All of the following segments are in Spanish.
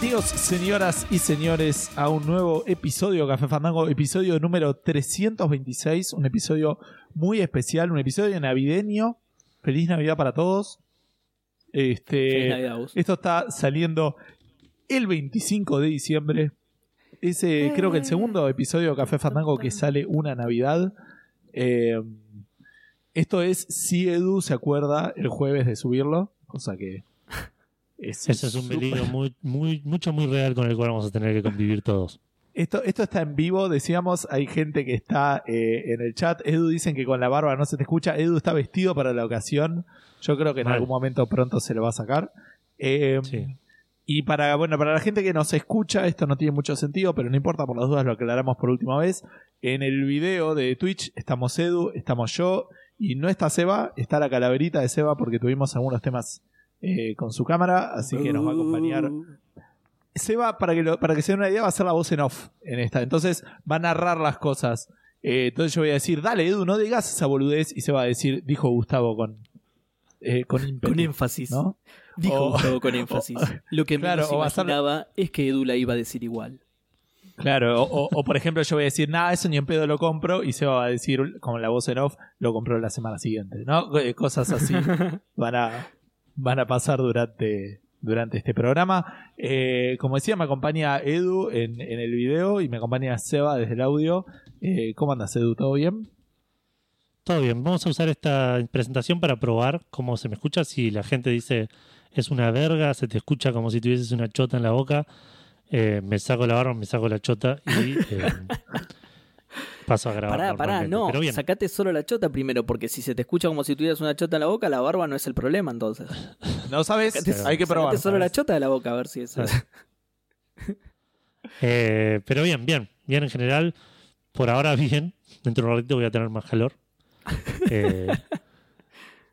Bienvenidos, señoras y señores, a un nuevo episodio de Café Fandango, episodio número 326, un episodio muy especial, un episodio navideño. Feliz Navidad para todos. Este, Feliz Navidad, esto está saliendo el 25 de diciembre. Es eh, creo que el segundo episodio de Café Fandango que sale una Navidad. Eh, esto es si Edu se acuerda el jueves de subirlo, cosa que es Ese es un súper- peligro muy, muy, mucho muy real con el cual vamos a tener que convivir todos. Esto, esto está en vivo, decíamos, hay gente que está eh, en el chat. Edu dicen que con la barba no se te escucha. Edu está vestido para la ocasión. Yo creo que en algún momento pronto se lo va a sacar. Eh, Sí. Y para, bueno, para la gente que nos escucha, esto no tiene mucho sentido, pero no importa, por las dudas lo aclaramos por última vez. En el video de Twitch estamos Edu, estamos yo, y no está Seba, está la calaverita de Seba porque tuvimos algunos temas eh, con su cámara, así que nos va a acompañar Seba, para que, lo- para que se den una idea, va a ser la voz en off en esta. Entonces va a narrar las cosas. Eh, entonces yo voy a decir, dale Edu, no digas esa boludez. Y se va a decir, dijo Gustavo con, eh, con ímpetu, Con énfasis. ¿no? Dijo O- Gustavo con énfasis. Lo que Claro, menos ser- imaginaba es que Edu la iba a decir igual. Claro, o, por ejemplo yo voy a decir, nada, eso ni en pedo lo compro. Y se va a decir, con la voz en off, lo compró la semana siguiente. ¿no? Cosas así van a, van a pasar durante, durante este programa. Eh, como decía, me acompaña Edu en, en el video y me acompaña Seba desde el audio. Eh, ¿Cómo andas, Edu? ¿Todo bien? Todo bien, vamos a usar esta presentación para probar cómo se me escucha. Si la gente dice es una verga, se te escucha como si tuvieses una chota en la boca, eh, me saco la barba, me saco la chota y paso a grabar. Pará, pará, no. Pero bien, Sacate solo la chota primero, porque si se te escucha como si tuvieras una chota en la boca, la barba no es el problema entonces. ¿No sabes? Sacate, Hay que probar. sacate solo la chota de la boca a ver si es. Eh, pero bien, bien, bien en general. Por ahora bien. Dentro de un ratito voy a tener más calor. Eh,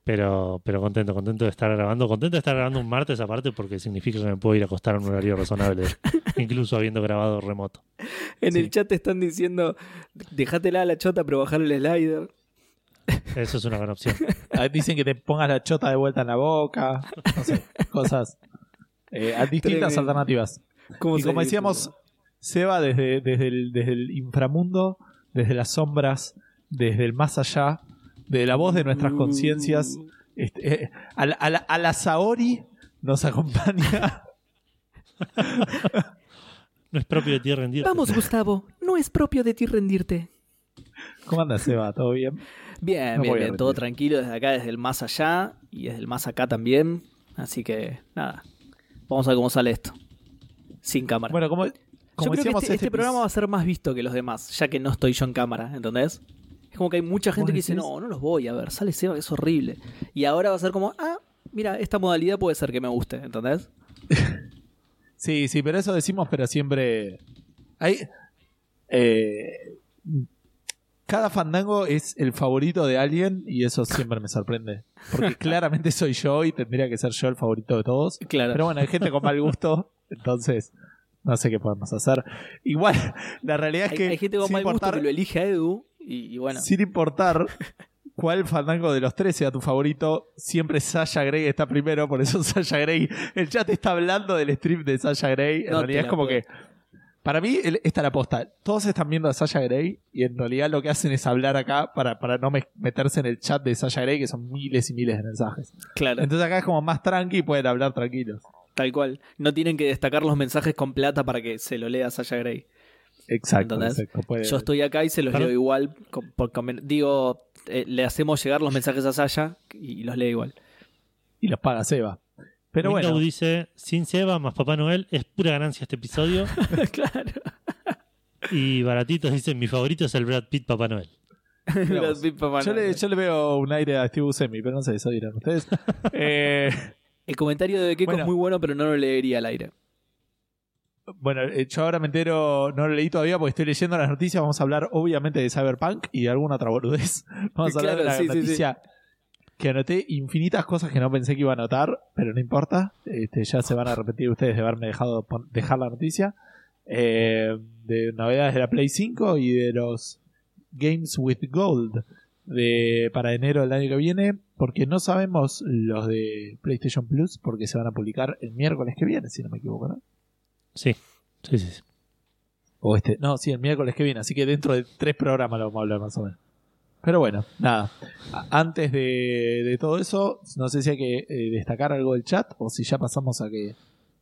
pero, pero contento, contento de estar grabando. Contento de estar grabando un martes aparte porque significa que me puedo ir a acostar a un horario razonable, incluso habiendo grabado remoto. En Sí. el chat te están diciendo, dejátela a la chota, pero bajarle el slider. Eso es una buena opción. Ah, Dicen que te pongas la chota de vuelta en la boca. No sé, cosas. eh, a distintas Tremendo. alternativas. ¿Cómo Y como decíamos, Seba desde, desde, el, desde el inframundo, desde las sombras, desde el más allá, de la voz de nuestras conciencias, este, eh, a, la, a la- a la Saori nos acompaña. No es propio de ti rendir. Vamos, Gustavo, no es propio de ti rendirte. ¿Cómo anda Seba? ¿Todo bien? Bien, No bien, bien, todo tranquilo desde acá, desde el más allá y desde el más acá también. Así que, nada, vamos a ver cómo sale esto. Sin cámara. Bueno, como, yo como creo que este, este epis- programa va a ser más visto que los demás, ya que no estoy yo en cámara, ¿entendés? Es como que hay mucha gente ¿Vos que dice, no, no los voy a ver, sale Seba, que es horrible. Y ahora va a ser como, ah, mira, esta modalidad puede ser que me guste, ¿entendés? Sí, sí, pero eso decimos, pero siempre. Hay. eh, cada fandango es el favorito de alguien y eso siempre me sorprende. Porque claramente soy yo y tendría que ser yo el favorito de todos. Claro. Pero bueno, hay gente con mal gusto, entonces no sé qué podemos hacer. Igual, la realidad es que. hay gente con mal gusto que lo elige a Edu y, y bueno. Sin importar cuál fandango de los tres sea tu favorito, siempre Sasha Grey está primero, por eso Sasha Grey. El chat está hablando del stream de Sasha Grey. En No realidad es como puedo. que. Para mí, el- esta es la posta. Todos están viendo a Sasha Grey y en realidad lo que hacen es hablar acá para, para no me- meterse en el chat de Sasha Grey, que son miles y miles de mensajes. Claro, Entonces acá es como más tranqui y pueden hablar tranquilos. tal cual. No tienen que destacar los mensajes con plata para que se lo lea Sasha Grey. Exacto, ¿Entendés? exacto. Puede- Yo estoy acá y se los leo igual. por digo, eh, le hacemos llegar los mensajes a Sasha y los leo igual. Y los paga Seba. Pero Windows bueno, dice, sin Seba más Papá Noel, es pura ganancia este episodio. claro. Y Baratitos dice, mi favorito es el Brad Pitt Papá Noel. Mirá vos. yo le, yo le veo un aire a Steve Buscemi, pero no sé, eso dirán ustedes. Eh, El comentario de Keiko Bueno. es muy bueno, pero no lo leería al aire. Bueno, eh, yo ahora me entero, no lo leí todavía porque estoy leyendo las noticias. Vamos a hablar, obviamente, de Cyberpunk y de alguna otra boludez. Vamos a hablar de la sí, sí, noticia que anoté infinitas cosas que no pensé que iba a anotar, pero no importa. Este, ya se van a repetir ustedes de haberme dejado dejar la noticia. Eh, de novedades de la Play 5 y de los Games with Gold de, para enero del año que viene, porque no sabemos los de PlayStation Plus, porque se van a publicar el miércoles que viene, si no me equivoco, ¿no? Sí, sí, sí. sí. O este. No, sí, el miércoles que viene. Así que dentro de tres programas lo vamos a hablar más o menos. Pero bueno, nada. Antes de, de todo eso, no sé si hay que eh, destacar algo del chat o si ya pasamos a que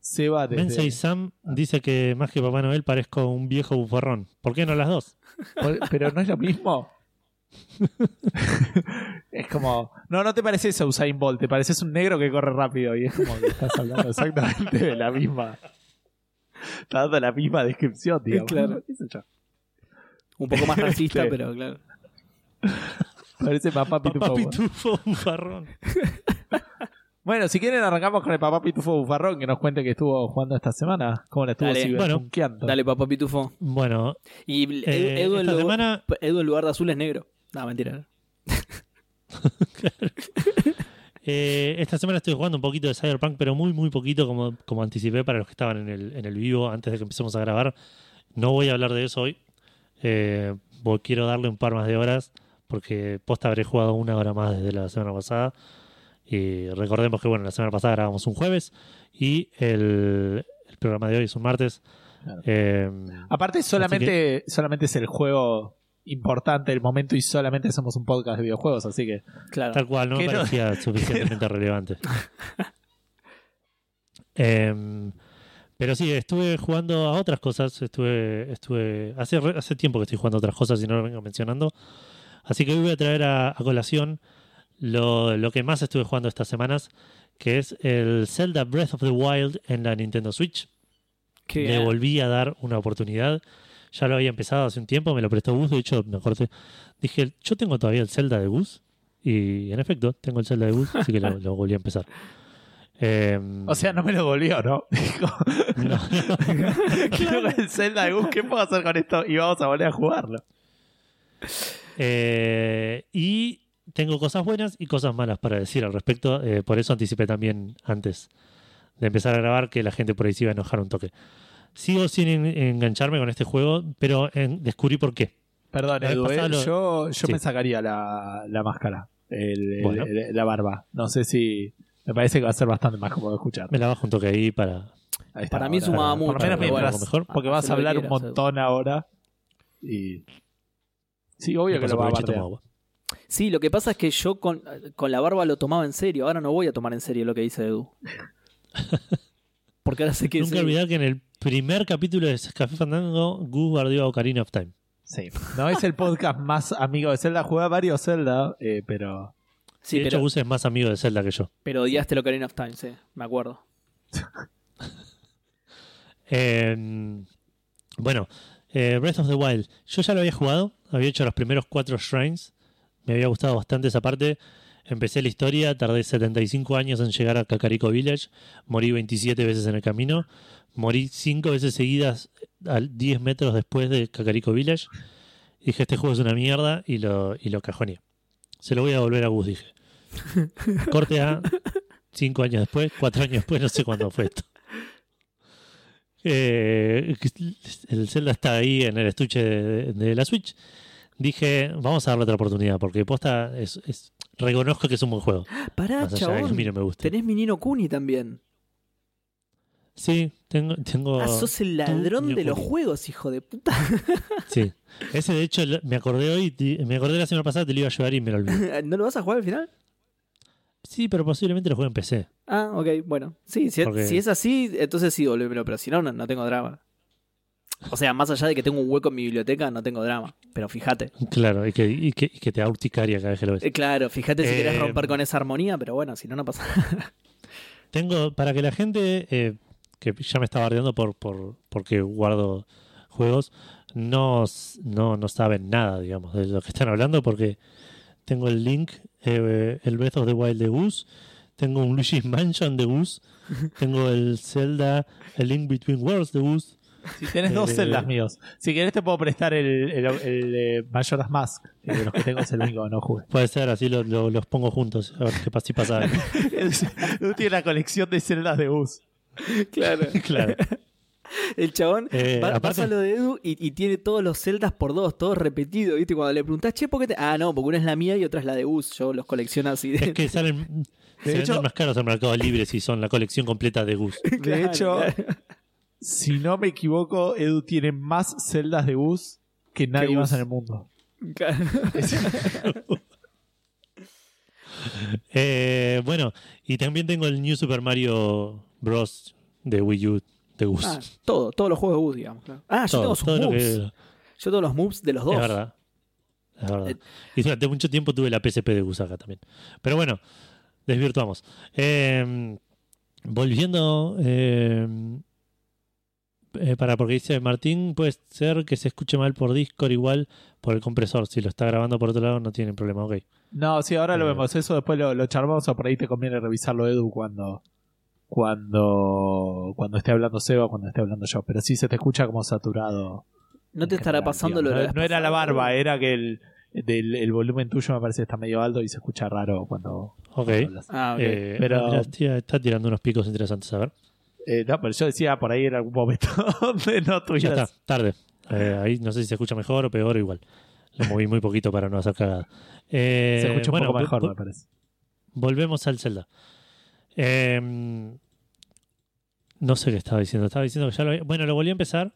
Seba desde... Mensei Sam dice que más que Papá Noel parezco un viejo bufarrón. ¿Por qué no las dos? Pero no es lo mismo. es como, no, no te pareces a Usain Bolt, te pareces un negro que corre rápido y es como que estás hablando exactamente de la misma. Está dando la misma descripción, digamos. Claro. ¿Qué sé yo? Un poco más racista, Sí. pero claro. Parece papá pitufo. Papá pitufo bufarrón. Bueno, si quieren arrancamos con el papá pitufo bufarrón que nos cuente que estuvo jugando esta semana, cómo la estuvo Dale. ciberpunkeando. Dale, papá pitufo. Bueno, Y Edu, eh, Edu en semana Edu en lugar de azul es negro. No, mentira. Eh, esta semana estoy jugando un poquito de Cyberpunk, pero muy, muy poquito, como, como anticipé para los que estaban en el, en el vivo antes de que empecemos a grabar. No voy a hablar de eso hoy. Eh, voy- quiero darle un par más de horas, porque posta habré jugado una hora más desde la semana pasada. Y recordemos que, bueno, la semana pasada grabamos un jueves y el, el programa de hoy es un martes. Claro. Eh, Aparte, solamente, solamente es el juego importante del momento y solamente hacemos un podcast de videojuegos, así que Claro. Tal cual, no me no- parecía suficientemente relevante. Em, pero sí, estuve jugando a otras cosas. Estuve, estuve hace, hace tiempo que estoy jugando a otras cosas y no lo vengo mencionando. Así que hoy voy a traer a, a colación lo, lo que más estuve jugando estas semanas, que es el Zelda Breath of the Wild en la Nintendo Switch. Qué Le bien. volví a dar una oportunidad. Ya lo había empezado hace un tiempo, me lo prestó Gus. De hecho, me acordé. Dije, yo tengo todavía el Zelda de Gus. Y en efecto, tengo el Zelda de Gus, así que lo, lo volví a empezar. Em, O sea, no me lo volvió, ¿no? Dijo, no, quiero el Zelda de Gus, ¿qué puedo hacer con esto? Y vamos a volver a jugarlo. Eh, y tengo cosas buenas y cosas malas para decir al respecto. eh, por eso anticipé también antes de empezar a grabar que la gente por ahí se iba a enojar un toque. Sigo sin en- engancharme con este juego, pero en- descubrí por qué. Perdón, Edu, ¿eh? lo- yo, yo Sí. me sacaría la, la máscara, el- el- Bueno. el- la barba. No sé si. Me parece que va a ser bastante más cómodo de escuchar. Me la bajo un toque ahí para. Ahí está, Para mí sumaba por lo mucho, menos bueno, mejor. Porque vas a lo que hablar un montón ahora. Y. Sí, obvio que lo va a. Sí, lo que pasa es que yo con, con la barba lo tomaba en serio. Ahora no voy a tomar en serio lo que dice Edu. Porque ahora sé que Nunca olvidar que en el primer capítulo de Café Fandango, Gus bardeó a Ocarina of Time. Sí. No es el podcast más amigo de Zelda. Juega varios Zelda, eh, pero. Sí, de hecho, pero, Gus es más amigo de Zelda que yo. pero odiaste lo Ocarina of Time, sí, me acuerdo. Eh, bueno, eh, Breath of the Wild. Yo ya lo había jugado, había hecho los primeros cuatro shrines. Me había gustado bastante esa parte. Empecé la historia, tardé 75 años en llegar a Kakariko Village. Morí 27 veces en el camino. Morí 5 veces seguidas a 10 metros después de Kakariko Village. Dije, este juego es una mierda y lo, y lo cajoneé. Se lo voy a volver a Gus, dije. Corte a 5 años después, 4 años después, no sé cuándo fue esto. Eh, el Zelda está ahí en el estuche de, de la Switch. Dije, vamos a darle otra oportunidad, porque posta es, es- reconozco que es un buen juego. Pará, chabón. mí no me guste. Tenés mi Nino Kuni también. Sí, tengo, tengo Ah, sos el ladrón de los juegos, hijo de puta. sí. Ese de hecho me acordé hoy, me acordé la semana pasada, te lo iba a llevar y me lo olvidé. ¿No lo vas a jugar al final? Sí, pero posiblemente lo juegue en PC. Ah, ok, bueno. Sí, si, Porque- si es así, entonces sí, volvémelo, pero si no, no, no tengo drama. O sea, más allá de que tengo un hueco en mi biblioteca, no tengo drama. Pero fíjate. Claro, y que, y que, y que te da urticaria cada vez que lo ves. Eh, claro, fíjate si Eh, querés romper con esa armonía, pero bueno, si no, no pasa nada. Tengo, para que la gente eh, que ya me está bardeando por, por porque guardo juegos, no, no, no saben nada, digamos, de lo que están hablando, porque tengo el link, eh, el Breath of the Wild de Goose, tengo un Luigi's Mansion de Goose, tengo el Zelda, el Link Between Worlds de Goose. Si tenés dos Eh, celdas míos. Si querés te puedo prestar el, el, el, eh, Majora's Mask. que de los que tengo es el único que no jugué. Puede ser, así lo- lo- los pongo juntos, a ver qué pasa, si pasa algo. Tú tienes la colección de celdas de bus. claro. claro. El chabón Eh, va- aparte- pasa lo de Edu y, y tiene todos los celdas por dos, todos repetidos, ¿viste? Cuando le preguntás, che, ¿por qué te.? Ah, no, porque una es la mía y otra es la de Gus. Yo los colecciono así de. Es que salen, se hecho- venden más caros en Mercado Libre si son la colección completa de Goose. De Claro, hecho, claro. Si no me equivoco, Edu tiene más celdas de bus que nadie más en el mundo. Eh, bueno, y también tengo el New Super Mario Bros. de Wii U de Gus. Ah, todo, todos los juegos de Gus, digamos. claro. Ah, yo Todo, tengo sus todo lo moves. que- Yo tengo los moves de los dos. Es verdad. Es verdad. Eh, Y durante mucho tiempo tuve la PSP de Gus acá también. Pero bueno, desvirtuamos. Eh, volviendo. Eh, para porque dice Martín, puede ser que se escuche mal por Discord igual por el compresor. Si lo está grabando por otro lado, no tiene problema. Ok. No, sí, ahora lo Eh. vemos. Eso después lo, lo charlamos o por ahí te conviene revisarlo, Edu, cuando cuando cuando esté hablando Seba o cuando esté hablando yo. Pero sí se te escucha como saturado. ¿No te estará general, pasando lo de no, no era la barba, era que el, del, el volumen tuyo me parece que está medio alto y se escucha raro cuando, Ok. cuando. Ah, ok. Eh, Pero- mirá, tía, está tirando unos picos interesantes. A ver. Eh, no, pero yo decía por ahí en algún momento donde no Ya está, tarde. Eh, ahí no sé si se escucha mejor o peor o igual. Lo moví muy poquito para no hacer cagada. Eh, Se escucha un bueno, poco mejor, me parece. Volvemos al Zelda. Eh, no sé qué estaba diciendo. Estaba diciendo que ya lo había- Bueno, lo volví a empezar.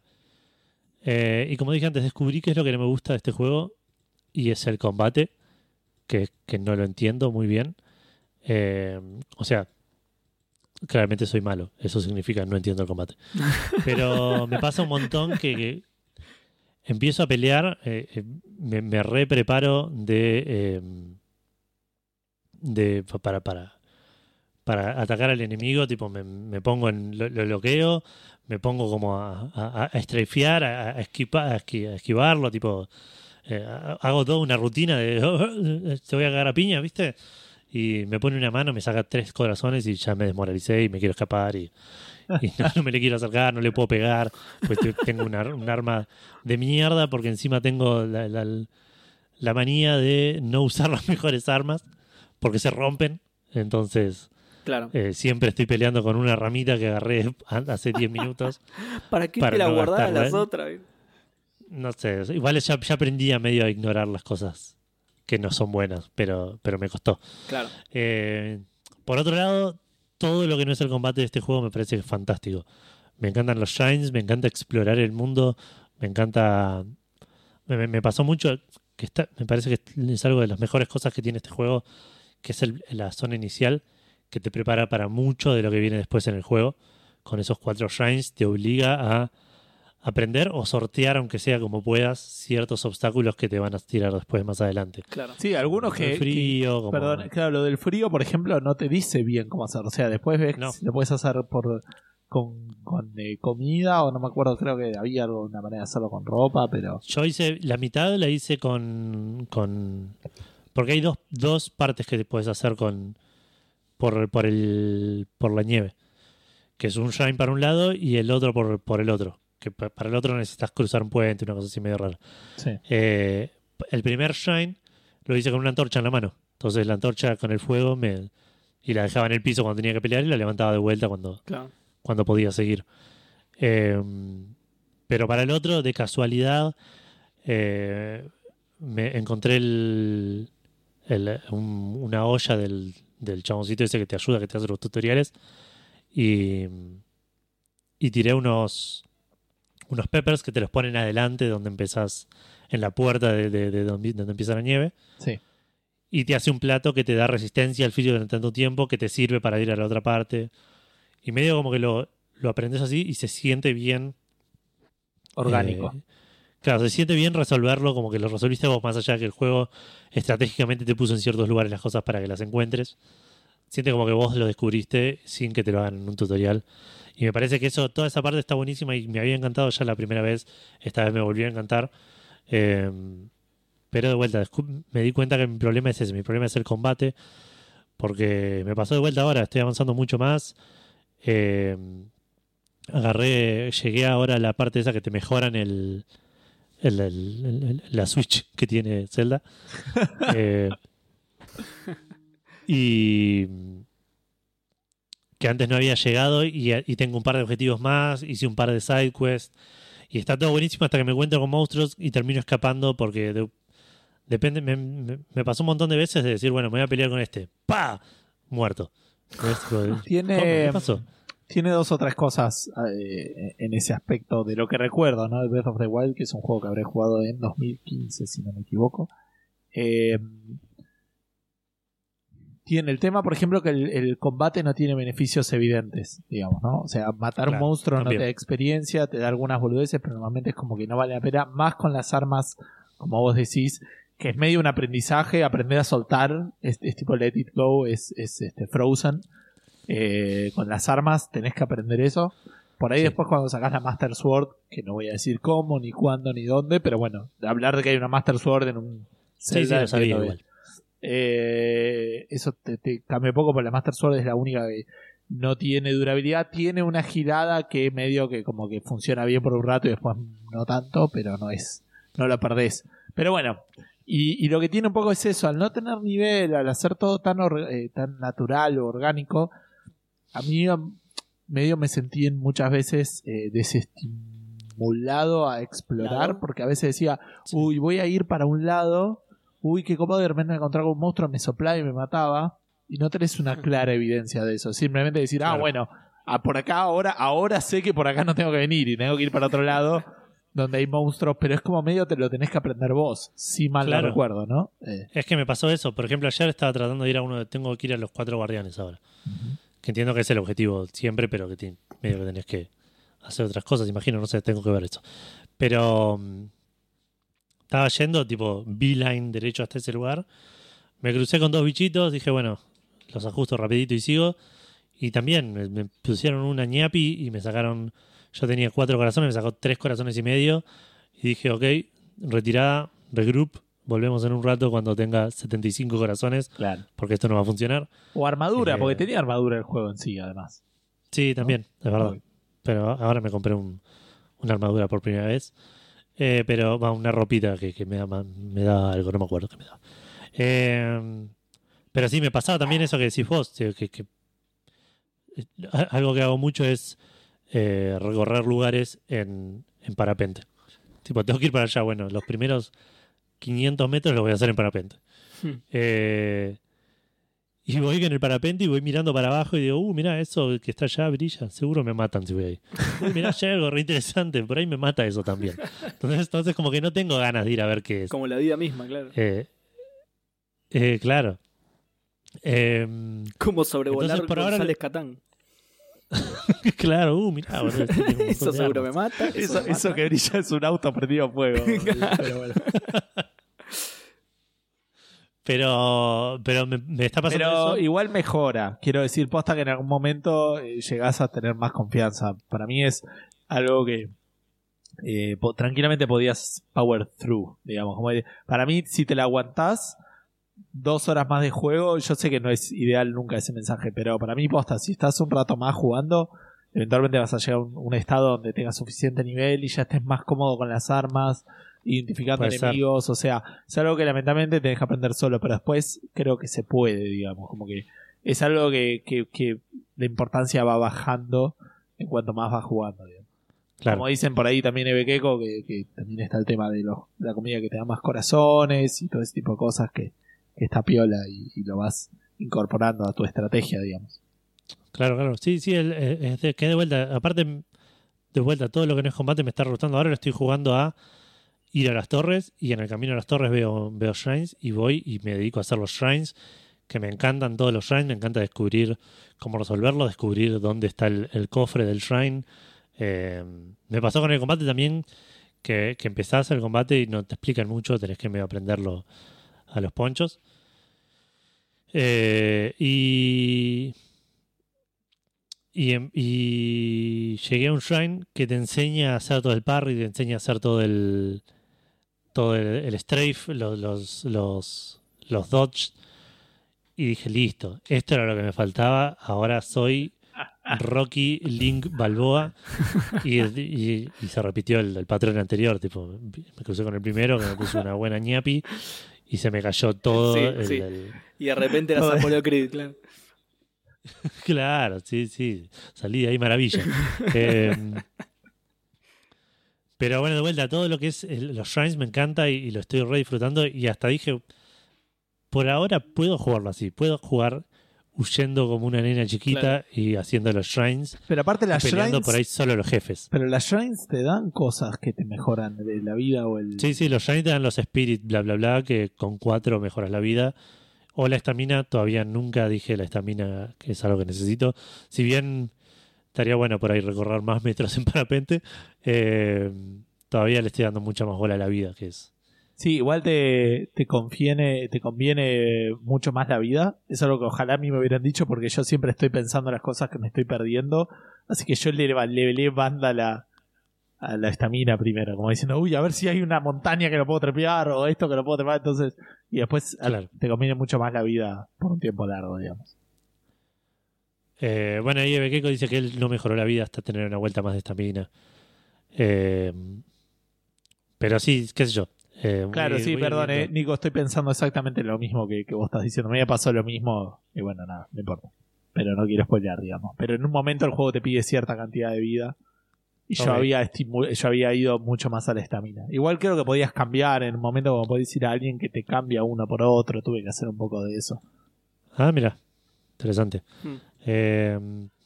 Eh, y como dije antes, descubrí qué es lo que no me gusta de este juego. Y es el combate. Que, que no lo entiendo muy bien. Eh, o sea, claramente soy malo. Eso significa no entiendo el combate. Pero me pasa un montón que, que empiezo a pelear. eh, eh, me, me re preparo de. eh, de para, para, para atacar al enemigo, tipo me, me pongo en lo, lo bloqueo, me pongo como a, a, a a, a esquiva- a esqui- a esquivarlo, tipo eh, hago toda una rutina de te voy a cagar a piña, ¿viste? Y me pone una mano, me saca tres corazones y ya me desmoralicé y me quiero escapar y, y no, no me le quiero acercar, no le puedo pegar, pues te- tengo una- un arma de mierda porque encima tengo la, la- la manía de no usar las mejores armas porque se rompen. Entonces, Claro. eh, siempre estoy peleando con una ramita que agarré hace 10 minutos. ¿Para qué para te la no guardás gastarla, las ¿eh? otras? No sé, igual ya, ya aprendí a medio a ignorar las cosas que no son buenas, pero, pero me costó. Claro. Eh, por otro lado, todo lo que no es el combate de este juego me parece fantástico. Me encantan los shines, me encanta explorar el mundo, me encanta... Me, me- pasó mucho que está, me parece que es algo de las mejores cosas que tiene este juego, que es el- la zona inicial, que te prepara para mucho de lo que viene después en el juego. Con esos cuatro shines te obliga a aprender o sortear, aunque sea como puedas, ciertos obstáculos que te van a tirar después más adelante. Claro. Sí, algunos Como que. el frío, que- como- Perdón, claro, lo del frío, por ejemplo, no te dice bien cómo hacer. O sea, después ves No. si lo puedes hacer por con, con eh, comida o no me acuerdo, creo que había algo, una manera de hacerlo con ropa, pero. Yo hice, la mitad la hice con. con porque hay dos, dos partes que te puedes hacer con. Por, por, el, por la nieve. Que es un shine para un lado y el otro por, por el otro. Que pa- para el otro necesitas cruzar un puente, una cosa así medio rara. Sí. Eh, el primer shine lo hice con una antorcha en la mano. Entonces la antorcha con el fuego me. Y la dejaba en el piso cuando tenía que pelear y la levantaba de vuelta cuando, Claro. cuando podía seguir. Eh, pero para el otro, de casualidad, eh, me encontré el, el- un- una olla del, del chaboncito ese que te ayuda, que te hace los tutoriales. Y, y tiré unos, unos peppers que te los ponen adelante donde empezás, en la puerta de, de- de donde, donde empieza la nieve. Sí. Y te hace un plato que te da resistencia al frío durante tanto tiempo que te sirve para ir a la otra parte. Y medio como que lo, lo aprendes así y se siente bien. Orgánico. eh, claro, se siente bien resolverlo, como que lo resolviste vos, más allá de que el juego estratégicamente te puso en ciertos lugares las cosas para que las encuentres. Siente como que vos lo descubriste sin que te lo hagan en un tutorial. Y me parece que eso, toda esa parte está buenísima y me había encantado ya la primera vez. Esta vez me volvió a encantar. Eh, pero de vuelta, me di cuenta que mi problema es ese. Mi problema es el combate. Porque me pasó de vuelta ahora, estoy avanzando mucho más. Eh, agarré, llegué ahora a la parte esa que te mejoran el, el- el- el- el- la Switch que tiene Zelda. Eh, y que antes no había llegado y, y tengo un par de objetivos más, hice un par de side quests y está todo buenísimo hasta que me encuentro con monstruos y termino escapando porque de- depende, me, me- pasó un montón de veces de decir, bueno, me voy a pelear con este, ¡pa! Muerto. Tiene- ¿cómo? ¿Qué pasó? tiene dos o tres cosas eh, en ese aspecto de lo que recuerdo, ¿no? De Breath of the Wild, que es un juego que habré jugado en 2015, si no me equivoco. Eh, tiene el tema, por ejemplo, que el, el combate no tiene beneficios evidentes, digamos, ¿no? O sea, matar un monstruo no te da experiencia, te da algunas boludeces, pero normalmente es como que no vale la pena, más con las armas, como vos decís, que es medio un aprendizaje, aprender a soltar, es, es tipo Let It Go, es, es este, Frozen. Eh, con las armas tenés que aprender eso. Por ahí Sí. después cuando sacás la Master Sword, que no voy a decir cómo, ni cuándo, ni dónde, pero bueno, hablar de que hay una Master Sword en un Sí, sí, lo sabía igual. Eh, eso te, te cambia poco, porque la Master Sword es la única que no tiene durabilidad. Tiene una girada que medio que como que funciona bien por un rato y después no tanto, pero no es, no la perdés. Pero bueno, y, y lo que tiene un poco es eso, al no tener nivel, al hacer todo tan, or- eh, tan natural o orgánico, a mí medio me sentí en muchas veces eh, desestimulado a explorar, porque a veces decía, uy, voy a ir para un lado, uy, qué cómodo, de repente me encontraba con un monstruo, me soplaba y me mataba, y no tenés una clara evidencia de eso, simplemente decir, ah, Claro. bueno, por acá ahora, ahora sé que por acá no tengo que venir y tengo que ir para otro lado. Donde hay monstruos, pero es como medio te lo tenés que aprender vos, si mal Claro. no recuerdo, ¿no? Eh, Es que me pasó eso. Por ejemplo, ayer estaba tratando de ir a uno de. Tengo que ir a los cuatro guardianes ahora. Que entiendo que es el objetivo siempre, pero que medio que tenés que hacer otras cosas. Imagino, no sé, tengo que ver eso. Pero. mm, Estaba yendo, tipo, beeline derecho hasta ese lugar. Me crucé con dos bichitos. Dije, bueno, los ajusto rapidito y sigo. Y también me, me pusieron una ñapi y me sacaron. Yo tenía cuatro corazones, me sacó tres corazones y medio. Y dije, ok, retirada, regroup. Volvemos en un rato cuando tenga 75 corazones, claro. porque esto no va a funcionar. O armadura, Eh, porque tenía armadura el juego en sí, además. Sí, también, es verdad. Pero ahora me compré un- una armadura por primera vez. Eh, pero va, una ropita que, que me, da, me da algo, no me acuerdo qué me da. Eh, pero sí, me pasaba también eso que decís vos, que, que- que- eh, algo que hago mucho es eh, recorrer lugares en, en parapente. Tipo, tengo que ir para allá. Bueno, los primeros 500 metros los voy a hacer en parapente. Hmm. Eh, y voy en el parapente y voy mirando para abajo y digo, uh, mira, eso que está allá brilla. Seguro me matan si voy ahí. Uh, mirá, allá hay algo re interesante. Por ahí me mata eso también. Entonces, entonces como que no tengo ganas de ir a ver qué es. Como la vida misma, claro. Eh, eh, claro. Em, Como sobrevolar Entonces, por ahora- Catán. claro, uh, mirá, boludo, este Eso seguro me mata. Eso, Eso, me eso mata. que brilla es un auto prendido a fuego. Pero bueno. Pero, pero me, me está pasando Pero eso. igual mejora. Quiero decir, posta que en algún momento eh, llegás a tener más confianza. Para mí es algo que eh, po- tranquilamente podías power through, digamos. Como de- para mí, si te la aguantás dos horas más de juego, yo sé que no es ideal nunca ese mensaje, pero para mí, posta, si estás un rato más jugando, eventualmente vas a llegar a un, un estado donde tengas suficiente nivel y ya estés más cómodo con las armas, identificando Puede ser. enemigos, o sea, es algo que lamentablemente te deja aprender solo, pero después creo que se puede, digamos, como que es algo que, que, que la importancia va bajando en cuanto más vas jugando, digamos. Claro. Como dicen por ahí también Ebekeko, que, que también está el tema de, los, de la comida que te da más corazones y todo ese tipo de cosas que, que está piola y, y lo vas incorporando a tu estrategia, digamos. Claro, claro. Sí, sí, el- de, que de vuelta. Aparte, de vuelta, todo lo que no es combate me está gustando. Ahora lo estoy jugando a ir a las torres y en el camino a las torres veo, veo shrines y voy y me dedico a hacer los shrines, que me encantan todos los shrines, me encanta descubrir cómo resolverlo, descubrir dónde está el, cofre del shrine. Eh, me pasó con el combate también que, que empezás el combate y no te explican mucho, tenés que medio aprenderlo a los ponchos. Eh, y y, em- y llegué a un shrine que te enseña a hacer todo el parry, te enseña a hacer todo el todo el, el strafe, los, los, los, los dodge. Y dije, listo, esto era lo que me faltaba. Ahora soy Rocky Link Balboa. Y, y- y se repitió el, el patrón anterior. Tipo, me crucé con el primero, que me puso una buena ñapi. Y se me cayó todo. Sí, el- sí. el- Y de repente Joder. Apollo Creed, claro. Claro, sí, sí. Salí de ahí maravilla. Eh, pero bueno, de vuelta, todo lo que es el- los shrines me encanta y, y lo estoy re disfrutando. Y hasta dije, por ahora puedo jugarlo así. Puedo jugar huyendo como una nena chiquita Claro. y haciendo los shrines, Pero aparte y las peleando shrines, por ahí solo los jefes. pero las shrines te dan cosas que te mejoran de la vida o el Sí, sí, los shrines te dan los spirit, bla, bla, bla, que con cuatro mejoras la vida. O la estamina, todavía nunca dije la estamina, que es algo que necesito. Si bien estaría bueno por ahí recorrer más metros en parapente, eh, todavía le estoy dando mucha más bola a la vida, que es... Sí, igual te, te conviene, te conviene mucho más la vida. Es algo que ojalá a mí me hubieran dicho porque yo siempre estoy pensando en las cosas que me estoy perdiendo. Así que yo le, le, le banda a la a la estamina primero, como diciendo, uy, a ver si hay una montaña que lo puedo trepear o esto que lo puedo trepar. Entonces, y después a- Claro. te conviene mucho más la vida por un tiempo largo, digamos. Eh, bueno, ahí Ebekeko dice que él no mejoró la vida hasta tener una vuelta más de estamina. Eh, pero sí, qué sé yo. Eh, muy- Claro, sí, muy perdón, eh, Nico, estoy pensando exactamente lo mismo que, que vos estás diciendo. Me había pasado lo mismo y bueno, nada, no importa. Pero no quiero spoilear, digamos. Pero en un momento el juego te pide cierta cantidad de vida. Y yo, había yo había ido mucho más a la estamina. Igual creo que podías cambiar en un momento como podés ir a alguien que te cambia uno por otro. Tuve que hacer un poco de eso. Ah, mira, interesante. Hmm. Eh,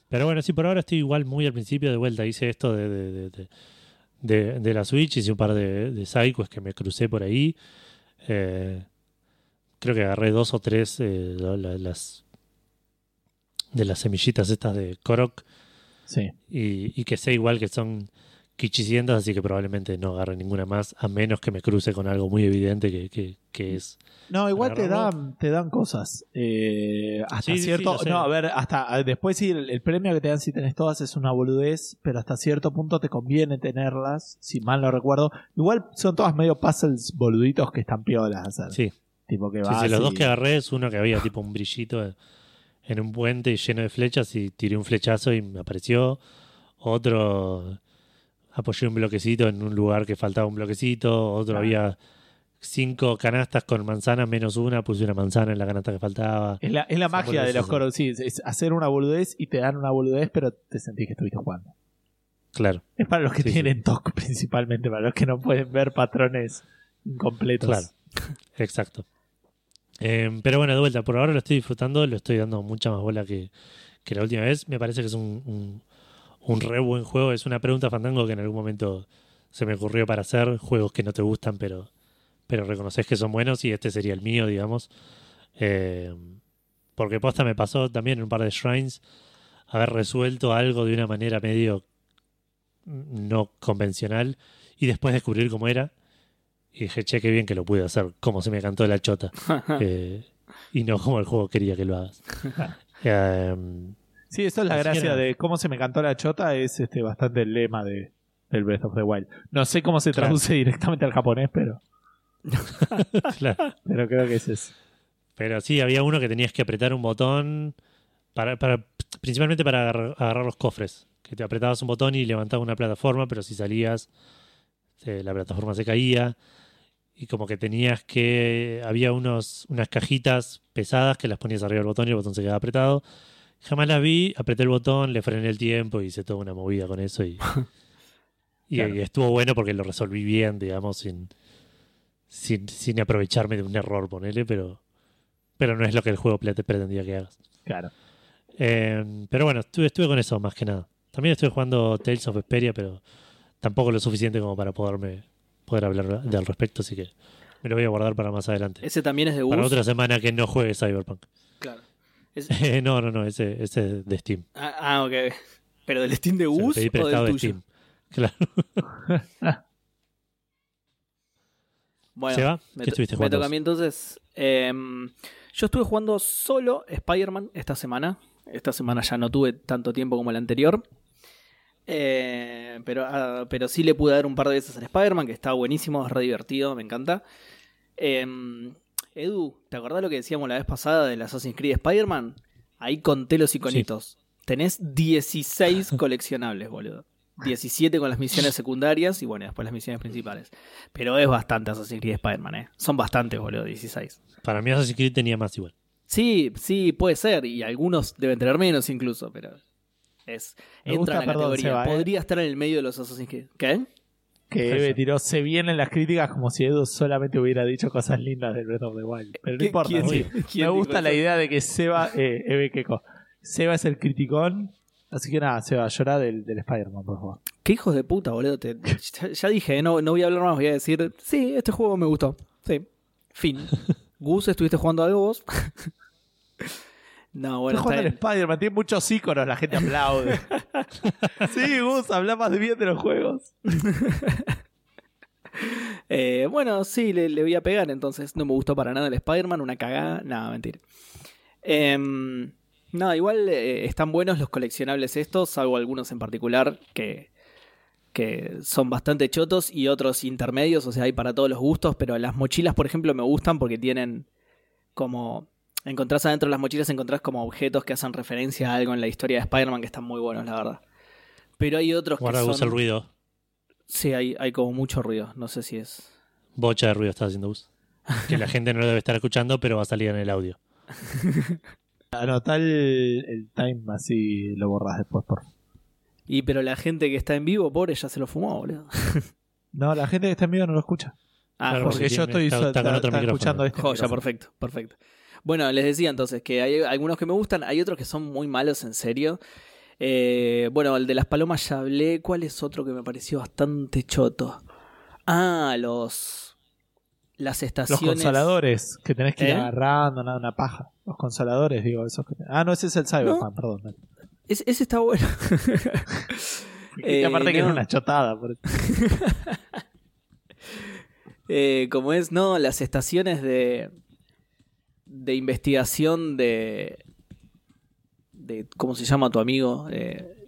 pero bueno, sí, por ahora estoy igual muy al principio de vuelta. Hice esto de, de, de, de- de- de la Switch, hice un par de, de psychos que me crucé por ahí. Eh, creo que agarré dos o tres eh, la- la- las de las semillitas estas de Korok Sí. y, y que sé igual que son quichicientas, así que probablemente no agarre ninguna más, a menos que me cruce con algo muy evidente que, que, que es No, igual te dan, te dan cosas. Eh, hasta Sí, sí, sí, cierto. sé. no, a ver, hasta después sí, el, el premio que te dan si tenés todas es una boludez, pero hasta cierto punto te conviene tenerlas, si mal no recuerdo. Igual son todas medio puzzles boluditos que están piolas hacer. Sí, Tipo que sí, vas sí, los y- dos que agarré es uno que había tipo un brillito en un puente lleno de flechas y tiré un flechazo y me apareció. Otro apoyé un bloquecito en un lugar que faltaba un bloquecito. Otro había cinco canastas con manzanas menos una, puse una manzana en la canasta que faltaba. Es la, es la magia de los coros, sí, es, hacer una boludez y te dan una boludez, pero te sentís que estuviste jugando. Claro, Es para los que Sí, sí. tienen TOC principalmente, para los que no pueden ver patrones incompletos. Claro. exacto. Eh, pero bueno, de vuelta, por ahora lo estoy disfrutando, lo estoy dando mucha más bola que, que la última vez. Me parece que es un, un, un re buen juego. Es una pregunta fandango que en algún momento se me ocurrió para hacer juegos que no te gustan, pero, pero reconoces que son buenos y este sería el mío, digamos. Eh, porque posta me pasó también en un par de shrines haber resuelto algo de una manera medio no convencional y después descubrir cómo era. Y dije, che, qué bien que lo pude hacer, como se me cantó la chota. Eh, y no como el juego quería que lo hagas. Eh, Sí, eso es la Así gracia de cómo se me cantó la chota, es este bastante el lema de del Breath of the Wild. No sé cómo se Claro. traduce directamente al japonés, pero, claro. pero creo que es. Pero sí, había uno que tenías que apretar un botón, para, para, principalmente para agarrar, agarrar los cofres. Que te apretabas un botón y levantabas una plataforma, pero si salías, eh, la plataforma se caía. Y como que tenías que. Había unos, unas cajitas pesadas que las ponías arriba del botón y el botón se quedaba apretado. Jamás las vi, apreté el botón, le frené el tiempo y hice toda una movida con eso. Y, y- Claro. y estuvo bueno porque lo resolví bien, digamos, sin, sin, sin aprovecharme de un error, ponele, pero, pero no es lo que el juego pretendía que hagas. Claro. Eh, pero bueno, estuve, estuve con eso más que nada. También estoy jugando Tales of Vesperia, pero tampoco lo suficiente como para poderme poder hablar de- al respecto, así que me lo voy a guardar para más adelante. Ese también es de Para otra semana que no juegue Cyberpunk. Claro. Es- Eh, no, no, no, ese, ese es de Steam. ah, ah, ok. ¿Pero del Steam de pedí o del de tuyo? Steam. Claro. Bueno, ¿Se va? me, ¿Qué estuviste me jugando? toca a mí entonces. Em, yo estuve jugando solo Spider-Man esta semana. Esta semana ya no tuve tanto tiempo como la anterior. Eh, pero, ah, pero sí le pude dar un par de veces al Spider-Man, que está buenísimo, es re divertido, me encanta. Em, Edu, ¿te acordás lo que decíamos la vez pasada del Assassin's Creed Spider-Man? Ahí conté los iconitos. Tenés 16 coleccionables, boludo. 17 con las misiones secundarias y bueno, después las misiones principales. Pero es bastante Assassin's Creed Spider-Man, ¿eh? Son bastantes, boludo, 16. Para mí Assassin's Creed tenía más igual. Sí, sí, puede ser. Y algunos deben tener menos incluso, pero es Me entra gusta, en la perdón, categoría. ¿eh? Podría estar en el medio de los Assassin's Creed. ¿Qué? Que sí. tiró se vienen las críticas como si Edu solamente hubiera dicho cosas lindas del Breath of the Wild. Pero no ¿Qué- importa, quién- sí. quién Me gusta la idea de que Seba, eh, Eve Keiko, Seba es el criticón. Así que nada, Seba, llora del, del Spider-Man, por favor. Qué hijos de puta, boludo. Te- ya dije, no, no voy a hablar más, voy a decir, sí, este juego me gustó. Sí. Fin. Gus, ¿estuviste jugando algo vos? No, bueno, Está jugando bien. Spider-Man, tiene muchos íconos, la gente aplaude. sí, Gus, habla más bien de los juegos. Eh, bueno, sí, le, le voy a pegar, entonces no me gustó para nada el Spider-Man, una cagada, nada, mentira. Em, no, igual eh, están buenos los coleccionables estos, salvo algunos en particular que, que son bastante chotos y otros intermedios, o sea, hay para todos los gustos, pero las mochilas, por ejemplo, me gustan porque tienen como... Encontrás adentro de las mochilas, encontrás como objetos que hacen referencia a algo en la historia de Spider-Man que están muy buenos, la verdad. Pero hay otros que Guarda, Gus, son... el ruido. Sí, hay, hay como mucho ruido, no sé si es... Bocha de ruido está haciendo Gus. Que la gente no lo debe estar escuchando, pero va a salir en el audio. Anotá el, el time así lo borras después, por. Y pero la gente que está en vivo, pobre, ya se lo fumó, boludo. No, la gente que está en vivo no lo escucha. Ah, Claro, Porque yo tiene- estoy está- está con está- otro está micrófono. escuchando este joya, micrófono. perfecto, perfecto. Bueno, les decía entonces que hay algunos que me gustan, hay otros que son muy malos, en serio. Eh, bueno, el de las palomas ya hablé. ¿Cuál es otro que me pareció bastante choto? Ah, los. Las Los estaciones. consoladores que tenés que ir ¿Eh? agarrando, nada, una paja. Los consoladores, digo, esos que... Ah, no, ese es el Cyberpunk, perdón. Ese, ese está bueno. y Eh, aparte que no. era una chotada. por- Eh, como es, no, las estaciones de. De investigación de. de ¿Cómo se llama tu amigo? Eh,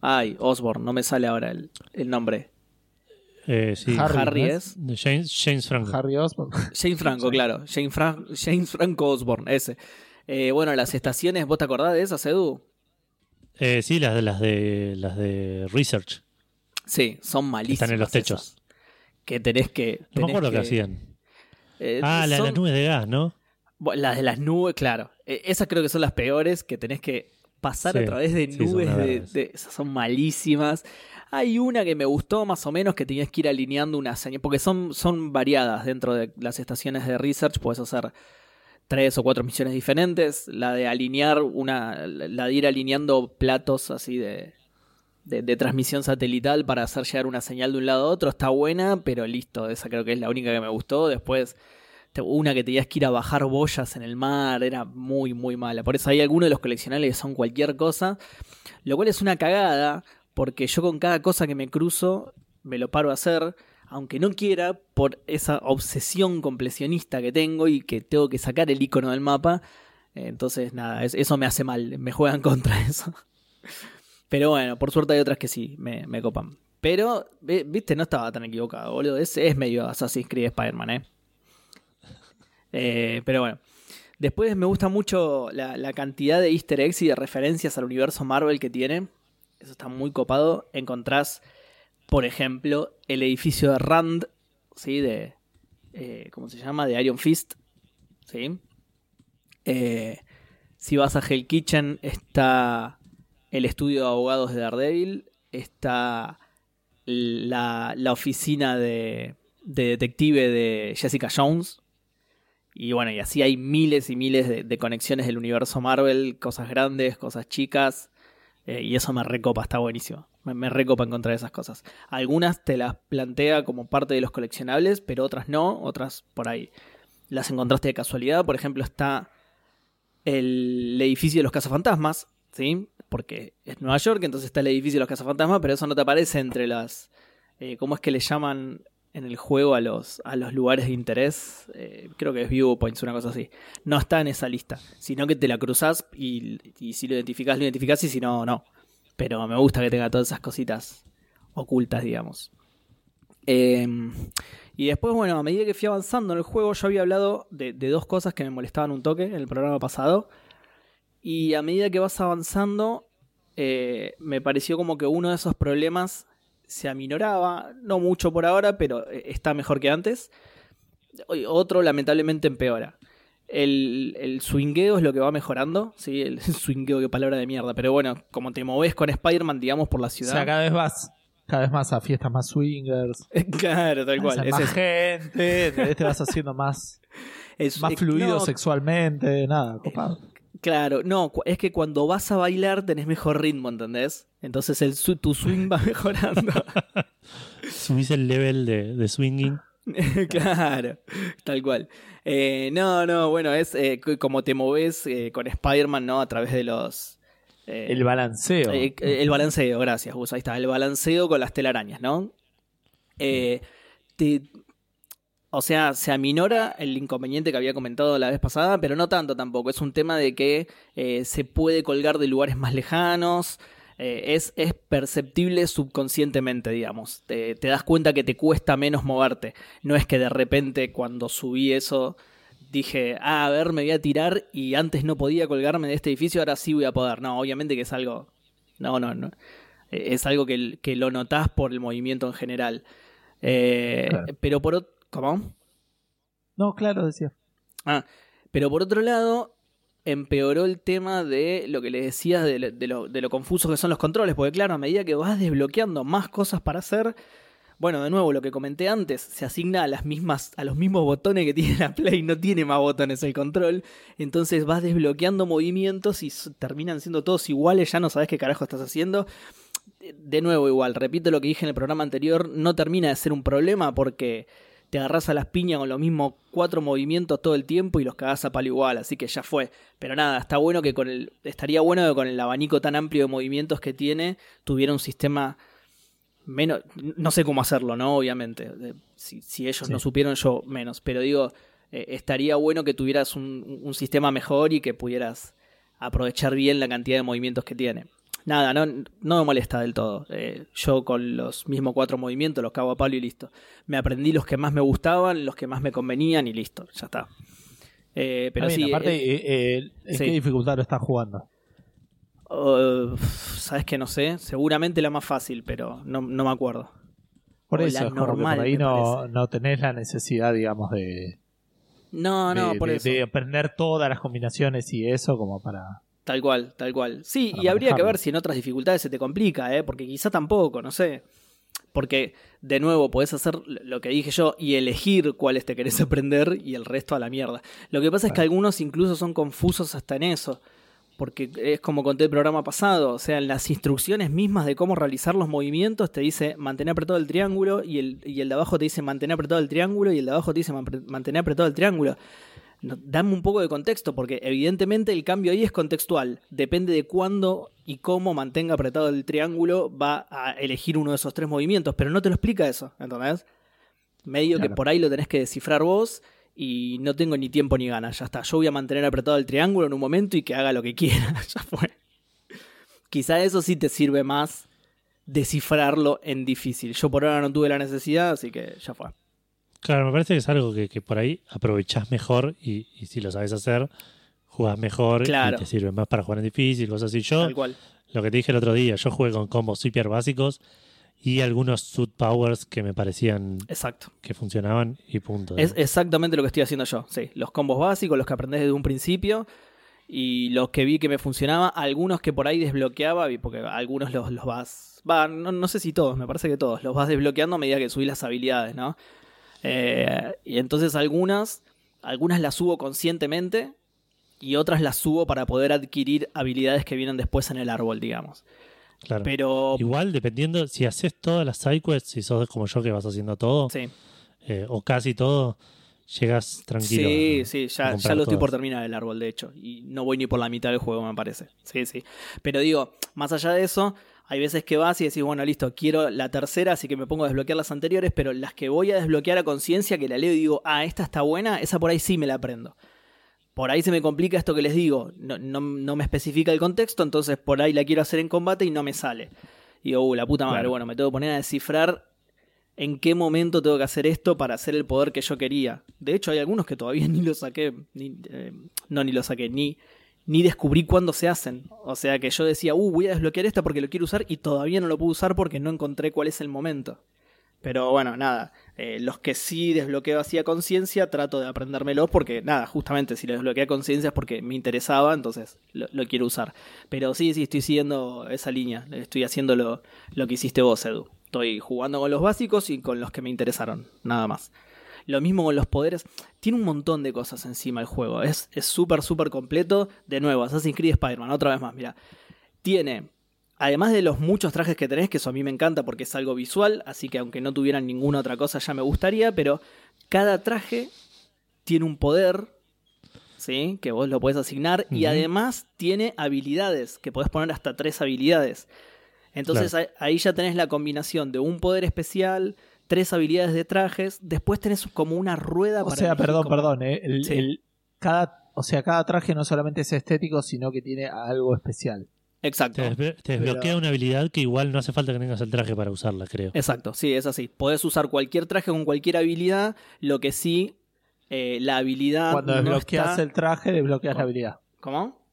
ay, Osborne, no me sale ahora el, el nombre. Eh, sí. Harry, Harry ¿no es. James, James Franco. Harry Osborn. James Franco, claro. James, Fran- James Franco Osborne, ese. Eh, bueno, las estaciones, ¿vos te acordás de esas, Edu? Eh, sí, las de las de las de Research. Sí, son malísimas. Están en los techos. esas. Que tenés que. No me tenés acuerdo qué que- hacían. eh, Ah, la- las nubes de gas, ¿no? Bueno, Las de las nubes, claro. Eh, Esas creo que son las peores, que tenés que pasar Sí, a través de sí, nubes. de, esas son malísimas. Hay una que me gustó más o menos que tenías que ir alineando una señal, porque son, son variadas dentro de las estaciones de research, puedes hacer tres o cuatro misiones diferentes. La de alinear una, la de ir alineando platos así de, de, de transmisión satelital para hacer llegar una señal de un lado a otro está buena, pero listo, esa creo que es la única que me gustó. Después una que tenías que ir a bajar boyas en el mar, era muy, muy mala. Por eso hay algunos de los coleccionables que son cualquier cosa, lo cual es una cagada, porque yo con cada cosa que me cruzo me lo paro a hacer, aunque no quiera, por esa obsesión completionista que tengo y que tengo que sacar el icono del mapa. Entonces, nada, es- eso me hace mal, me juegan contra eso. Pero bueno, por suerte hay otras que sí, me, me copan. Pero, viste, no estaba tan equivocado, boludo. Es, es medio Assassin's Creed Spider-Man, ¿eh? Eh, Pero bueno. Después me gusta mucho la, cantidad de easter eggs y de referencias al universo Marvel que tiene. Eso está muy copado. Encontrás, por ejemplo, el edificio de Rand, ¿sí? De, eh, ¿cómo se llama? De Iron Fist, ¿sí? Eh, si vas a Hell Kitchen está el estudio de abogados de Daredevil, está la, oficina de detective de Jessica Jones. Y bueno, y así hay miles y miles de, conexiones del universo Marvel, cosas grandes, cosas chicas. eh, y eso me recopa, está buenísimo. Me, me recopa encontrar esas cosas. Algunas te las plantea como parte de los coleccionables, pero otras no, otras por ahí las encontraste de casualidad. Por ejemplo, está el edificio de los cazafantasmas, ¿sí? Porque es Nueva York, entonces está el edificio de los cazafantasmas, pero eso no te aparece entre las... eh, ¿Cómo es que le llaman en el juego a los, a los lugares de interés? Eh, creo que es viewpoints, una cosa así. No está en esa lista, sino que te la cruzas y, si lo identificás, lo identificás y si no, no. Pero me gusta que tenga todas esas cositas ocultas, digamos. Eh, y después, bueno, a medida que fui avanzando en el juego, yo había hablado de, de dos cosas que me molestaban un toque en el programa pasado. Y a medida que vas avanzando, eh, me pareció como que uno de esos problemas se aminoraba, no mucho por ahora, pero eh, está mejor que antes. Otro lamentablemente empeora. El, el swingueo es lo que va mejorando, ¿sí? El swingueo, qué palabra de mierda. Pero bueno, como te moves con Spider-Man, digamos, por la O ciudad. sea, cada vez vas cada vez más a fiestas más swingers. claro, tal cual. Es más gente, te vas haciendo más, Es- más fluido no, sexualmente, nada, copado. Claro, no, es que cuando vas a bailar tenés mejor ritmo, ¿entendés? Entonces el, su- tu swing va mejorando. Subís el level de, de swinging. claro, tal cual. Eh, no, no, bueno, es eh, como te moves eh, con Spider-Man, ¿no? A través de los... eh, El balanceo. eh, el balanceo, gracias, Gus. Ahí está, el balanceo con las telarañas, ¿no? Eh, te- o sea, se aminora el inconveniente que había comentado la vez pasada, pero no tanto tampoco. Es un tema de que eh, se puede colgar de lugares más lejanos. eh, es, es perceptible subconscientemente, digamos. Te, te das cuenta que te cuesta menos moverte. No es que de repente cuando subí eso dije, ah, a ver, me voy a tirar y antes no podía colgarme de este edificio, ahora sí voy a poder. No, obviamente que es algo... No, no, no. Eh, Es algo que, que lo notás por el movimiento en general. Eh, Claro. Pero por otro... ¿Cómo? No, claro, decía. Ah, pero por otro lado, empeoró el tema de lo que les decías de, lo- de lo, de lo confusos que son los controles, porque claro, a medida que vas desbloqueando más cosas para hacer, bueno, de nuevo, lo que comenté antes, se asigna a las mismas, a los mismos botones que tiene la Play, no tiene más botones el control, entonces vas desbloqueando movimientos y terminan siendo todos iguales, ya no sabes qué carajo estás haciendo. De nuevo, igual, repito lo que dije en el programa anterior, no termina de ser un problema porque te agarras a las piñas con los mismos cuatro movimientos todo el tiempo y los cagás a palo igual, así que ya fue. Pero nada, está bueno que con el. Estaría bueno que con el abanico tan amplio de movimientos que tiene, tuviera un sistema menos. No sé cómo hacerlo, ¿no? Obviamente. Si, si ellos Sí. no supieron, yo menos. Pero digo, eh, estaría bueno que tuvieras un, un sistema mejor y que pudieras aprovechar bien la cantidad de movimientos que tiene. Nada, no, no me molesta del todo. Eh, yo con los mismos cuatro movimientos los cago a palo y listo. Me aprendí los que más me gustaban, los que más me convenían y listo, ya está. Eh, pero sí, aparte, eh, eh, eh, ¿en sí. qué dificultad lo estás jugando? uh, sabes que no sé, seguramente la más fácil, pero no, no me acuerdo. Por O eso, la normal, por ahí no, no tenés la necesidad, digamos, de, No, no, de, por de- eso. de aprender todas las combinaciones y eso como para... Tal cual, tal cual. Sí, y habría que ver si en otras dificultades se te complica, ¿eh? Porque quizá tampoco, no sé. Porque, de nuevo, podés hacer lo que dije yo y elegir cuáles te querés aprender y el resto a la mierda. Lo que pasa es que algunos incluso son confusos hasta en eso. Porque es como conté el programa pasado, o sea, en las instrucciones mismas de cómo realizar los movimientos te dice mantener apretado el triángulo y el, y el de abajo te dice mantener apretado el triángulo y el de abajo te dice man- mantener apretado el triángulo. Dame un poco de contexto, porque evidentemente el cambio ahí es contextual. Depende de cuándo y cómo mantenga apretado el triángulo, va a elegir uno de esos tres movimientos, pero no te lo explica eso, ¿entendés? Medio que por ahí lo tenés que descifrar vos y no tengo ni tiempo ni ganas, ya está. Yo voy a mantener apretado el triángulo en un momento y que haga lo que quiera, ya fue. Quizá eso sí te sirve más descifrarlo en difícil. Yo por ahora no tuve la necesidad, así que ya fue. Claro, me parece que es algo que, que por ahí aprovechás mejor y, y si lo sabes hacer, jugás mejor Claro. y te sirve más para jugar en difícil, cosas así. Yo, Tal cual. lo que te dije el otro día, yo jugué con combos super básicos y algunos suit powers que me parecían Exacto. que funcionaban y punto. Es exactamente lo que estoy haciendo yo, sí. Los combos básicos, los que aprendés desde un principio y los que vi que me funcionaba, algunos que por ahí desbloqueaba, porque algunos los, los vas... Va, no, no sé si todos, me parece que todos, los vas desbloqueando a medida que subís las habilidades, ¿no? Eh, y entonces algunas, algunas las subo conscientemente y otras las subo para poder adquirir habilidades que vienen después en el árbol, digamos. claro. Pero... Igual, dependiendo, si haces todas las sidequests, si sos como yo que vas haciendo todo, Sí, eh, o casi todo, llegas tranquilo. Sí, a- sí, ya, ya lo estoy por terminar el árbol, de hecho. Y no voy ni por la mitad del juego, me parece. Sí, sí. Pero digo, más allá de eso, hay veces que vas y decís, bueno, listo, quiero la tercera, así que me pongo a desbloquear las anteriores, pero las que voy a desbloquear a conciencia, que la leo y digo, ah, esta está buena, esa por ahí sí me la aprendo. Por ahí se me complica esto que les digo, no, no, no me especifica el contexto, entonces por ahí la quiero hacer en combate y no me sale. Y digo, uh, la puta madre, Claro. bueno, me tengo que poner a descifrar en qué momento tengo que hacer esto para hacer el poder que yo quería. De hecho, hay algunos que todavía ni lo saqué, ni, eh, no ni lo saqué, ni, ni descubrí cuándo se hacen. O sea que yo decía, uh, voy a desbloquear esta porque lo quiero usar y todavía no lo puedo usar porque no encontré cuál es el momento. Pero bueno, nada, eh, los que sí desbloqueo así a conciencia, trato de aprendérmelos porque, nada, justamente si lo desbloqueé a conciencia es porque me interesaba, entonces lo, quiero usar. Pero sí, sí, estoy siguiendo esa línea, estoy haciendo lo, lo que hiciste vos, Edu. estoy jugando con los básicos y con los que me interesaron, nada más. Lo mismo con los poderes. Tiene un montón de cosas encima el juego. Es súper, súper completo. De nuevo, Assassin's Creed Spider-Man, otra vez más, mira. Tiene, además de los muchos trajes que tenés, que eso a mí me encanta porque es algo visual, así que aunque no tuvieran ninguna otra cosa ya me gustaría, pero cada traje tiene un poder, ¿sí? Que vos lo podés asignar y además tiene habilidades, que podés poner hasta tres habilidades. Entonces ahí ya tenés la combinación de un poder especial, tres habilidades de trajes, después tenés como una rueda O para sea, elegir perdón, como- perdón. eh, el- Sí. el- cada, o sea, cada traje no solamente es estético, sino que tiene algo especial. Exacto. Te, Pero- desbloquea una habilidad que igual no hace falta que tengas el traje para usarla, creo. Exacto, sí, es así. Podés usar cualquier traje con cualquier habilidad, lo que sí, eh, la habilidad Cuando no desbloqueas está- el traje, desbloqueas la ¿Cómo? habilidad. ¿Cómo?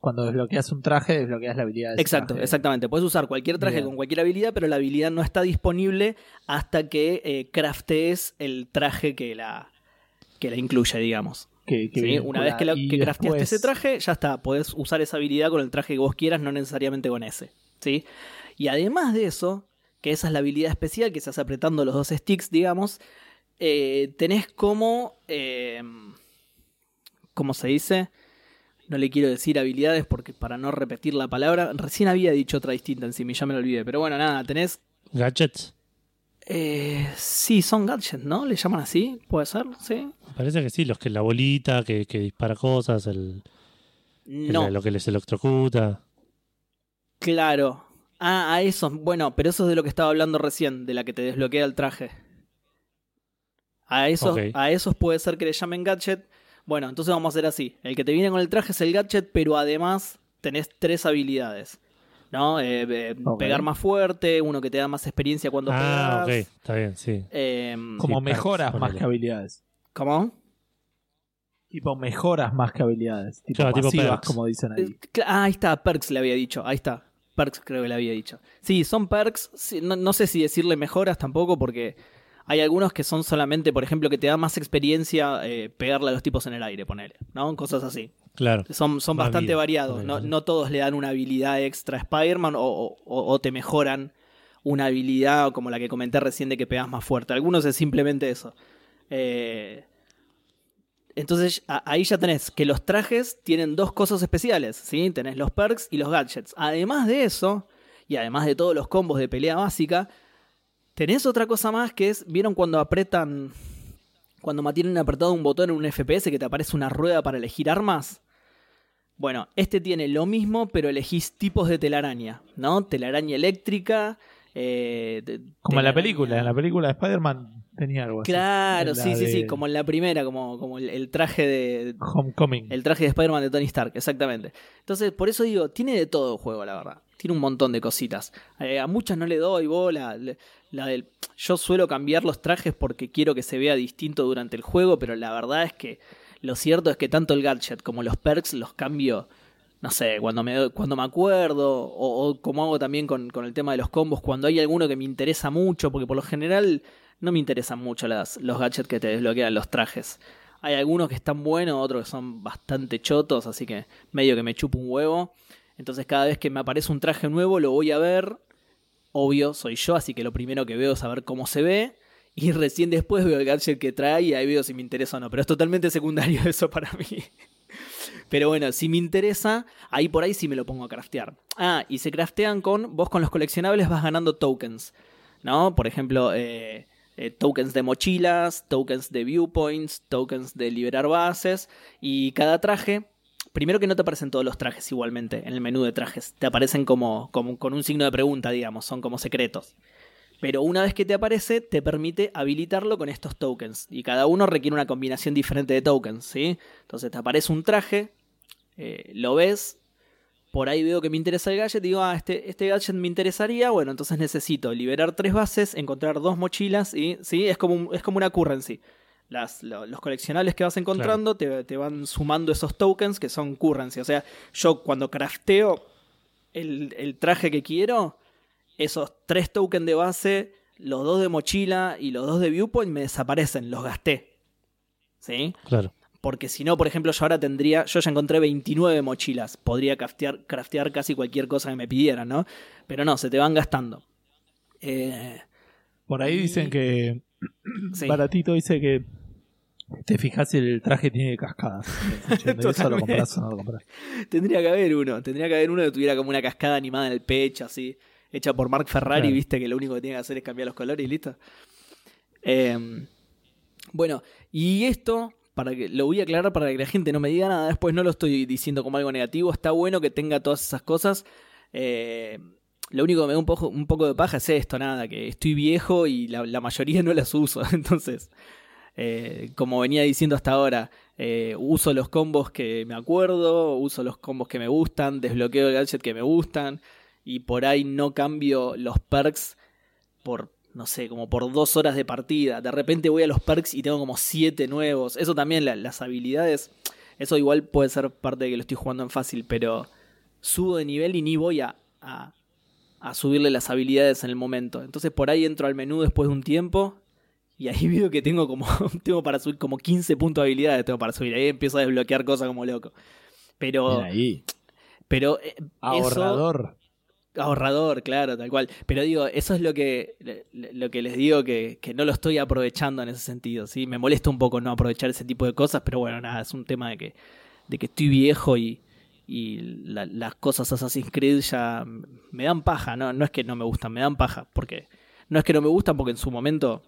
Cuando desbloqueas un traje, desbloqueas la habilidad. de Exacto, traje. exactamente. Puedes usar cualquier traje Bien. con cualquier habilidad, pero la habilidad no está disponible hasta que eh, craftees el traje que la, que la incluye, digamos. Que- que ¿Sí? Una vez que, la- que crafteaste después- ese traje, ya está. Podés usar esa habilidad con el traje que vos quieras, no necesariamente con ese. ¿sí? Y además de eso, que esa es la habilidad especial que se hace apretando los dos sticks, digamos, eh, tenés como. eh, ¿Cómo se dice? No le quiero decir habilidades porque para no repetir la palabra, recién había dicho otra distinta encima y ya me lo olvidé. Pero bueno, nada, tenés. Gadgets. Eh, sí, son gadgets, ¿no? ¿Le llaman así? ¿Puede ser? Sí. Me parece que sí, los que la bolita, que, que dispara cosas, el, el- No. lo que les electrocuta. Claro. Ah, a eso. Bueno, pero eso es de lo que estaba hablando recién, de la que te desbloquea el traje. A esos, a esos puede ser que le llamen gadget. Bueno, entonces vamos a hacer así. El que te viene con el traje es el gadget, pero además tenés tres habilidades. ¿No? Eh, eh. Pegar más fuerte, uno que te da más experiencia cuando Ah, ok, pegas. está bien, sí. Em, Como Sí, mejoras más que habilidades. ¿Cómo? Tipo mejoras más que habilidades. Tipo Claro, tipo pasivas, perks. como dicen ahí. Eh, Ah, ahí está, perks le había dicho. Ahí está. Perks creo que le había dicho. Sí, son perks. no sé si decirle mejoras tampoco, porque hay algunos que son solamente, por ejemplo, que te da más experiencia eh, pegarle a los tipos en el aire, ponele. ¿No? Cosas así. Claro. Son, son bastante vida, variados. No, todos le dan una habilidad extra a Spider-Man o, o- o te mejoran una habilidad como la que comenté recién de que pegas más fuerte. Algunos es simplemente eso. Eh, entonces ahí ya tenés que los trajes tienen dos cosas especiales, ¿sí? Tenés los perks y los gadgets. Además de eso, y además de todos los combos de pelea básica, tenés otra cosa más que es, ¿vieron cuando apretan, cuando mantienen apretado un botón en un FPS que te aparece una rueda para elegir armas? Bueno, este tiene lo mismo, pero elegís tipos de telaraña, ¿no? Telaraña eléctrica. eh, Como en la película. En la película de Spider-Man tenía algo así. Claro, sí, sí, sí, como en la primera, como, como el, el traje de. Homecoming. El traje de Spider-Man de Tony Stark, exactamente. Entonces, por eso digo, tiene de todo el juego, la verdad. Tiene un montón de cositas. Eh, a muchas no le doy bola. le- La del, yo suelo cambiar los trajes porque quiero que se vea distinto durante el juego, pero la verdad es que lo cierto es que tanto el gadget como los perks los cambio, no sé, cuando me, cuando me acuerdo, o, o como hago también con, con el tema de los combos, cuando hay alguno que me interesa mucho, porque por lo general no me interesan mucho las, los gadgets que te desbloquean los trajes. Hay algunos que están buenos, otros que son bastante chotos, así que medio que me chupo un huevo. Entonces cada vez que me aparece un traje nuevo lo voy a ver. Obvio, soy yo, así que lo primero que veo es saber cómo se ve. Y recién después veo el gadget que trae y ahí veo si me interesa o no. Pero es totalmente secundario eso para mí. Pero bueno, si me interesa, ahí por ahí sí me lo pongo a craftear. Ah, y se craftean con, vos con los coleccionables vas ganando tokens. ¿No? Por ejemplo, eh, eh, tokens de mochilas, tokens de viewpoints, tokens de liberar bases. Y cada traje, primero que no te aparecen todos los trajes igualmente en el menú de trajes. Te aparecen como, como con un signo de pregunta, digamos, son como secretos. Pero una vez que te aparece, te permite habilitarlo con estos tokens. Y cada uno requiere una combinación diferente de tokens, ¿sí? Entonces te aparece un traje, eh, lo ves, por ahí veo que me interesa el gadget, digo, ah, este, este gadget me interesaría, bueno, entonces necesito liberar tres bases, encontrar dos mochilas y, ¿sí? Es como, es como una currency. Las, lo- los coleccionables que vas encontrando te, te van sumando esos tokens que son currency. O sea, yo cuando crafteo el, el traje que quiero, esos tres tokens de base, los dos de mochila y los dos de viewpoint me desaparecen, los gasté. ¿Sí? Claro. Porque si no, por ejemplo, yo ahora tendría, yo ya encontré 29 mochilas, podría craftear, craftear casi cualquier cosa que me pidieran, ¿no? Pero no, se te van gastando. Eh, Por ahí dicen que. sí. Baratito dice que. Te fijas si el traje tiene cascadas. ¿Entiendes? ¿Eso lo Totalmente. compras o no lo compras? Tendría que haber uno, tendría que haber uno que tuviera como una cascada animada en el pecho, así, hecha por Mark Ferrari, Claro. viste que lo único que tiene que hacer es cambiar los colores y listo. Eh, bueno, y esto, para que lo voy a aclarar para que la gente no me diga nada, después no lo estoy diciendo como algo negativo, está bueno que tenga todas esas cosas. Eh, lo único que me da un poco, un poco de paja es esto, nada, que estoy viejo y la, la mayoría no las uso. Entonces, eh, como venía diciendo hasta ahora, eh, uso los combos que me acuerdo, uso los combos que me gustan, desbloqueo el gadget que me gustan y por ahí no cambio los perks por, no sé, como por dos horas de partida. De repente voy a los perks y tengo como siete nuevos. Eso también, la- las habilidades, eso igual puede ser parte de que lo estoy jugando en fácil, pero subo de nivel y ni voy a, a, a subirle las habilidades en el momento. Entonces por ahí entro al menú después de un tiempo y ahí veo que tengo como tengo para subir como 15 puntos de habilidades tengo para subir. Ahí empiezo a desbloquear cosas como loco. Pero ahí. pero eh, eso- Ahorrador. ahorrador, claro, tal cual. Pero digo, eso es lo que lo que les digo que, que no lo estoy aprovechando en ese sentido, ¿sí? Me molesta un poco no aprovechar ese tipo de cosas, pero bueno, nada, es un tema de que de que estoy viejo y y la- las cosas Assassin's Creed ya me dan paja, no no es que no me gustan, me dan paja, porque no es que no me gustan porque en su momento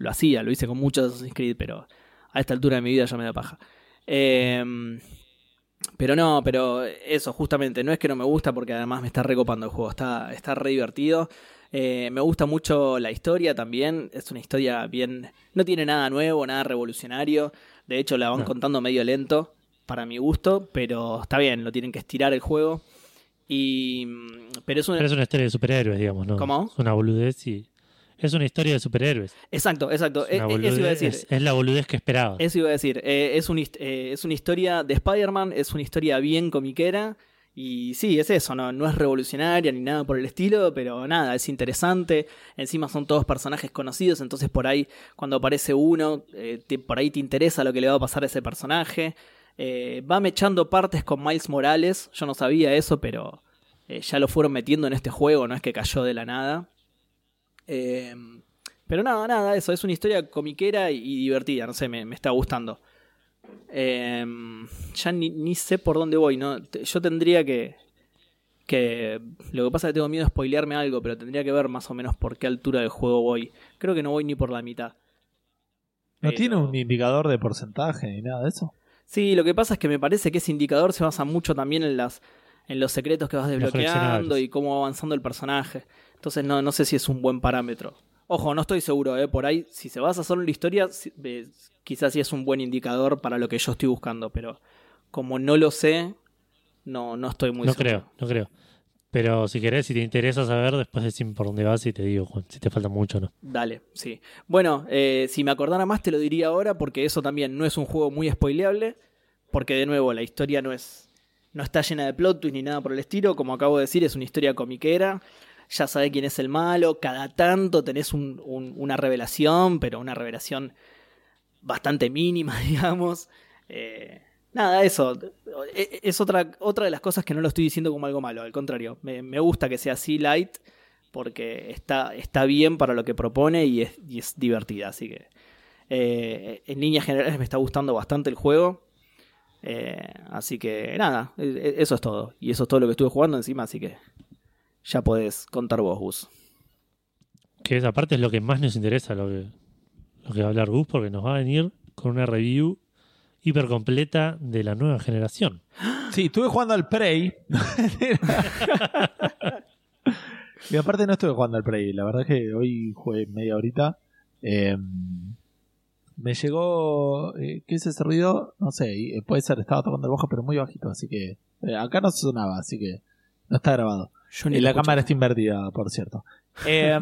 lo hacía, lo hice con muchos Assassin's Creed, pero a esta altura de mi vida ya me da paja. Eh, pero no, pero eso, justamente, no es que no me gusta porque además me está recopando el juego, está, está re divertido. Eh, me gusta mucho la historia también, es una historia bien... No tiene nada nuevo, nada revolucionario, de hecho la van No. contando medio lento, para mi gusto, pero está bien, lo tienen que estirar el juego. Y... Pero es una... Pero es una historia de superhéroes, digamos, ¿no? ¿Cómo? Es una boludez y. Es una historia de superhéroes. Exacto, exacto, Es, una eh, eso iba a decir. es- es la boludez que esperaba. Eso iba a decir, eh, es, un eh, es una historia de Spider-Man, es una historia bien comiquera. Y sí, es eso, no, no es revolucionaria ni nada por el estilo, pero nada, es interesante. Encima son todos personajes conocidos, entonces por ahí, cuando aparece uno, eh, te- por ahí te interesa lo que le va a pasar a ese personaje. Eh, va mechando partes con Miles Morales, yo no sabía eso, pero eh, ya lo fueron metiendo en este juego, no es que cayó de la nada. Eh, pero nada, nada, eso, es una historia comiquera y, divertida, no sé, me, me está gustando. Eh, ya ni, ni sé por dónde voy, ¿no? Yo tendría que, que... Lo que pasa es que tengo miedo de spoilearme algo, pero tendría que ver más o menos por qué altura del juego voy. Creo que no voy ni por la mitad. ¿No Pero- tiene un indicador de porcentaje ni nada de eso? Sí, lo que pasa es que me parece que ese indicador se basa mucho también en las en los secretos que vas desbloqueando y cómo va avanzando el personaje. Entonces no, no sé si es un buen parámetro. Ojo, no estoy seguro, ¿eh? Por ahí, si se basa solo en la historia, si- eh, quizás sí es un buen indicador para lo que yo estoy buscando, pero como no lo sé, no, no estoy muy no seguro. creo, no creo. Pero si querés, si te interesa saber, después decime por dónde vas y te digo Juan, si te falta mucho o no. Dale, sí. Bueno, eh, si me acordara más te lo diría ahora porque eso también no es un juego muy spoileable, porque de nuevo la historia no es no está llena de plot twist ni nada por el estilo, como acabo de decir, es una historia comiquera. Ya sabés quién es el malo, cada tanto tenés un- un- una revelación, pero una revelación bastante mínima, digamos. Eh, nada, eso. Eh, Es otra, otra de las cosas que no lo estoy diciendo como algo malo, al contrario. Me, gusta que sea así light, porque está, está bien para lo que propone y es, y es divertida. Así que eh, en líneas generales me está gustando bastante el juego. Eh, así que nada, eh, eso es todo. Y eso es todo lo que estuve jugando encima, así que ya podés contar vos, Gus. Que esa parte es lo que más nos interesa, lo que, lo que va a hablar Gus, porque nos va a venir con una review hiper completa de la nueva generación. Sí, estuve jugando al Prey. y aparte no estuve jugando al Prey. La verdad es que hoy jugué media horita. Eh, me llegó... eh, ¿Qué es ese ruido? No sé. eh, puede ser, estaba tocando el bajo, pero muy bajito. Así que... eh, acá no sonaba, así que... No está grabado. Yo Y la cámara está invertida, por cierto. Eh,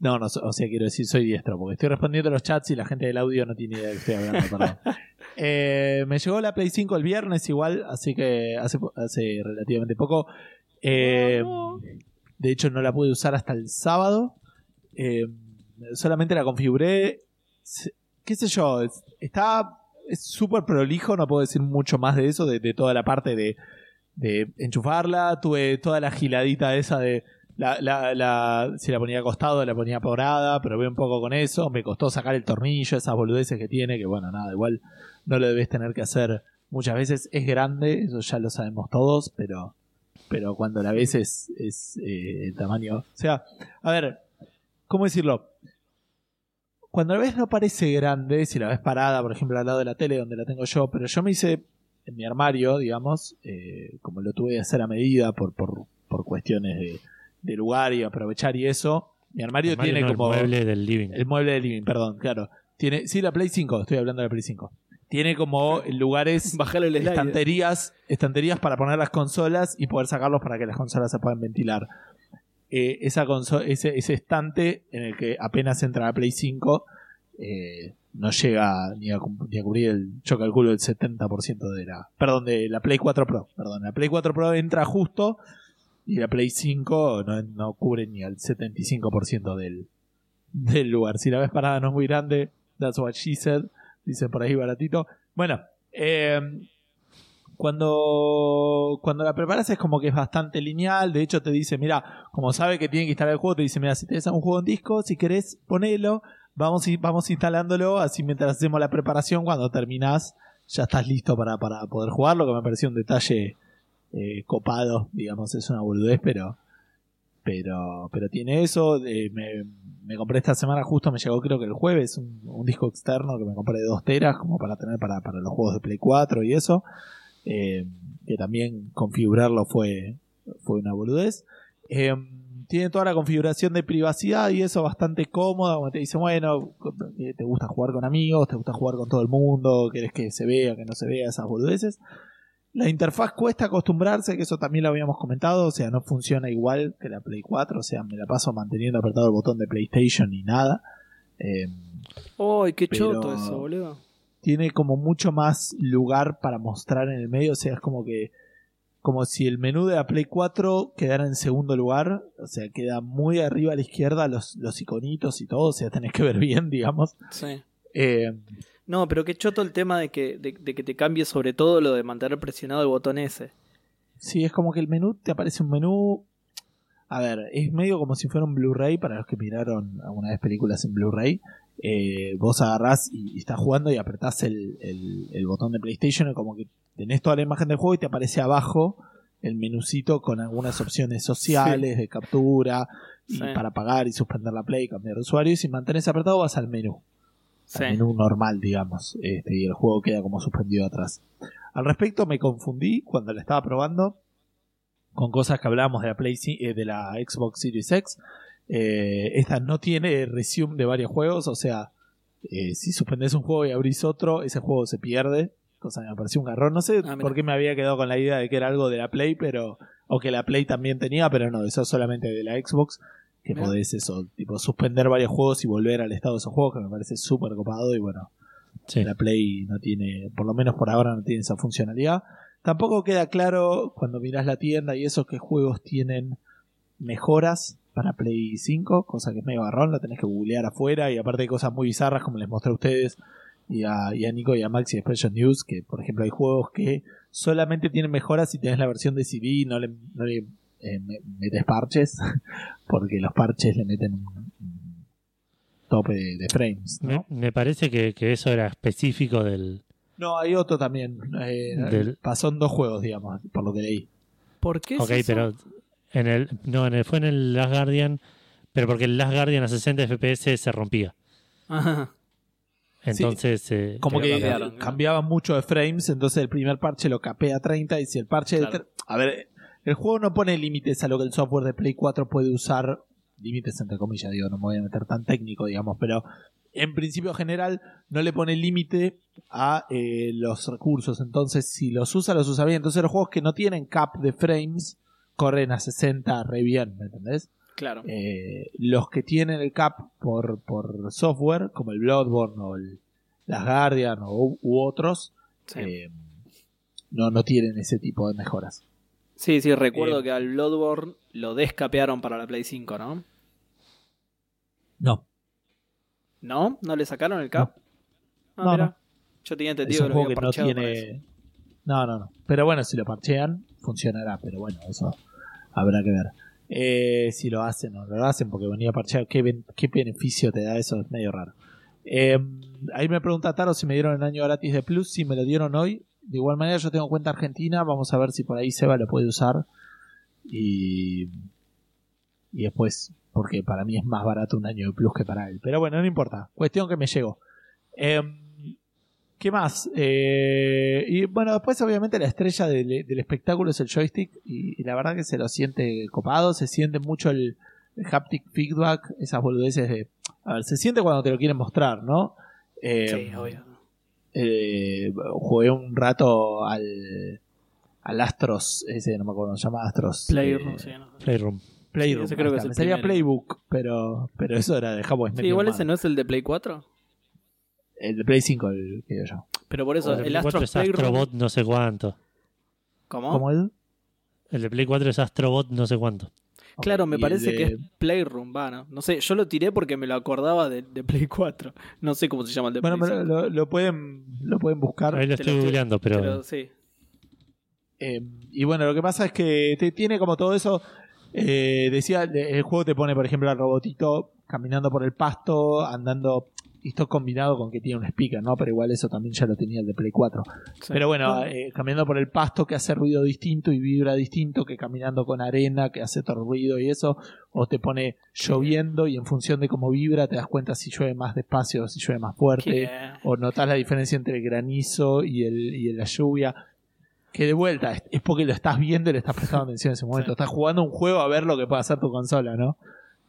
no, no, o sea, quiero decir, soy diestro, porque estoy respondiendo los chats y la gente del audio no tiene idea de que estoy hablando, perdón. Eh, me llegó la Play 5 el viernes igual, así que hace, hace relativamente poco. Eh, de hecho, no la pude usar hasta el sábado. Eh, solamente la configuré. ¿Qué sé yo? es- Está es súper prolijo, no puedo decir mucho más de eso, de, de toda la parte de, de enchufarla. Tuve toda la giladita esa de La, la, si la ponía acostado, la ponía porada, pero ve un poco con eso. Me costó sacar el tornillo, esas boludeces que tiene, que bueno, nada, igual no lo debes tener que hacer muchas veces. Es grande, eso ya lo sabemos todos, pero, pero cuando la ves es, es eh, el tamaño. O sea, a ver, ¿cómo decirlo? Cuando la ves no parece grande, si la ves parada, por ejemplo, al lado de la tele donde la tengo yo, pero yo me hice en mi armario, digamos, eh, como lo tuve que hacer a medida por, por, por cuestiones de, de lugar y aprovechar y eso. Mi armario, Armario, tiene no, el como mueble del living. el mueble de living, perdón, claro. Tiene, sí, la Play 5, estoy hablando de la Play 5. Tiene como lugares, el estanterías, estanterías para poner las consolas y poder sacarlos para que las consolas se puedan ventilar. Eh, esa ese, ese estante en el que apenas entra la Play 5 eh, no llega ni a, ni a cubrir el, yo calculo el 70% de la, perdón, de la Play 4 Pro, perdón, la Play 4 Pro entra justo y la Play 5 no, no cubre ni al 75% del, del lugar. Si la ves parada no es muy grande, that's what she said, dice por ahí baratito. Bueno, eh, cuando, cuando la preparas es como que es bastante lineal. De hecho, te dice, mira, como sabe que tiene que instalar el juego, te dice, mira, si tenés un juego en disco, si querés, ponelo. Vamos, vamos instalándolo. Así mientras hacemos la preparación, cuando terminás, ya estás listo para, para poder jugarlo. Que me pareció un detalle eh, copado, digamos, es una boludez, pero. Pero, pero tiene eso. eh, me, me compré esta semana, justo me llegó, creo que el jueves, un, disco externo que me compré de 2 teras, como para tener para, para los juegos de Play 4 y eso. eh, que también configurarlo fue, fue una boludez. Eh, tiene toda la configuración de privacidad y eso bastante cómoda. Como te dice, bueno, eh, te gusta jugar con amigos, te gusta jugar con todo el mundo, querés que se vea, que no se vea, esas boludeces. La interfaz cuesta acostumbrarse, que eso también lo habíamos comentado, o sea, no funciona igual que la Play 4, o sea, me la paso manteniendo apretado el botón de PlayStation y nada. Eh, ¡Ay, qué choto eso, boludo! tiene como mucho más lugar para mostrar en el medio, o sea, es como que como si el menú de la Play 4 quedara en segundo lugar, o sea, queda muy arriba a la izquierda los, los iconitos y todo, o sea, tenés que ver bien, digamos. Sí. Eh, No, pero qué choto el tema de que, de, de que te cambie sobre todo lo de mantener presionado el botón ese. sí, es como que el menú, te aparece un menú, a ver, es medio como si fuera un Blu-ray, para los que miraron alguna vez películas en Blu-ray, eh, vos agarrás y, y estás jugando y apretás el, el- el botón de PlayStation y como que tenés toda la imagen del juego y te aparece abajo el menucito con algunas opciones sociales de captura y para pagar y suspender la play, cambiar de usuario y si mantenés apretado vas al menú Sí. al menú normal, digamos, este, y el juego queda como suspendido atrás. Al respecto, me confundí cuando la estaba probando con cosas que hablábamos de la Play, eh, de la Xbox Series X. Eh, esta no tiene resume de varios juegos, o sea, eh, si suspendes un juego y abrís otro, ese juego se pierde. Cosa que me pareció un garrón. No sé Ah, por qué me había quedado con la idea de que era algo de la Play, pero. O que la Play también tenía, pero no, eso es solamente de la Xbox. Que podés eso, tipo, suspender varios juegos y volver al estado de esos juegos, que me parece súper copado. Y bueno, Sí. la Play no tiene, por lo menos por ahora no tiene esa funcionalidad. Tampoco queda claro cuando miras la tienda y eso que juegos tienen mejoras para Play 5, cosa que es medio garrón, la tenés que googlear afuera y aparte hay cosas muy bizarras como les mostré a ustedes y a, y a Nico y a Maxi de Expression News, que por ejemplo hay juegos que solamente tienen mejoras si tenés la versión de CD y no le, no le eh, me- metes parches, porque los parches le meten un, un tope de, de frames. ¿no? Me, me parece que, que eso era específico del. No, hay otro también. eh, Del- Pasó en dos juegos, digamos, por lo que leí. ¿Por qué es Ok, eso? pero en el. No, en el, fue en el Last Guardian. Pero porque el Last Guardian a 60 FPS se rompía. Ajá. Entonces. eh, Como que cambiaron, ¿no? cambiaba mucho de frames, entonces el primer parche lo capea a 30 y si el parche... Claro. a ver, el juego no pone límites a lo que el software de Play 4 puede usar. Límites entre comillas, digo, no me voy a meter tan técnico, digamos, pero en principio general no le pone límite a eh, los recursos. Entonces, si los usa, los usa bien. Entonces los juegos que no tienen cap de frames corren a 60 re bien, ¿me entendés? Claro. Eh, los que tienen el cap por, por software, como el Bloodborne o el Las Guardian o, u otros, Sí. eh, no, no tienen ese tipo de mejoras. Sí, sí, recuerdo Eh, que al Bloodborne lo descapearon para la Play 5, ¿no? No, ¿No? ¿No le sacaron el cap? Ah, No, mira. no. Yo tenía es entendido un que lo juego había que no tiene. No, no, no. Pero bueno, si lo parchean, funcionará. Pero bueno, eso habrá que ver. Eh, si lo hacen o no lo hacen porque venía parcheado, ¿qué, ben- qué beneficio te da eso? Es medio raro. Eh, ahí me pregunta Taro si me dieron el año gratis de Plus, si me lo dieron hoy. De igual manera yo tengo cuenta argentina, vamos a ver si por ahí Seba lo puede usar. Y, y después, porque para mí es más barato un año de Plus que para él. Pero bueno, no importa. Cuestión que me llegó. Em, ¿Qué más? Eh, y bueno, después obviamente la estrella del, del espectáculo es el joystick y, y la verdad que se lo siente copado, se siente mucho el, el haptic feedback, esas boludeces de... A ver, se siente cuando te lo quieren mostrar, ¿no? Eh, Sí, obvio. eh, jugué un rato al, al Astros, ese no me acuerdo cómo se llama Astros. Playroom, eh, sí, no sé. Playroom. Playroom. Sí, creo que es el Me salía primero. Playbook, pero, pero eso era de Japón. Sí, igual ese no es el de Play 4. El de Play 5, el que digo yo. Pero por eso, El el Play 4 Astro es. Astrobot no sé cuánto. ¿Cómo? ¿Cómo es? El de Play 4 es Astrobot no sé cuánto. Claro, me parece de- que es Playroom, va, ¿no? No sé, yo lo tiré porque me lo acordaba de, de Play 4. No sé cómo se llama el de Bueno, Play pero 5. lo, lo pueden, lo pueden buscar. Ahí lo te estoy lo estoy- googleando, pero, Pero sí. Eh, y bueno, lo que pasa es que te tiene como todo eso. eh, decía, el juego te pone, por ejemplo, al robotito caminando por el pasto, andando. Y esto combinado con que tiene un speaker, ¿no? Pero igual eso también ya lo tenía el de Play 4. sí. Pero bueno, eh, caminando por el pasto que hace ruido distinto y vibra distinto que caminando con arena que hace todo ruido y eso. O te pone lloviendo y en función de cómo vibra te das cuenta si llueve más despacio o si llueve más fuerte ¿Qué? o notas la diferencia entre el granizo y, el, y la lluvia. Que de vuelta, es, es porque lo estás viendo y le estás prestando atención en ese momento. Sí. Estás jugando un juego a ver lo que puede hacer tu consola, ¿no?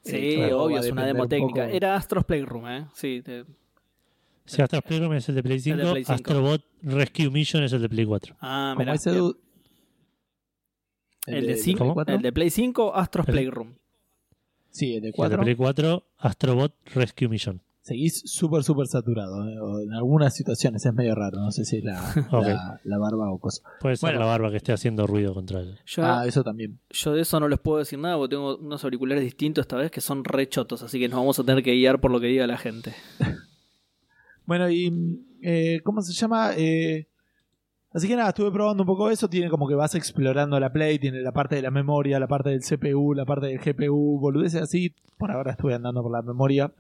Sí, Eh, claro, obvio, es una demo un técnica. poco- Era Astros Playroom, ¿eh? Sí, te- si Astro Playroom es el de Play 5, de Play 5. Astrobot Rescue Mission es el de Play 4. Ah, mira. ese du- El de, Play cinco- 4? el de Play 5, Astros El- Playroom. Sí, el de Y el de 4. Play 4, Astrobot Rescue Mission. Seguís súper, súper saturado. ¿eh? O en algunas situaciones es medio raro. No sé si es la, la, la barba o cosa. Puede ser Bueno. la barba que esté haciendo ruido contra él. Yo, Ah, eso también. yo de eso no les puedo decir nada porque tengo unos auriculares distintos esta vez que son re chotos, así que nos vamos a tener que guiar por lo que diga la gente. Bueno, y. eh, ¿Cómo se llama? Eh, así que nada, estuve probando un poco eso. Tiene como que vas explorando la Play. Tiene la parte de la memoria, la parte del CPU, la parte del GPU, boludeces así. Por ahora estuve andando por la memoria.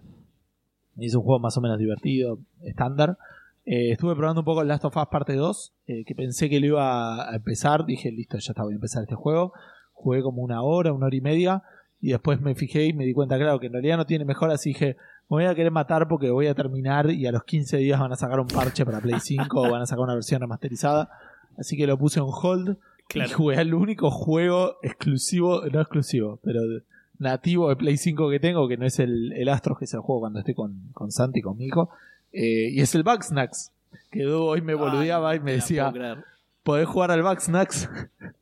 Es un juego más o menos divertido, estándar. Eh, estuve probando un poco el Last of Us parte 2, eh, que pensé que lo iba a empezar. Dije, listo, ya está, voy a empezar este juego. Jugué como una hora, una hora y media. Y después me fijé y me di cuenta, claro, que en realidad no tiene mejoras. Y dije, me voy a querer matar porque voy a terminar y a los 15 días van a sacar un parche para Play 5 o van a sacar una versión remasterizada. Así que lo puse en hold y jugué al único juego exclusivo, no exclusivo, pero nativo de Play 5 que tengo, que no es el, el Astros, que es el juego cuando estoy con, con Santi, con mi hijo. Eh, y es el Bugsnax. Que hoy me boludeaba Ay, y me decía. ¿podés jugar al Bugsnax?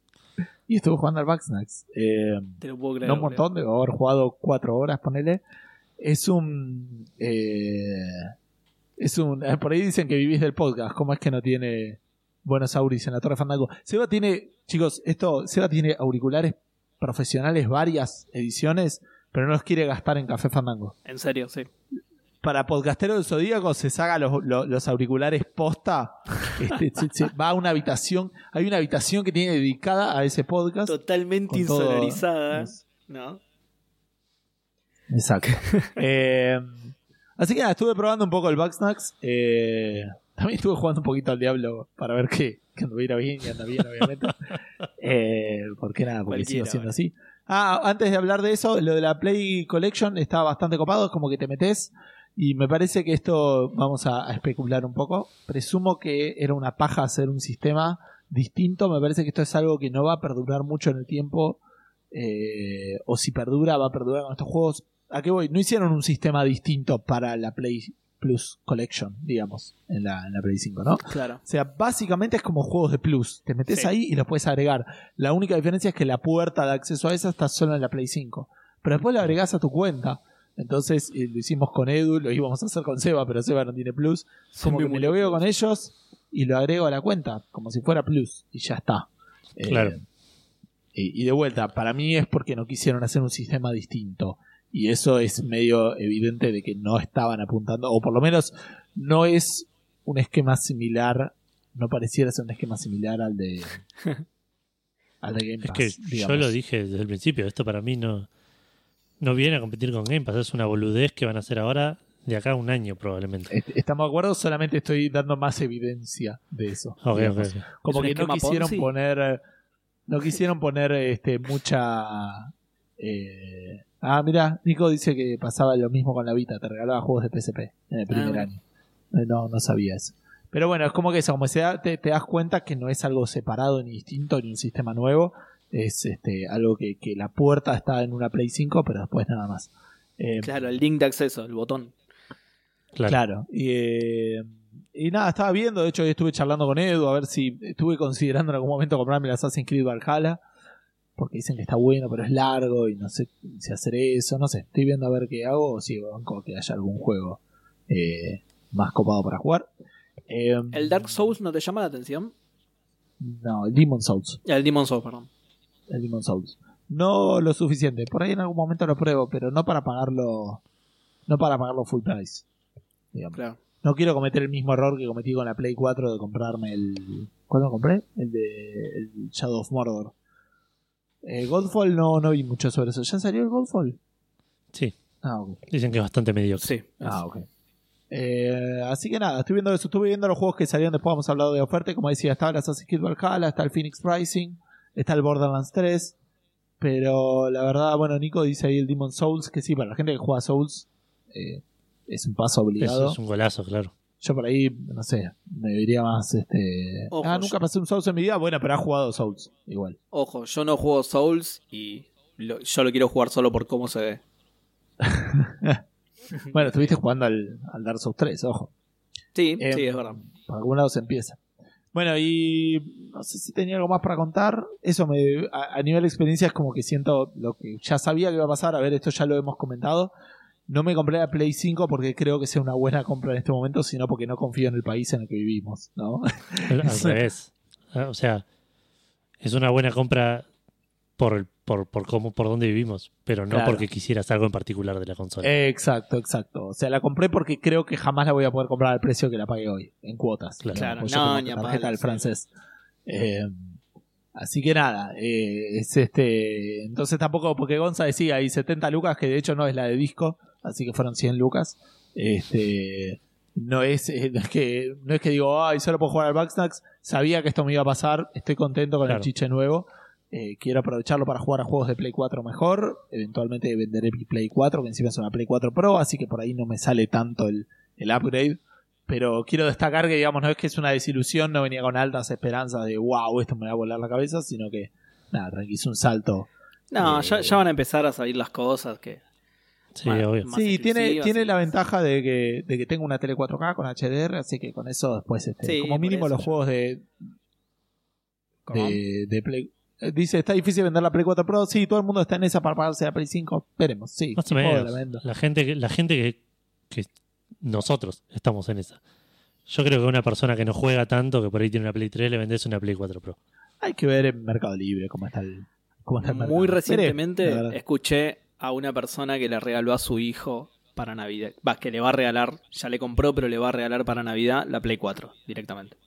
y estuve jugando al Bugsnax. Eh, Te lo puedo creer. no un montón, debo haber jugado cuatro horas, ponele. Es un. eh, es un. eh, Por ahí dicen que vivís del podcast. ¿Cómo es que no tiene buenos auris en la Torre Fandango? Seba tiene. Chicos, esto. Seba tiene auriculares profesionales, varias ediciones, pero no los quiere gastar en Café Fandango. En serio, sí. Para Podcastero del Zodíaco se saca los, los- los auriculares posta. este, se- se va a una habitación. Hay una habitación que tiene dedicada a ese podcast. Totalmente todo- insonorizada. ¿No? Exacto. Eh, así que nada, estuve probando un poco el Bugsnax. Eh, también estuve jugando un poquito al Diablo para ver que, que anduviera bien y anda bien, obviamente. Eh, porque nada, porque sigo siendo bueno. así. Ah, antes de hablar de eso, lo de la Play Collection está bastante copado, es como que te metes. Y me parece que esto vamos a, a especular un poco. Presumo que era una paja hacer un sistema distinto. Me parece que esto es algo que no va a perdurar mucho en el tiempo. eh, o si perdura, va a perdurar con estos juegos. ¿A qué voy? No hicieron un sistema distinto para la Play Plus Collection, digamos, en la, en la Play 5, ¿no? Claro. O sea, básicamente es como juegos de Plus. Te metes Sí. ahí y los puedes agregar. La única diferencia es que la puerta de acceso a esa está solo en la Play 5. Pero después la agregás a tu cuenta. Entonces eh, lo hicimos con Edu, lo íbamos a hacer con Seba, pero Seba no tiene Plus. Como que me lo veo con ellos y lo agrego a la cuenta, como si fuera Plus. Y ya está. Eh, Claro. y, y de vuelta, para mí es porque no quisieron hacer un sistema distinto. Y eso es medio evidente de que no estaban apuntando, o por lo menos no es un esquema similar, no pareciera ser un esquema similar al de al de Game Es Pass. que digamos. yo lo dije desde el principio, esto para mí no, no viene a competir con Game Pass, es una boludez que van a hacer ahora de acá a un año probablemente. Est- Estamos de acuerdo, solamente estoy dando más evidencia de eso. Ok, digamos. ok, ok. Como ¿Es que no quisieron Ponzi? poner. No quisieron poner este mucha. Eh, Ah, mira, Nico dice que pasaba lo mismo con la Vita, te regalaba juegos de PSP en el primer mira. año. Eh, No, no sabía eso. Pero bueno, es como que eso, como se da- te, te das cuenta que no es algo separado ni distinto ni un sistema nuevo. Es este algo que, que la puerta está en una Play 5, pero después nada más. Eh, Claro, el link de acceso, el botón. Claro. Claro. Y, eh, y nada, estaba viendo, de hecho hoy estuve charlando con Edu a ver si estuve considerando en algún momento comprarme el Assassin's Creed Valhalla. Porque dicen que está bueno, pero es largo y no sé si hacer eso, no sé. Estoy viendo a ver qué hago o si banco que haya algún juego eh, más copado para jugar. Eh, ¿El Dark Souls no te llama la atención? No, el Demon Souls. El Demon Souls, perdón. El Demon Souls. No lo suficiente. Por ahí en algún momento lo pruebo, pero no para pagarlo. No para pagarlo full price. Digamos. Claro. No quiero cometer el mismo error que cometí con la Play 4 de comprarme el. ¿Cuándo compré? El de el Shadow of Mordor. Eh, Godfall no, no vi mucho sobre eso. ¿Ya salió el Godfall? Sí, Ah, ok. dicen que es bastante mediocre. Sí. Ah, ok. Eh, así que nada, estoy viendo eso. Estuve viendo los juegos que salieron después. Hemos hablado de oferta. Como decía, estaba el Assassin's Creed Valhalla, está el Phoenix Rising, está el Borderlands 3. Pero la verdad, bueno, Nico dice ahí el Demon Souls. Que sí, para la gente que juega Souls, eh, es un paso obligado. Eso es un golazo, claro. Yo por ahí, no sé, me diría más este. Ojo, ah, nunca yo- pasé un Souls en mi vida. Bueno, pero ha jugado Souls, igual. Ojo, yo no juego Souls y lo- yo lo quiero jugar solo por cómo se ve. Bueno, estuviste jugando al, al Dark Souls 3, ojo. Sí, Eh, sí, es verdad. Por algún lado se empieza. Bueno, y no sé si tenía algo más para contar. Eso me, a, a nivel de experiencia es como que siento lo que ya sabía que iba a pasar. A ver, esto ya lo hemos comentado. No me compré la Play 5 porque creo que sea una buena compra en este momento, sino porque no confío en el país en el que vivimos, ¿no? Al, revés. Ah, O sea, es una buena compra por, el- por, por cómo, por dónde vivimos, pero no Claro. porque quisieras algo en particular de la consola. Exacto, exacto. O sea, la compré porque creo que jamás la voy a poder comprar al precio que la pagué hoy, en cuotas. Claro. Claro, no, ni a tarjeta del francés. Eh, así que nada, eh, es este. Entonces tampoco, porque Gonza decía hay 70 lucas, que de hecho no es la de disco, así que fueron 100 lucas. Este. No es, eh, no es que no es que digo, ay, solo puedo jugar al Backsnacks. Sabía que esto me iba a pasar. Estoy contento con Claro. el chiche nuevo. Eh, quiero aprovecharlo para jugar a juegos de Play 4 mejor. Eventualmente venderé mi Play 4, que encima es una Play 4 Pro, así que por ahí no me sale tanto el, el upgrade. Pero quiero destacar que, digamos, no es que es una desilusión, no venía con altas esperanzas de wow, esto me va a volar la cabeza, sino que, nada, tranqui, un salto. No, eh, ya, ya van a empezar a salir las cosas que. Sí, obvio. más Sí, tiene, tiene la ventaja de que, de que tengo una tele 4K con HDR, así que con eso después, este, Sí, como mínimo los juegos de, ¿Cómo? de, de Play. eh, Dice, está difícil vender la Play 4 Pro. Sí, todo el mundo está en esa para pagarse la Play 5. Esperemos, sí. Más o Joder, menos. la vendo. La gente, que- la gente que, que nosotros estamos en esa. Yo creo que una persona que no juega tanto, que por ahí tiene una Play 3, le vendes una Play 4 Pro. Hay que ver en Mercado Libre cómo está el, cómo está el mercado. Muy recientemente escuché a una persona que le regaló a su hijo para Navidad. Va, que le va a regalar, ya le compró, pero le va a regalar para Navidad la Play 4 directamente.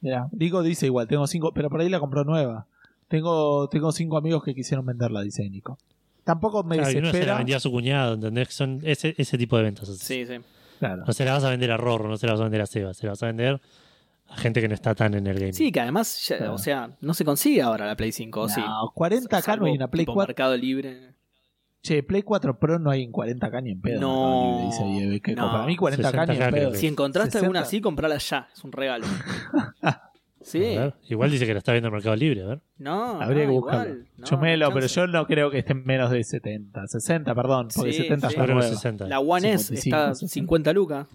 Mirá, Nico dice igual, tengo cinco, pero por ahí la compró nueva. Tengo, tengo cinco amigos que quisieron venderla, dice Nico. Tampoco me Claro, y uno se la desespera. vendía a su cuñado, ¿entendés? Son ese, ese tipo de ventas. así. Sí, sí. Claro. No se la vas a vender a Rorro, no se la vas a vender a Seba, se la vas a vender a gente que no está tan en el game. Sí, que además, ya- Claro. o sea, no se consigue ahora la Play 5, ¿o sí. No, 40 acá no hay una Play tipo 4. Mercado Libre. Che, Play 4 Pro no hay en 40k ni en pedo. No, Libre, dice ahí, que no. Para mí 40k ni en 60K pedo. Si encontraste 60. alguna así, comprala ya. Es un regalo. sí. A ver, Igual dice que la está viendo en Mercado Libre, a ver. No, Habría no, que igual. buscarlo. No, Chumelo, no pero yo no creo que esté en menos de 70. 60, perdón, porque Sí, 70 sí. ya nueva. 60. La One S 55, está 60. 50 lucas.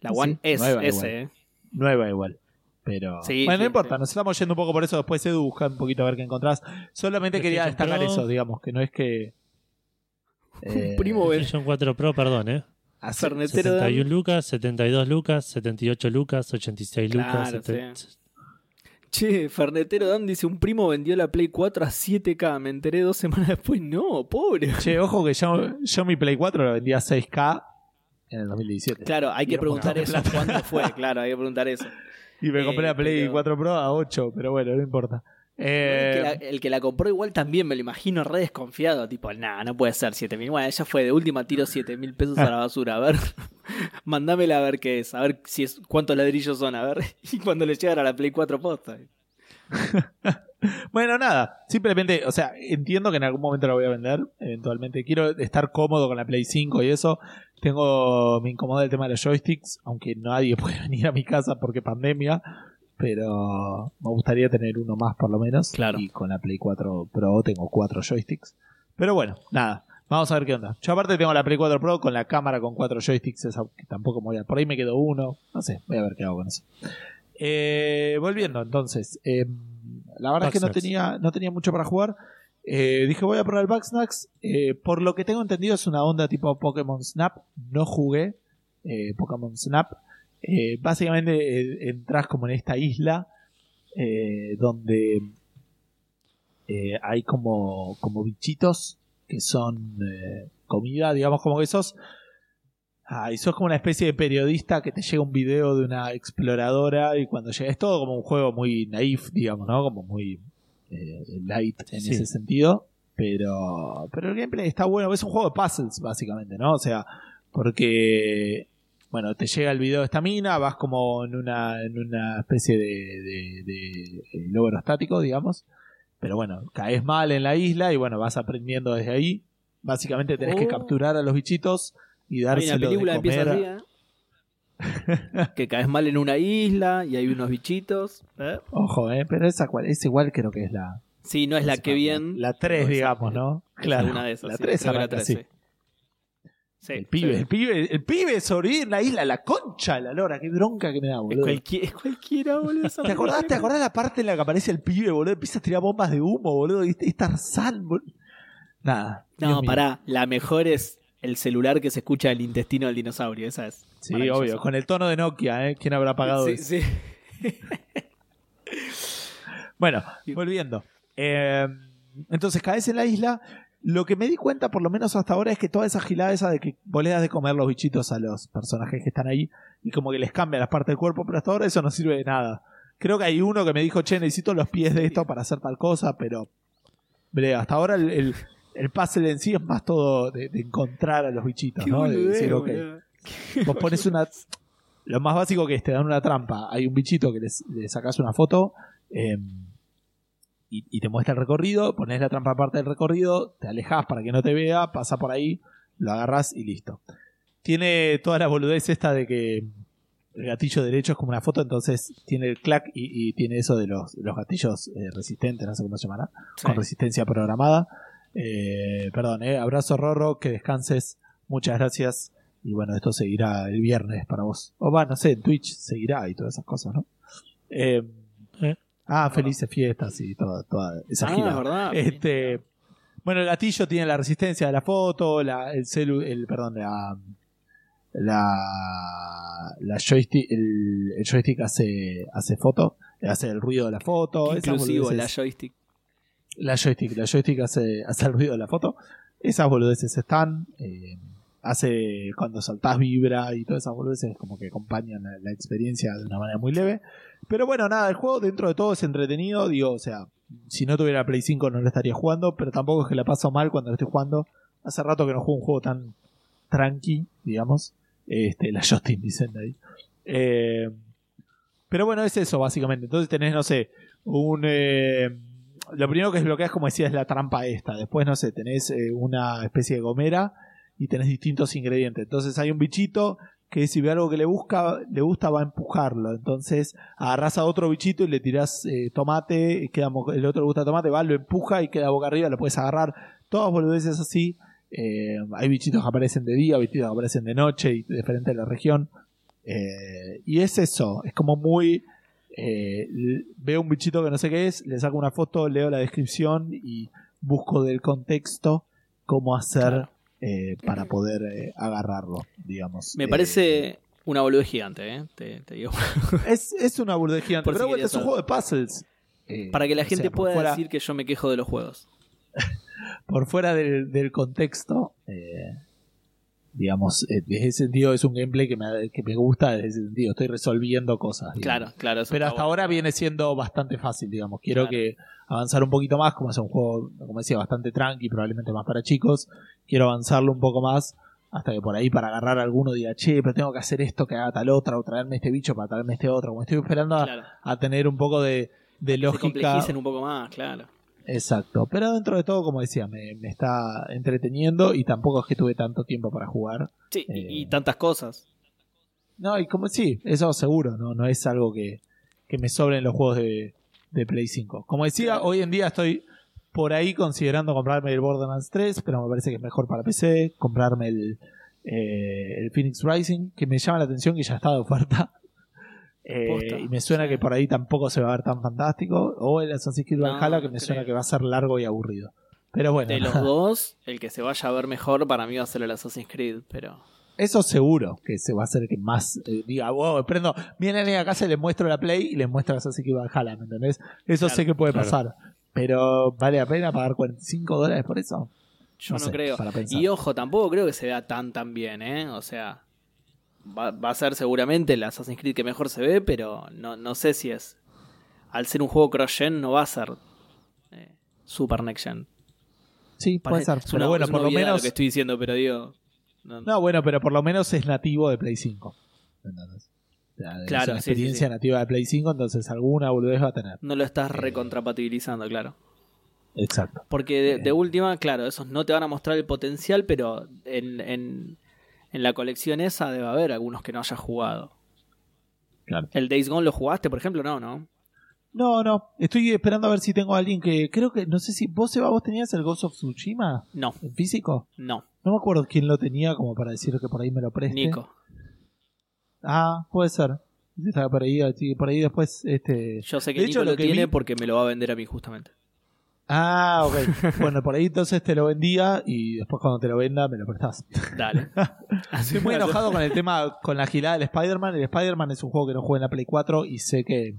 La Sí, One S, nueva S, igual. eh. Nueva igual. Pero Sí, bueno, no importa, sí. nos estamos yendo un poco por eso. Después Edu busca un poquito a ver qué encontrás. Solamente quería destacar Pro. eso, digamos, que no es que. eh, Un primo. PlayStation 4 Pro, perdón, ¿eh? Dan. 71 lucas, 72 lucas, 78 lucas, 86 lucas. Claro, 70 Che, Fernetero Dan dice: Un primo vendió la Play 4 a 7K. Me enteré dos semanas después. No, pobre. Che, ojo que yo, yo mi Play 4 lo vendía a 6K en el 2017. Claro, hay que preguntar eso. ¿Cuánto fue? Claro, hay que preguntar eso. Y me Eh, compré la Play pero- 4 Pro a 8, pero bueno, no importa. Eh, El que, la, el que la compró igual también me lo imagino re desconfiado, tipo, nah, no puede ser 7 mil. Bueno, ella fue de última tiro 7 mil pesos a la basura, a ver, mandámela a ver qué es, a ver si es cuántos ladrillos son, a ver, y cuando le llegan a la Play 4 posta. Bueno, nada, simplemente, o sea, entiendo que en algún momento la voy a vender, eventualmente. Quiero estar cómodo con la Play 5 y eso. Tengo, me incomoda el tema de los joysticks, aunque nadie puede venir a mi casa porque pandemia, pero me gustaría tener uno más por lo menos. Claro. Y con la Play 4 Pro tengo cuatro joysticks. Pero bueno, nada, vamos a ver qué onda. Yo aparte tengo la Play 4 Pro con la cámara con cuatro joysticks, esa que tampoco me voy a... Por ahí me quedó uno, no sé, voy a ver qué hago con eso. Eh, volviendo entonces, eh, la verdad es que no tenía, no tenía mucho para jugar. Eh, dije voy a probar Bugsnax. Eh, por lo que tengo entendido es una onda tipo Pokémon Snap. No jugué eh, Pokémon Snap. Eh, básicamente entras como en esta isla donde hay como, como bichitos que son comida, digamos como que sos... Ah, y sos como una especie de periodista que te llega un video de una exploradora y cuando llega es todo como un juego muy naif, digamos, ¿no? Como muy eh, light en Sí. ese sentido. Pero, pero el gameplay está bueno. Es un juego de puzzles, básicamente, ¿no? O sea, porque, bueno, te llega el video de esta mina, vas como en una, en una especie de, de, de, eh, globo aerostático, digamos. Pero bueno, caes mal en la isla y bueno, vas aprendiendo desde ahí. Básicamente tenés que Oh. capturar a los bichitos y Hay dárselo una película de empieza así, ¿eh? que caes mal en una isla y hay unos bichitos. ¿eh? Ojo, eh, pero esa cual, es igual creo que es la Sí, no es la que bien. la 3, pero digamos, ¿no? es Claro. alguna de esas, la sí, 3 creo que la arranca tres, así. sí. Sí, El pibe, sí. el pibe, el pibe sobrevive en la isla, la concha de la lora, qué bronca que me da, Es, boludo. cualquier- es cualquiera, boludo. ¿Te acordás, ¿Te acordás la parte en la que aparece el pibe, boludo? Empieza a tirar bombas de humo, boludo. Y es Tarzán, boludo. Nada. No, pará. La mejor es el celular que se escucha del intestino del dinosaurio. Esa es. Sí, obvio. Con el tono de Nokia, ¿eh? ¿Quién habrá pagado Sí, eso? sí. Bueno, volviendo. Eh, entonces caes en la isla. Lo que me di cuenta, por lo menos hasta ahora, es que toda esa gilada esa de que vos le das de comer los bichitos a los personajes que están ahí y como que les cambia las partes del cuerpo, pero hasta ahora eso no sirve de nada. Creo que hay uno que me dijo, che, necesito los pies de esto para hacer tal cosa, pero. Bre, hasta ahora el, el, el puzzle en sí es más todo de, de encontrar a los bichitos, Qué ¿no? De decir, ok, boludo. Vos pones una. Lo más básico que es, te dan una trampa. Hay un bichito que le sacas una foto eh, y, y te muestra el recorrido. Pones la trampa aparte del recorrido, te alejas para que no te vea, pasa por ahí, lo agarras y listo. Tiene toda la boludez esta de que el gatillo derecho es como una foto, entonces tiene el clack y, y tiene eso de los, los gatillos eh, resistentes, no sé cómo se llamará Sí. con resistencia programada. Eh, perdón, eh, abrazo Rorro, que descanses. Muchas gracias. Y bueno, esto seguirá el viernes para vos. O va, no sé, en Twitch seguirá y todas esas cosas, ¿no? Eh, Eh. Ah, felices fiestas y toda, toda esa Ah, gira. es verdad. Este, bueno, el gatillo tiene la resistencia de la foto, la, el celu, el, perdón, la, la, la joystick, el, el joystick hace, hace foto, hace el ruido de la foto. Inclusivo la joystick. La joystick, la joystick hace, hace el ruido de la foto. Esas boludeces están. eh, hace cuando saltás vibra y todas esas boludeces como que acompañan la, experiencia de una manera muy leve. Pero bueno, nada, el juego dentro de todo es entretenido. Digo, o sea, si no tuviera Play 5 no lo estaría jugando, pero tampoco es que la paso mal cuando lo estoy jugando. Hace rato que no juego un juego tan tranqui, digamos. Este, la Justin dicen ahí. Eh, pero bueno, es eso básicamente. Entonces tenés, no sé, un... eh, lo primero que desbloqueas, como decía, es la trampa esta. Después, no sé, tenés eh, una especie de gomera y tenés distintos ingredientes. Entonces hay un bichito que si ve algo que le busca, le gusta, va a empujarlo. Entonces agarrás a otro bichito y le tirás eh, tomate, queda el otro le gusta tomate, va, lo empuja y queda boca arriba, lo puedes agarrar. Todas boludeces así. Eh, hay bichitos que aparecen de día, bichitos que aparecen de noche y diferente de la región. Y es eso, es como muy... eh, veo un bichito que no sé qué es, le saco una foto, leo la descripción y busco del contexto cómo hacer eh, para poder eh, agarrarlo, digamos. Me parece una boludez gigante, ¿eh? Te, te digo. es, es una burdez gigante, Por pero si bueno, es un juego de puzzles. Para que la o gente sea, pueda fuera- decir que yo me quejo de los juegos. por fuera del, del contexto, eh, digamos, eh, desde ese sentido es un gameplay que me, que me gusta desde ese sentido. Estoy resolviendo cosas. digamos. Claro, claro. Pero hasta bueno. ahora viene siendo bastante fácil, digamos. Quiero Claro. que avanzar un poquito más, como es un juego, como decía, bastante tranqui, probablemente más para chicos. Quiero avanzarlo un poco más hasta que por ahí para agarrar a alguno diga, che, pero tengo que hacer esto, que haga tal otra, o traerme este bicho para traerme este otro. Como estoy esperando a, Claro. a tener un poco de, de Se lógica. complejicen un poco más, claro. Exacto. Pero dentro de todo, como decía, me, me está entreteniendo y tampoco es que tuve tanto tiempo para jugar. Sí, y- Eh. y tantas cosas. No, y como sí, eso seguro, no, no es algo que, que me sobren los juegos de, de Play 5. Como decía, hoy en día estoy por ahí considerando comprarme el Borderlands 3, pero me parece que es mejor para PC, comprarme el, eh, el Phoenix Rising, que me llama la atención que ya está de oferta. Eh, y me suena sí. que por ahí tampoco se va a ver tan fantástico. O el Assassin's Creed No, Valhalla, que me suena que va a ser largo y aburrido. Pero bueno, De los dos, el que se vaya a ver mejor para mí va a ser el Assassin's Creed, pero... Eso seguro que se va a hacer que más eh, diga, wow, prendo, vienen a casa y les muestro la Play y les muestro Assassin's Creed Valhalla, ¿me entendés? Eso Claro, sé que puede claro. pasar. Pero ¿vale la pena pagar 45 dólares por eso? Yo no, No sé, creo. Y ojo, tampoco creo que se vea tan tan bien, ¿eh? O sea, va, va a ser seguramente el Assassin's Creed que mejor se ve, pero no, no sé si es. Al ser un juego cross-gen, no va a ser eh, Super Next Gen. Sí, puede ser. es Pero bueno, es una por lo menos. que estoy diciendo, pero digo. No, No, bueno, pero por lo menos es nativo de Play 5. ¿entendés? O sea, Claro, es una sí, experiencia sí. nativa de Play 5, entonces alguna boludez va a tener. no lo estás Eh. recontrapatibilizando, claro. Exacto. Porque de, de Eh. última, claro, esos no te van a mostrar el potencial, pero en, en, en la colección esa debe haber algunos que no hayas jugado. Claro. ¿El Days Gone lo jugaste, por ejemplo? No, ¿no? No, no. Estoy esperando a ver si tengo a alguien que. Creo que. No sé si. ¿Vos, Seba, vos tenías el Ghost of Tsushima No, en físico? no. No me acuerdo quién lo tenía como para decir que por ahí me lo preste. Nico. Ah, puede ser. Estaba por ahí, por ahí después, este... Yo sé que De Nico hecho, lo, lo que tiene vi- porque me lo va a vender a mí justamente. Ah, ok. bueno, por ahí entonces te lo vendía y después cuando te lo venda me lo prestás. Dale. Estoy muy enojado con el tema, con la gilada del Spider-Man. El Spider-Man es un juego que no juego en la Play 4 y sé que...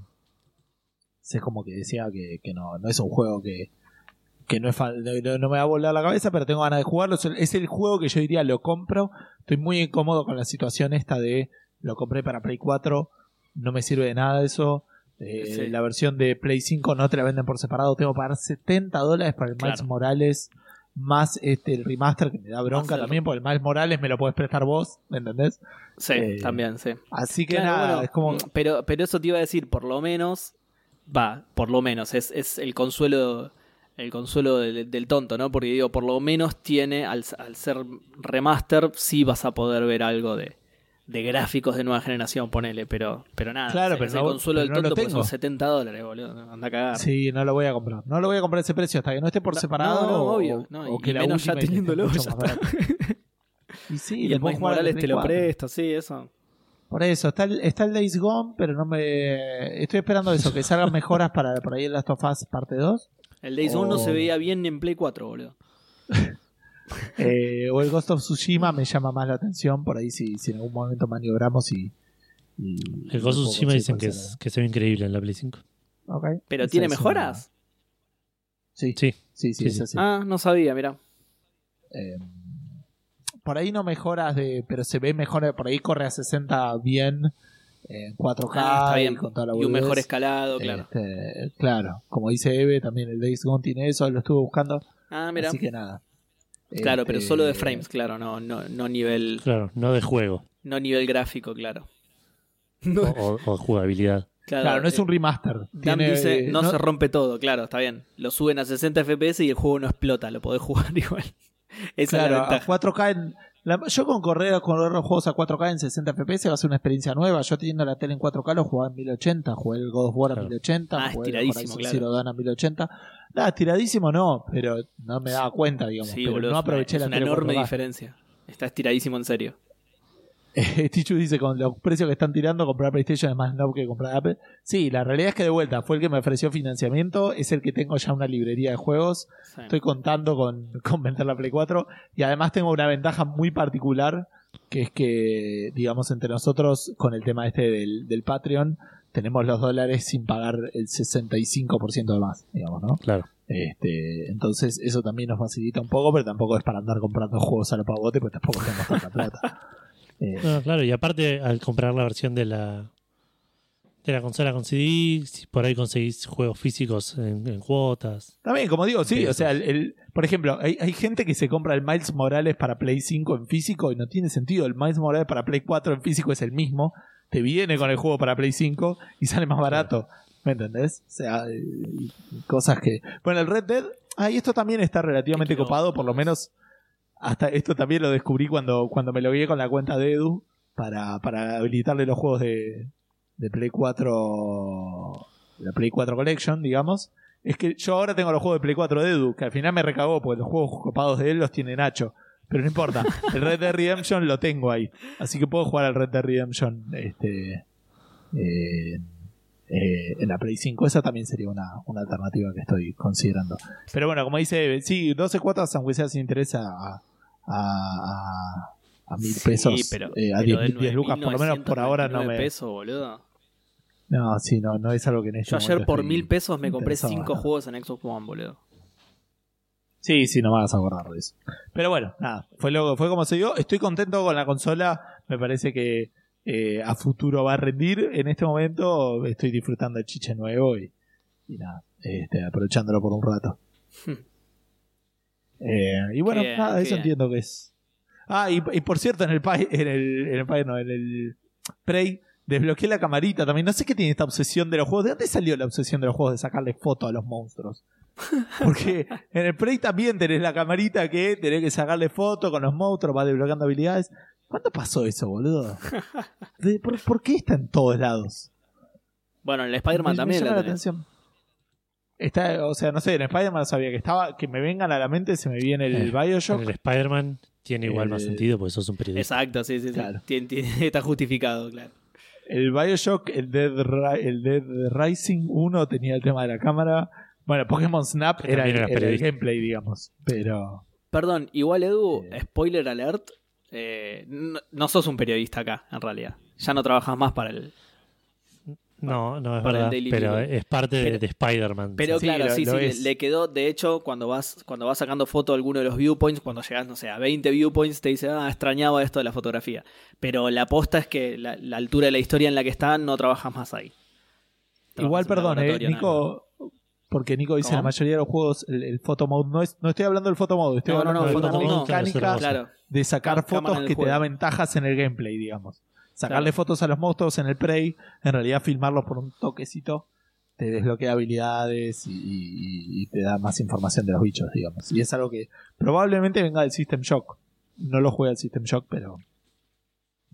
Sé como que decía que, que no, no es un juego que... Que no, es fa- no, no me va a volar la cabeza, pero tengo ganas de jugarlo. Es el juego que yo diría lo compro. Estoy muy incómodo con la situación esta de lo compré para Play 4, no me sirve de nada eso. Eh, Sí. La versión de Play 5 no te la venden por separado. Tengo que pagar 70 dólares para el Miles Claro. Morales. Más este el remaster que me da bronca también, porque el Miles Morales me lo podés prestar vos, ¿me entendés? Sí, Eh, también, sí. Así que Claro, nada, bueno, es como. pero, pero eso te iba a decir, por lo menos, va, por lo menos, es, es el consuelo, el consuelo del, del tonto, ¿no? Porque digo, por lo menos tiene, al, al ser remaster, sí vas a poder ver algo de, de gráficos de nueva generación, ponele, pero, pero nada, Claro, pero el no- consuelo pero del no lo tonto porque tengo. son 70 dólares, boludo, anda a cagar. Sí, no lo voy a comprar. No lo voy a comprar a ese precio hasta que no esté por No, separado. no, no, o- obvio. o- No, o y que la menos ya teniéndolo, ya está. Y sí, Y lo el Miles Morales te lo 4. presta, sí, eso. Por eso, está el, está el Days Gone, pero no me. Estoy esperando eso, que salgan mejoras para por ahí el Last of Us parte 2. El Days Gone no se veía bien en Play 4, boludo. Eh, o el Ghost of Tsushima me llama más la atención. Por ahí, si, si en algún momento maniobramos y. y El Ghost of Tsushima dicen que, es, que se ve increíble en la Play 5. por Ok. ¿Pero tiene mejoras? una- Sí, Sí, sí, sí, sí, es sí. así. Ah, no sabía, mira. Eh, por ahí no mejoras de. Pero se ve mejor. Por ahí corre a 60 bien. En 4K. Ah, está y bien. con toda la Y un mejor escalado, claro. Este, claro, como dice Eve, también el Days Gone tiene eso, lo estuve buscando. Ah, mira. Así que nada. Claro, pero Este, solo de frames, claro, no, no, no nivel, claro, no de juego no nivel gráfico, claro. o, o- o jugabilidad. Claro, no es un remaster. Dan Tiene, dice, no, no- se rompe todo, claro, está bien. Lo suben a 60 FPS y el juego no explota, lo podés jugar igual. Esa Claro, es la a ventaja. 4K en. La- yo con correr, correr los juegos a 4K en 60 FPS va a ser una experiencia nueva. Yo teniendo la tele en 4K lo jugaba en 1080, jugué el God of War a Claro. 1080, Ah, jugué el estiradísimo, Horizon claro. A 1080. Nada, estiradísimo no, pero no me daba cuenta, digamos. Sí, pero boludo, no aproveché es la una tele enorme 4K. diferencia. Está estiradísimo en serio. Eh, Tichu dice con los precios que están tirando comprar PlayStation es más no que comprar Apple. Sí, la realidad es que de vuelta fue el que me ofreció financiamiento, es el que tengo ya una librería de juegos. Sí. Estoy contando con, con vender la Play 4 y además tengo una ventaja muy particular que es que, digamos, entre nosotros con el tema este del, del Patreon tenemos los dólares sin pagar el 65% de más, digamos, ¿no? Claro. Este, entonces eso también nos facilita un poco, pero tampoco es para andar comprando juegos a lo pavote, pues tampoco tenemos tanta plata. Eh, No, claro, y aparte al comprar la versión de la de la consola con CD, por ahí conseguís juegos físicos en, en cuotas. También, como digo, sí, o sea, el, el- por ejemplo, hay, hay gente que se compra el Miles Morales para Play 5 en físico y no tiene sentido. El Miles Morales para Play 4 en físico es el mismo, te viene con el juego para Play 5 y sale más barato. ¿Me entendés? O sea, cosas que... Bueno, el Red Dead, ah, y esto también está relativamente quilombo, copado, por lo menos hasta esto también lo descubrí cuando, cuando me lo vi con la cuenta de Edu para, para habilitarle los juegos de, de Play 4, la Play 4 Collection, digamos. Es que yo ahora tengo los juegos de Play 4 de Edu, que al final me recagó porque los juegos copados de él los tiene Nacho. Pero no importa, el Red Dead Redemption lo tengo ahí. Así que puedo jugar al Red Dead Redemption este, eh, eh, en la Play 5. Esa también sería una, una alternativa que estoy considerando. Pero bueno, como dice, sí, 12 cuotas, aunque sea sin interés a, a, a, mil pesos, pero, eh, a pero 10, de 10 lucas, por lo menos por ahora no 999 me. pesos, boludo. No, sí, no, no es algo que en este Yo ayer por mil pesos me compré cinco juegos en Xbox One, boludo. Sí, sí, no me vas a acordar de eso. Pero bueno, nada, fue, lo, fue como se dio. Estoy contento con la consola. Me parece que eh, a futuro va a rendir. En este momento estoy disfrutando el chiche nuevo y, y nada, este, aprovechándolo por un rato. Eh, y bueno, bien, nada, eso bien. entiendo que es. Ah, y, y por cierto, en el Pi- en el, en el, Pi- no, en el Prey desbloqueé la camarita también. No sé qué tiene esta obsesión de los juegos. ¿De dónde salió la obsesión de los juegos de sacarle foto a los monstruos? Porque en el Prey también tenés la camarita que tenés que sacarle foto con los monstruos, va desbloqueando habilidades. ¿Cuándo pasó eso, boludo? ¿Por, por qué está en todos lados? Bueno, en el Spider-Man Me- me también llama la la atención. Está, o sea, no sé, en Spider-Man sabía que estaba, que me vengan a la mente, se me viene el Eh, Bioshock. En el Spider-Man tiene igual más Eh, sentido porque sos un periodista. Exacto, sí, sí, sí. Claro. Tien- tien- está justificado, claro. El Bioshock, el Dead, el Dead Rising 1 tenía el tema de la cámara. Bueno, Pokémon Snap era, el, eras era el gameplay, digamos. Pero. Perdón, igual Edu, Eh. spoiler alert, eh, no, no sos un periodista acá, en realidad. Ya no trabajas más para el... No, no es Para el verdad, Daily pero Bugle. es parte de, Pero- de Spider-Man. Pero Sí, claro, lo- sí, lo sí, le, quedó, de hecho, cuando vas cuando vas sacando foto de alguno de los viewpoints, cuando llegas, no sé, a 20 viewpoints, te dice, ah, extrañaba esto de la fotografía. Pero la aposta es que la, la altura de la historia en la que están no trabajas más ahí. Igual, Trabajas perdón, eh, nada Nico. Porque Nico dice ¿Cómo? la mayoría de los juegos, el, el photo mode. No, es, no estoy hablando del photo mode, estoy No, hablando no, de no. mecánica Claro, Claro, de sacar fotos que te da ventajas en el gameplay, digamos. Sacarle Claro. fotos a los monstruos en el Prey, en realidad filmarlos por un toquecito, te desbloquea habilidades y, y- y te da más información de los bichos, digamos. Y es algo que probablemente venga del System Shock. No lo juega el System Shock, pero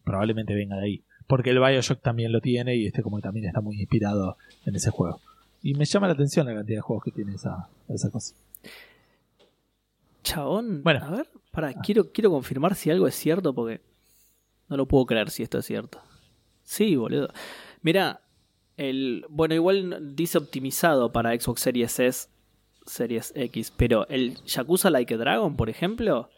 probablemente venga de ahí. Porque el Bioshock también lo tiene y este como que también está muy inspirado en ese juego. Y me llama la atención la cantidad de juegos que tiene esa, esa cosa. Chabón, Bueno. a ver, pará, quiero, quiero confirmar si algo es cierto porque no lo puedo creer si esto es cierto. Sí, boludo. Mira, el bueno, igual dice optimizado para Xbox Series S, Series X, pero el Yakuza Like a Dragon, por ejemplo,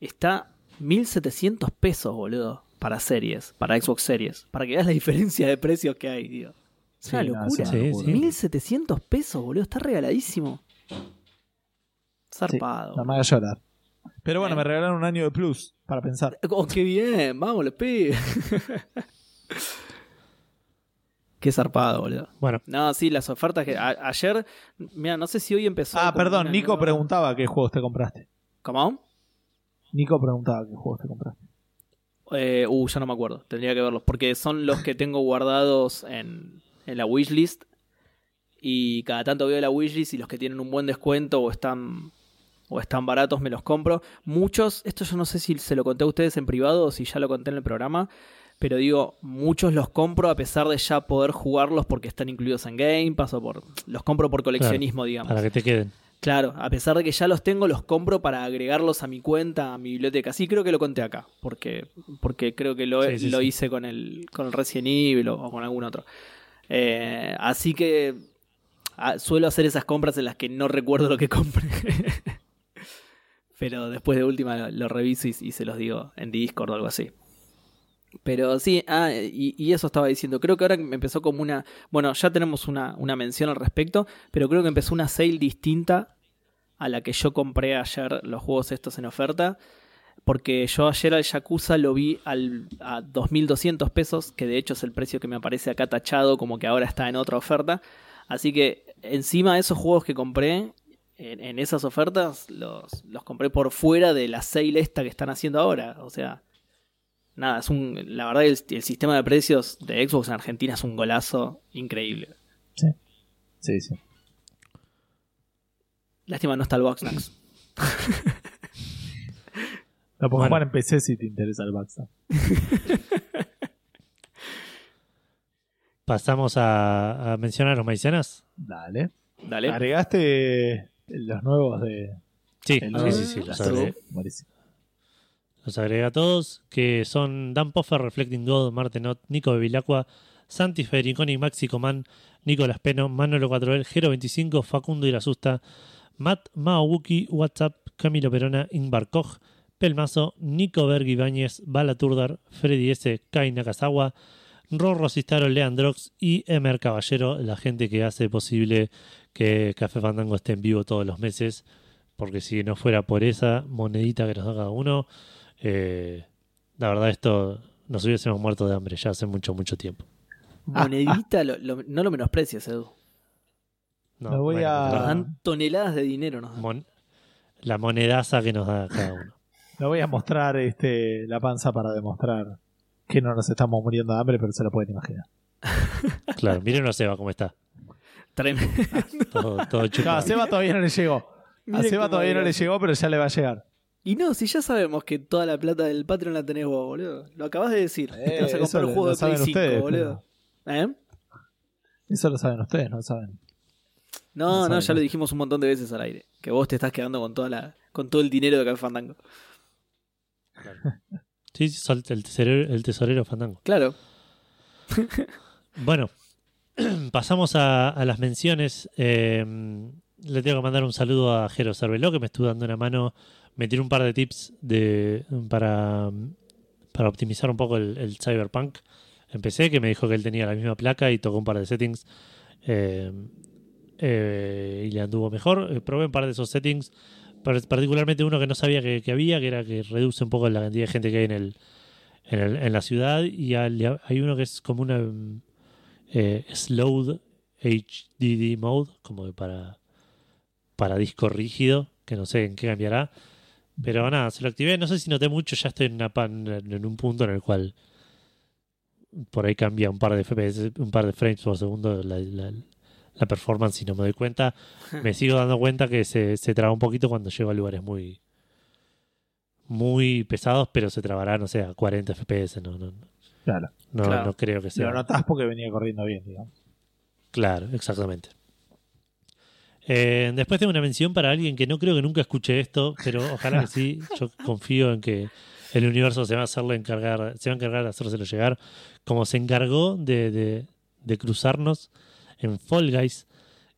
está 1700 pesos, boludo, para series, para Xbox Series, para que veas la diferencia de precios que hay, tío. Es una Sí, locura. Sí, sí. 1700 pesos, boludo, está regaladísimo. Zarpado. haga llorar. Pero bueno, Eh. me regalaron un año de plus para pensar. Oh, qué bien, vamos, pide. qué zarpado, boludo. Bueno, No, sí, las ofertas que. a- ayer, mira, no sé si hoy empezó. Ah, como perdón, una Nico nueva- preguntaba qué juegos te compraste. ¿Cómo? Nico preguntaba qué juegos te compraste. Eh, uh, ya no me acuerdo, tendría que verlos. Porque son los que tengo guardados en, en la wishlist. Y cada tanto veo la wishlist y los que tienen un buen descuento o están. O están baratos, me los compro. Muchos, esto yo no sé si se lo conté a ustedes en privado o si ya lo conté en el programa. Pero digo, muchos los compro a pesar de ya poder jugarlos porque están incluidos en Game Pass o por. Los compro por coleccionismo, digamos. para que te queden. Claro, a pesar de que ya los tengo, los compro para agregarlos a mi cuenta, a mi biblioteca. Sí, creo que lo conté acá, porque, porque creo que lo, Sí, sí, lo sí. hice con el, con el Resident Evil o, o con algún otro. Eh, así que ah, suelo hacer esas compras en las que no recuerdo lo que compré. Pero después de última lo, reviso y, y se los digo en Discord o algo así. Pero sí, ah, y, y eso estaba diciendo. Creo que ahora me empezó como una. Bueno, ya tenemos una, una mención al respecto, pero creo que empezó una sale distinta a la que yo compré ayer los juegos estos en oferta. Porque yo ayer al Yakuza lo vi al, a 2.200 pesos, que de hecho es el precio que me aparece acá tachado, como que ahora está en otra oferta. Así que encima de esos juegos que compré, en, en esas ofertas, los, los compré por fuera de la sale esta que están haciendo ahora. O sea, nada, es un, la verdad el, el sistema de precios de Xbox en Argentina es un golazo increíble. Sí, sí. Lástima no está el Boxnax. Lo puedes Bueno. jugar en PC si te interesa el Backstab. Pasamos a, a mencionar a los maicenas. Dale. Dale. ¿Agregaste los nuevos de. Sí, el sí, nuevo? sí, sí, los. Buenísimo. Los agrega a todos, que son Dan Poffer, Reflecting God, Martenot, Nico Bevilacqua, Santi Federiconi, Maxi Coman, Nicolás Peno, Manolo 4L, Gero 25, Facundo Irasusta, Matt Maobuki, WhatsApp, Camilo Perona, Ingvar Koch, Pelmazo, Nico Berg Ibáñez, Bala Turdar, Freddy S, Kai Nakazawa, Rorro Cistaro, Leandrox y Emer Caballero, la gente que hace posible que Café Fandango esté en vivo todos los meses, porque si no fuera por esa monedita que nos da cada uno, eh, la verdad esto nos hubiésemos muerto de hambre ya hace mucho, mucho tiempo. Monedita, lo- lo- no lo menosprecies, Edu. No, Me voy bueno, a- Nos dan toneladas de dinero. Nos dan. mon- la monedaza que nos da cada uno. Le voy a mostrar este, la panza para demostrar que no nos estamos muriendo de hambre, pero se lo pueden imaginar. Claro, miren a Seba cómo está. Tremendo. Todo, todo No, a. Seba todavía no le llegó. A Miren Seba cómo todavía no le llegó, pero ya le va a llegar. Y no, si ya sabemos que toda la plata del Patreon la tenés vos, boludo. Lo acabas de decir. Te vas a Eh, comprar eso un lo- juego de Play saben 5, ustedes, boludo. ¿Eh? Eso lo saben ustedes, no lo saben. No, No ya lo dijimos un montón de veces al aire. Que vos te estás quedando con toda la, con todo el dinero de Café Fandango. Sí, el tesorero, el tesorero fandango. Claro. Bueno, pasamos a, a las menciones. Eh, le tengo que mandar un saludo a Jero Cerveló, que me estuvo dando una mano. Me tiró un par de tips de, para, para optimizar un poco el, el Cyberpunk. Empecé, que me dijo que él tenía la misma placa y tocó un par de settings. eh, eh, y le anduvo mejor. Eh, probé un par de esos settings, particularmente uno que no sabía que, que había, que era que reduce un poco la cantidad de gente que hay en, el, en, el- en la ciudad. Y hay uno que es como una eh, slowed HDD mode, como que para, para disco rígido, que no sé en qué cambiará. Pero nada, se lo activé. No sé si noté mucho, ya estoy en, una pan- en un punto en el cual por ahí cambia un par de FPS, un par de frames por segundo la- la performance y no me doy cuenta. Me sigo dando cuenta que se, se traba un poquito cuando llego a lugares muy muy pesados, pero se trabará, no sé, a 40 FPS. No, no, Claro. no, Claro. no creo que sea. Lo porque venía corriendo bien, digamos. Claro, exactamente. Eh, después tengo una mención para alguien que no creo que nunca escuche esto, pero ojalá que sí. Yo confío en que el universo se va a hacerle encargar, se va a encargar de hacérselo llegar, como se encargó de, de- de cruzarnos en Fall Guys.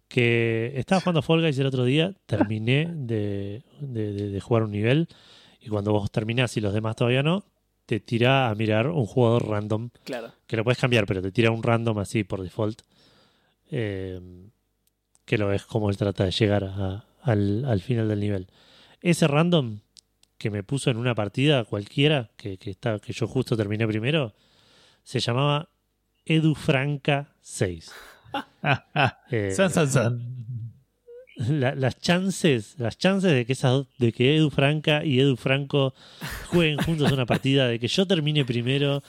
Que estaba jugando Fall Guys el otro día, terminé de, de- de- de jugar un nivel, y cuando vos terminás y los demás todavía no, te tira a mirar un jugador random Claro. que lo puedes cambiar, pero te tira un random así por default. eh, que lo ves como él trata de llegar a- al, al final del nivel. Ese random que me puso en una partida cualquiera, que, que, está, que yo justo terminé primero, se llamaba Edu Franca 6. Eh, San, san, san. la- las chances, las chances de que esas, de que Edu Franca y Edu Franco jueguen juntos una partida, de que yo termine primero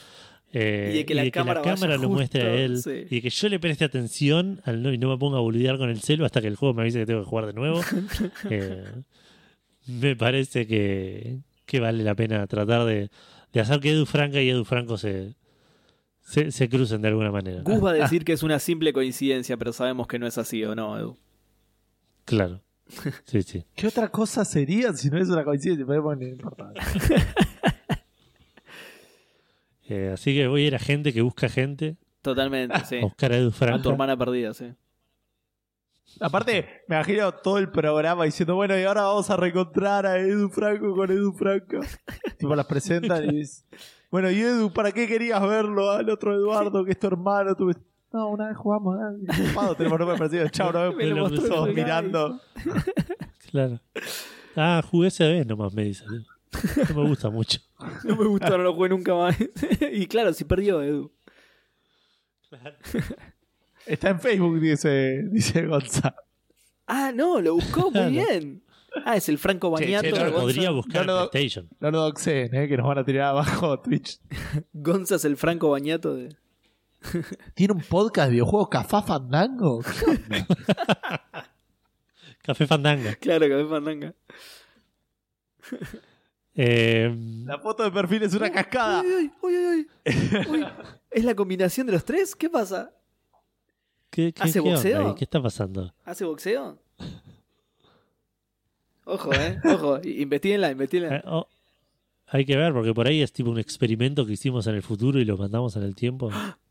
eh, Y de que la cámara lo muestre a él sí. y de que yo le preste atención al no, y no me ponga a boludear con el celo hasta que el juego me avise que tengo que jugar de nuevo. eh, me parece que, que vale la pena tratar de, de hacer que Edu Franca y Edu Franco se, se, se crucen de alguna manera. Gus va a decir que es una simple coincidencia, pero sabemos que no es así, ¿o no, Edu? Claro. Sí, sí. ¿Qué otra cosa sería si no es una coincidencia? Pero bueno, no importa. Eh, así que voy a ir a gente que busca gente, Totalmente, sí. a buscar a Edu A tu Franca. hermana perdida, sí. Aparte, me imagino todo el programa diciendo, bueno, y ahora vamos a reencontrar a Edu Franco con Edu Franco. tipo, las presentan y, dice- Bueno, y Edu, ¿para qué querías verlo al otro Eduardo, que es tu hermano? Tú... No, una vez jugamos, ocupado, tenemos nombre parecido. Chao, nos Me lo mostró todos mirando. Claro. Ah, jugué esa vez nomás, me dice. No me gusta mucho. No me gustó, no lo jugué nunca más. y claro, si perdió Edu. Está en Facebook, dice, dice Gonza. Ah, no, lo buscó muy bien. Ah, es el Franco Che, che, Bañato. no lo Gonza. Podría buscar No, no. en PlayStation. No lo doxeen, ¿eh? que nos van a tirar abajo Twitch. Gonza es el Franco Bañato de. ¿Tiene un podcast de videojuegos Cafá Fandango? Café Fandanga. Claro, que Fandanga. Eh, La foto de perfil es una cascada. Uy, uy, uy, uy. Uy, ¿Es la combinación de los tres? ¿Qué pasa? ¿qué, qué, ¿Hace qué boxeo? ¿Qué está pasando? ¿Hace boxeo? Ojo, eh. Ojo. Investíguenla, investíguenla. Eh, oh, hay que ver, porque por ahí es tipo un experimento que hicimos en el futuro y lo mandamos en el tiempo.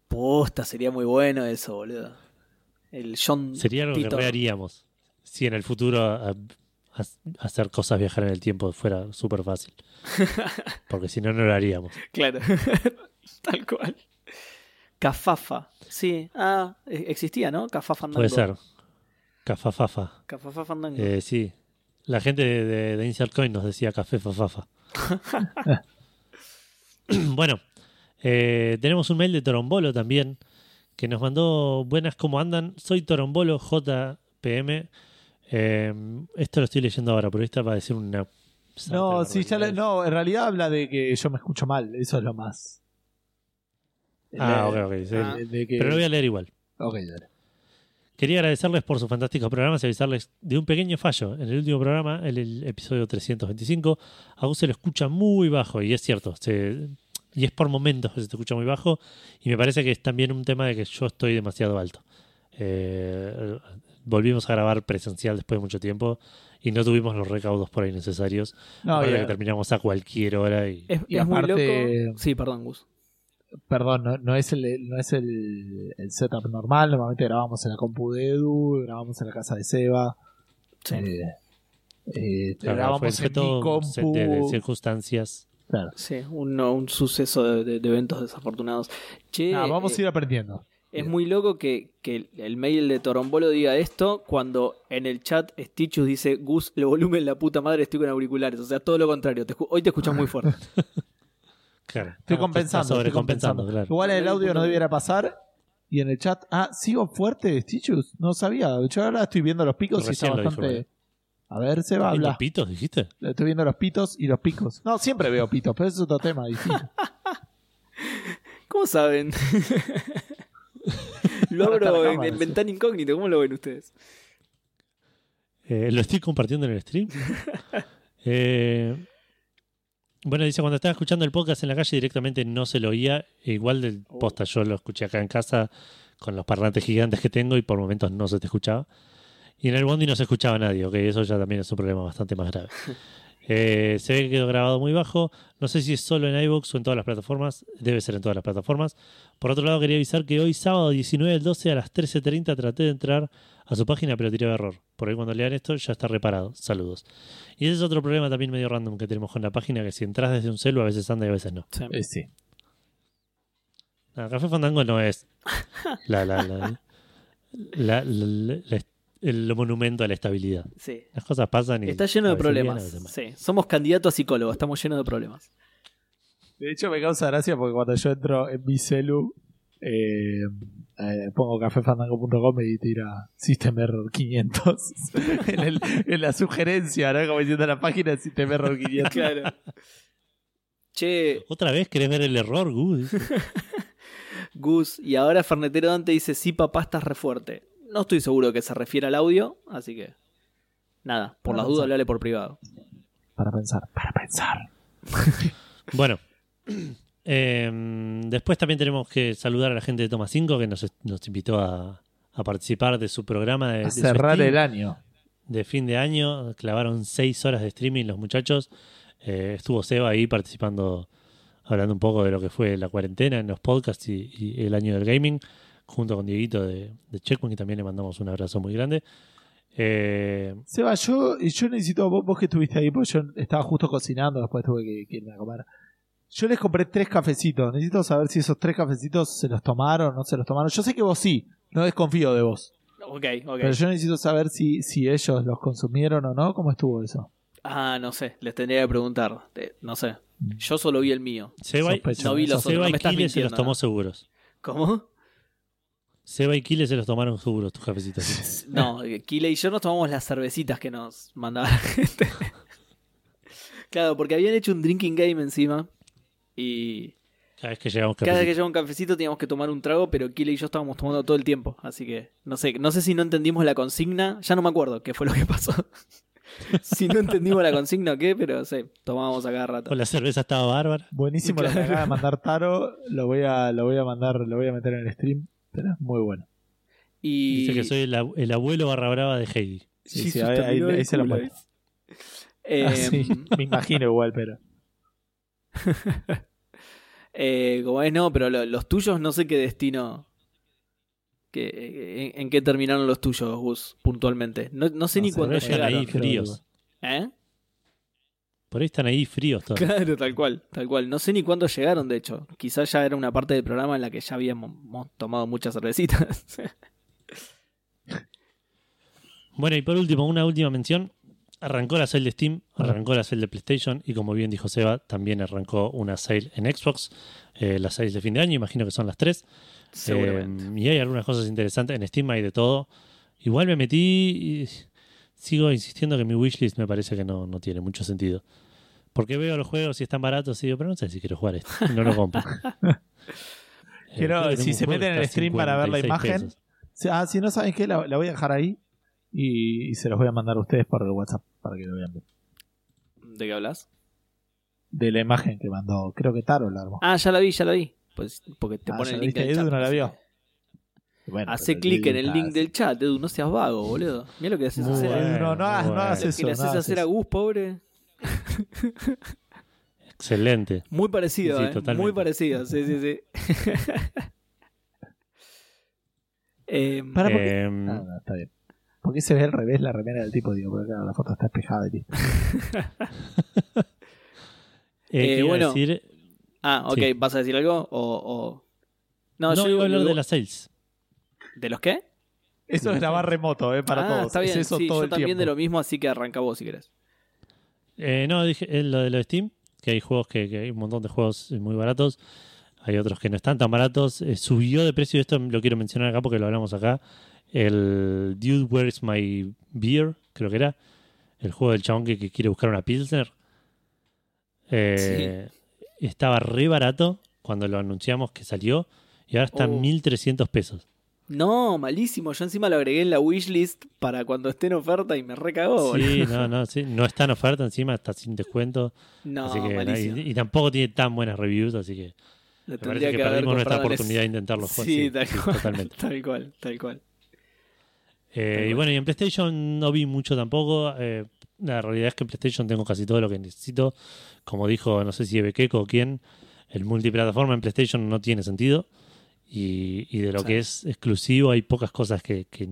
Posta, sería muy bueno eso, boludo. El John Sería algo que Titor. reharíamos. Si en el futuro a- a- hacer cosas viajar en el tiempo fuera súper fácil. Porque si no, no lo haríamos. Claro. Tal cual. Cafafa. Sí. Ah, e- existía, ¿no? Cafafa Fandango. Puede ser. Cafafafa. Cafafa Fandango. Eh, sí. La gente de, de, de Insert Coin nos decía café fafafa. bueno, eh, tenemos un mail de Torombolo también que nos mandó buenas cómo andan. Soy Torombolo JPM. Eh, esto lo estoy leyendo ahora, pero esta va a decir una. No, sí, ya le- no, en realidad habla de que yo me escucho mal. Eso es lo más. Ah, De- ok, ok. sí. Ah. de- de que- Pero lo voy a leer igual. Ok, dale. Quería agradecerles por sus fantásticos programas y avisarles de un pequeño fallo. En el último programa, en el episodio 325, a vos se lo escucha muy bajo, y es cierto, se- y es por momentos que se te escucha muy bajo, y me parece que es también un tema de que yo estoy demasiado alto. Eh, volvimos a grabar presencial después de mucho tiempo y no tuvimos los recaudos por ahí necesarios. No, que terminamos a cualquier hora y Es, Y es muy aparte- loco. Sí, perdón, Gus. Perdón, no, no es, el, no es el, el setup normal. Normalmente grabamos en la compu de Edu, grabamos en la casa de Seba. Sí. Eh, eh, claro, grabamos fue, fue en mi compu. de, de circunstancias. Claro. Sí, un, un suceso de, de- de eventos desafortunados. Che, vamos eh, a ir aprendiendo. Es muy loco que, que el mail de Torombolo diga esto cuando en el chat Stitchus dice Gus, el volumen la puta madre, estoy con auriculares. O sea, todo lo contrario. Te hoy te escuchas muy fuerte. Estoy Claro, compensando. estoy sobrecompensando, compensando. claro. Igual el audio no debiera pasar. Y en el chat, ah, sigo fuerte, Stitchus. No sabía. Yo ahora estoy viendo los picos y está bastante. eh. A ver, Seba, ¿Viendo habla. pitos, dijiste? Estoy viendo los pitos y los picos. No, siempre veo pitos, pero es otro tema distinto. ¿Cómo saben? lo abro en, en ventana incógnito. ¿Cómo lo ven ustedes? Eh, lo estoy compartiendo en el stream. Eh, bueno, dice, cuando estaba escuchando el podcast en la calle directamente no se lo oía. Igual del Oh. posta, yo lo escuché acá en casa con los parlantes gigantes que tengo y por momentos no se te escuchaba. Y en el Bondi no se escuchaba nadie, ok, eso ya también es un problema bastante más grave. Eh, se ve que quedó grabado muy bajo. No sé si es solo en iVoox o en todas las plataformas. Debe ser en todas las plataformas. Por otro lado, quería avisar que hoy, sábado 19 del 12 a las 13.30, traté de entrar a su página, pero tiré error. Por ahí cuando lean esto ya está reparado. Saludos. Y ese es otro problema también medio random que tenemos con la página, que si entras desde un celu a veces anda y a veces no. Sí. Eh, sí. No, Café Fandango no es la, la, la, la- la- la- la- el monumento a la estabilidad. Sí. Las cosas pasan y Está lleno de problemas. Sí. Somos candidatos a psicólogos. Estamos llenos de problemas. De hecho, me causa gracia porque cuando yo entro en mi celu, eh, eh, pongo cafefandango.com y tira System Error 500 en, el- en la sugerencia, ¿no? Como diciendo la página System Error 500. Claro. che, ¿Otra vez querés ver el error, Gus? Gus, y ahora Fernetero Dante dice: Sí, papá, estás re fuerte. No estoy seguro que se refiere al audio, así que. Nada, por Para las dudas, hablale por privado. Para pensar, para pensar. Bueno, em, después también tenemos que saludar a la gente de Toma 5 que nos, nos invitó a, a participar de su programa de, A de cerrar stream el año. de fin de año. Clavaron seis horas de streaming los muchachos. Eh, estuvo Seba ahí participando, hablando un poco de lo que fue la cuarentena en los podcasts y, y el año del gaming, junto con Dieguito de, de Checkpoint, que también le mandamos un abrazo muy grande. Eh, Seba, yo, yo necesito, vos, vos que estuviste ahí, porque yo estaba justo cocinando, después tuve que, que irme a comer. Yo les compré tres cafecitos. Necesito saber si esos tres cafecitos se los tomaron o no se los tomaron. Yo sé que vos sí. No desconfío de vos. Ok, ok. Pero yo necesito saber si, si ellos los consumieron o no. ¿Cómo estuvo eso? Ah, no sé, les tendría que preguntar. Eh, No sé. Yo solo vi el mío. Seba. No vi los otros, Seba no y me estás Kile se los mintiendo, tomó ¿no? seguros. ¿Cómo? Seba y Kile se los tomaron seguros, tus cafecitos. No, Kile y yo nos tomamos las cervecitas que nos mandaba la gente. claro, porque habían hecho un drinking game encima. Y Cada vez que llegamos cada vez que llegaba un cafecito teníamos que tomar un trago, pero Kile y yo estábamos tomando todo el tiempo. Así que no sé, no sé si no entendimos la consigna. Ya no me acuerdo qué fue lo que pasó. si no entendimos la consigna o qué, pero sí, tomábamos a cada rato. O la cerveza estaba bárbara. Buenísimo lo que Claro. acaba de mandar Taro. Lo voy a, lo voy a mandar, lo voy a meter en el stream. Pero es muy bueno. Y Dice que soy el, ab- el abuelo barra brava de Heidi. Sí, Sí, sí, sus ahí, se lo muestro. Eh, Ah, sí, me imagino igual, pero. eh, como es, no, pero lo- los tuyos no sé qué destino. Que, en, en qué terminaron los tuyos, Gus, puntualmente? No, no sé No ni cuándo llegaron. ahí fríos. ¿Eh? Por ahí están ahí fríos todos. Claro, tal cual, tal cual. No sé ni cuándo llegaron, de hecho. Quizás ya era una parte del programa en la que ya habíamos mo- tomado muchas cervecitas. Bueno, y por último, una última mención. Arrancó la sale de Steam, arrancó la sale de PlayStation y como bien dijo Seba, también arrancó una sale en Xbox. Eh, las sales de fin de año, imagino que son las tres. Seguramente. Eh, y hay algunas cosas interesantes. En Steam hay de todo. Igual me metí y sigo insistiendo que mi wishlist me parece que no, no tiene mucho sentido. Porque veo los juegos y están baratos y digo, pero no sé si quiero jugar esto. No lo compro. Eh, Quiero- si se meten en el stream para ver la 56 imagen. Sí, Ah, si no saben qué, la, la voy a dejar ahí. Y, y se los voy a mandar a ustedes por el WhatsApp para que lo vean. ¿De qué hablas? De la imagen que mandó, creo que Taro la armó. Ah, ya la vi, ya la vi. Pues porque te Ah, pone ¿ya el link viste? en el Edu chat. no la así vio. Bueno, Hace clic en el link del chat, Edu, no seas vago, boludo. Mira lo que haces Muy hacer. bueno, no, no hagas- no hagas bueno. eso. que le haces no hacer a. Gus, pobre. Excelente. Muy parecido, Sí, ¿eh? Muy parecido, sí, sí, sí. Eh, Para, ¿por qué? Eh, Ah, no, está bien. ¿Por qué se ve al revés la remera del tipo? Digo, porque claro, la foto está espejada y listo. eh, Eh, ¿qué iba a bueno, decir? ah, ok, sí. ¿vas a decir algo? O, o- No, No, yo iba digo- a hablar de las sales. ¿De los qué? Eso es grabar remoto, ¿eh? Para ah, todos. está bien, es eso sí, todo yo el también tiempo. de lo mismo, así que arranca vos si querés. Eh, no, dije eh, lo de lo de Steam, que hay juegos que, que hay un montón de juegos muy baratos. Hay otros que no están tan baratos. Eh, subió de precio, y esto lo quiero mencionar acá porque lo hablamos acá. El Dude Where's My Beer, creo que era. El juego del chabón que, que quiere buscar una Pilsner. Eh, Estaba re barato cuando lo anunciamos que salió. Y ahora está Oh. en 1300 pesos. No, malísimo. Yo encima lo agregué en la wishlist para cuando esté en oferta y me recagó. Sí, no, no, sí. No está en oferta encima, está sin descuento. No, así que, malísimo. y, y tampoco tiene tan buenas reviews, así que me parece que, perdimos nuestra oportunidad de intentarlo. jugar. Sí, tal cual. totalmente. Tal cual, tal cual. Eh, Tal y cual. bueno, y en PlayStation no vi mucho tampoco. Eh, la realidad es que en PlayStation tengo casi todo lo que necesito. Como dijo, no sé si Ebekeko o quién, el multiplataforma en PlayStation no tiene sentido. Y, y de lo Sí. que es exclusivo hay pocas cosas que, que,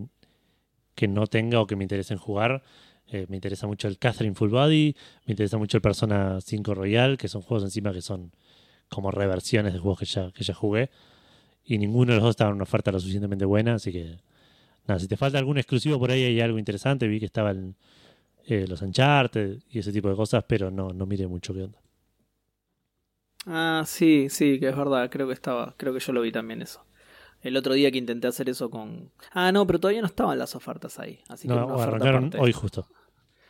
que no tenga o que me interesen jugar. Eh, me interesa mucho el Catherine Full Body, me interesa mucho el Persona 5 Royal, que son juegos encima que son como reversiones de juegos que ya, que ya jugué. Y ninguno de los dos estaba en una oferta lo suficientemente buena, así que nada, si te falta algún exclusivo por ahí hay algo interesante. Vi que estaban eh, los Uncharted y ese tipo de cosas, pero no, no miré mucho qué onda. Ah, sí, sí, que es verdad. Creo que estaba, creo que yo lo vi también eso. El otro día que intenté hacer eso con. Ah, no, pero todavía no estaban las ofertas ahí. Así que No, una arrancaron aparte. hoy justo.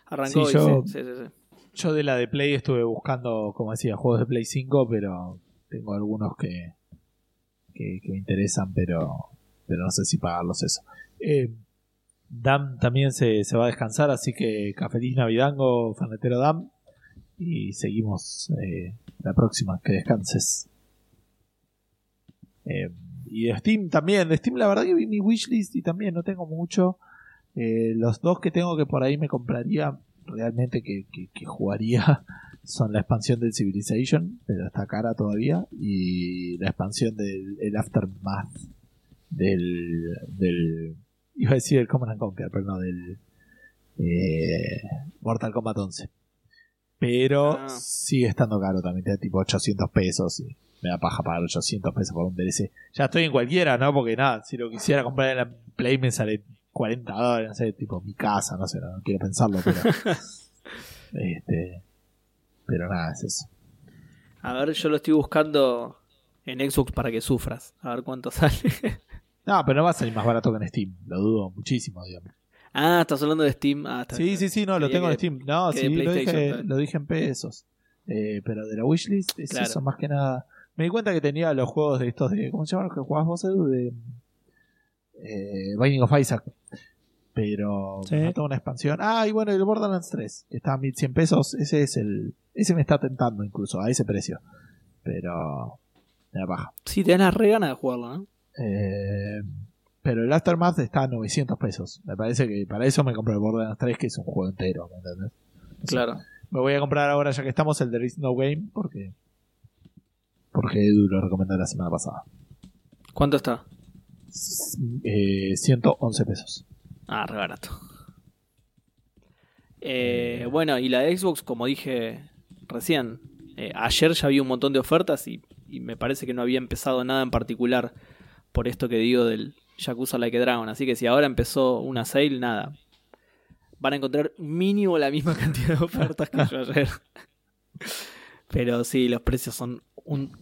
Arrancó Sí, hoy, yo- sí, sí, sí, sí. Yo de la de Play estuve buscando, como decía, juegos de Play 5, pero tengo algunos que, que, que me interesan, pero, pero no sé si pagarlos eso. Eh, Dam también se, se va a descansar, así que feliz Navidango, fanetero Dam. Y seguimos eh, la próxima, que descanses. Eh, y de Steam también, de Steam la verdad que vi mi wishlist y también no tengo mucho. Eh, los dos que tengo que por ahí me compraría realmente que, que- jugaría son la expansión del Civilization, pero está cara todavía, y la expansión del el Aftermath del, del iba a decir el Command and Conquer, pero no del eh, Mortal Kombat 11. Pero Ah. sigue estando caro también, te da tipo 800 pesos y me da paja pagar 800 pesos por un DLC. Ya estoy en cualquiera, ¿no? Porque nada, si lo quisiera comprar en la Play me sale 40 dólares, no sé, tipo mi casa, no sé, no, no quiero pensarlo, pero... este, pero nada, es eso. A ver, yo lo estoy buscando en Xbox para que sufras. A ver cuánto sale. No, pero no va a salir más barato que en Steam, lo dudo muchísimo, digamos. Ah, estás hablando de Steam. Ah, está Sí, bien. sí, sí, no, lo tengo en Steam. No, sí, lo dije, lo dije en pesos. Eh, pero de la wishlist es Claro. eso, más que nada. Me di cuenta que tenía los juegos de estos de. ¿Cómo se llaman los que jugabas vos, Edu? De. Eh, Binding of Isaac. Pero Sí. no tengo una expansión. Ah, y bueno, el Borderlands 3, que está a 1100 pesos. Ese es el. Ese me está tentando incluso, a ese precio. Pero. Me da paja. Sí, tenés la re gana de jugarlo, ¿no? Eh, pero el Aftermath está a 900 pesos. Me parece que para eso me compré el Borderlands 3, que es un juego entero, ¿me entendés? Claro. Me voy a comprar ahora, ya que estamos, el There Is No Game, porque. Porque Edu lo recomendó la semana pasada. ¿Cuánto está? Eh, 111 pesos. Ah, re barato. Eh, bueno, y la de Xbox, como dije recién, eh, ayer ya vi un montón de ofertas y, y me parece que no había empezado nada en particular por esto que digo del Yakuza Like a Dragon. Así que si ahora empezó una sale, nada. Van a encontrar mínimo la misma cantidad de ofertas que yo ayer. Pero sí, los precios son un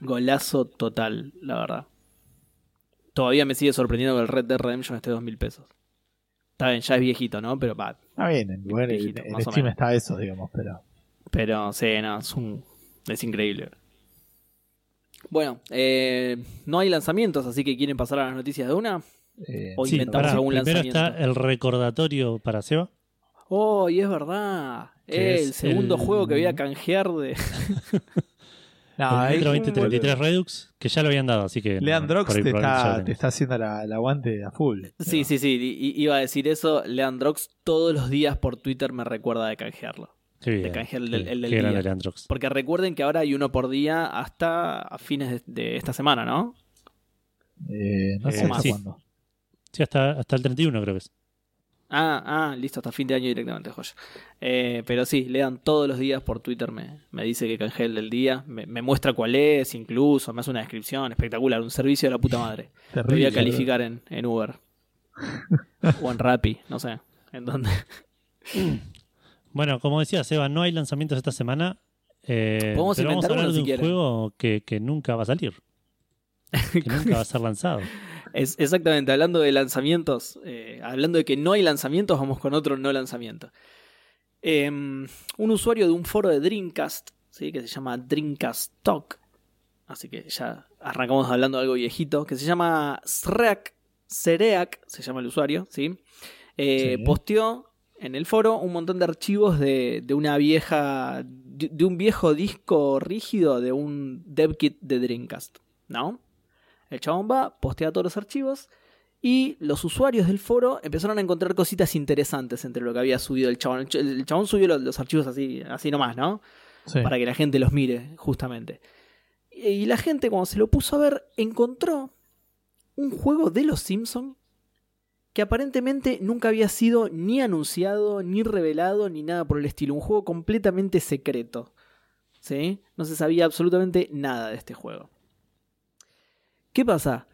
golazo total, la verdad. Todavía me sigue sorprendiendo que el Red Dead Redemption esté 2.000 pesos. Está bien, ya es viejito, ¿no? Pero va. Está bien, en, en- Viejito, más o Steam está eso, digamos, pero. Pero sí, no, es, un, es increíble. Bueno, eh, no hay lanzamientos, así que quieren pasar a las noticias de una. eh, O sí, inventamos Pará, algún primero está lanzamiento. el recordatorio para Seba. Oh, y es verdad. Que el es segundo el- juego que voy a canjear de. no, el Metro 2033 Redux, que ya lo habían dado, así que. Leandrox te está, te está haciendo la, el aguante a full. Sí, sí, sí. i- Iba a decir eso. Leandrox todos los días por Twitter me recuerda de canjearlo. Bien, canjeé el el día. Leandrox. Porque recuerden que ahora hay uno por día hasta a fines de, de esta semana, ¿no? Eh, no sé Eh, sí. cuándo. Sí, hasta, hasta el 31 creo que es. Ah, ah, listo, hasta fin de año directamente, joya. Eh, pero sí, lean todos los días por Twitter, me, me dice que canje el del día, me, me muestra cuál es, incluso, me hace una descripción espectacular, un servicio de la puta madre. Lo voy Terrible. a calificar en, en Uber. o en Rappi, no sé. En dónde. Bueno, como decía Seba, no hay lanzamientos esta semana. eh, Podemos pero vamos a hablar uno de si un quieren. juego que, que nunca va a salir. Que nunca va a ser lanzado. Es, exactamente, hablando de lanzamientos, eh, hablando de que no hay lanzamientos, vamos con otro no lanzamiento. Eh, un usuario de un foro de Dreamcast, ¿sí? que se llama Dreamcast Talk, así que ya arrancamos hablando de algo viejito, que se llama Sreak, Sereak, se llama el usuario, ¿sí? Eh, Sí. posteó en el foro un montón de archivos de, de una vieja, de, de un viejo disco rígido de un dev kit de Dreamcast, ¿no? El chabón va, postea todos los archivos y los usuarios del foro empezaron a encontrar cositas interesantes entre lo que había subido el chabón. El ch- El chabón subió los, los archivos así, así nomás, ¿no? Sí. Para que la gente los mire, justamente. Y y la gente, cuando se lo puso a ver, encontró un juego de los Simpsons que aparentemente nunca había sido ni anunciado, ni revelado, ni nada por el estilo. Un juego completamente secreto. ¿Sí? No se sabía absolutamente nada de este juego. ¿Qué pasa?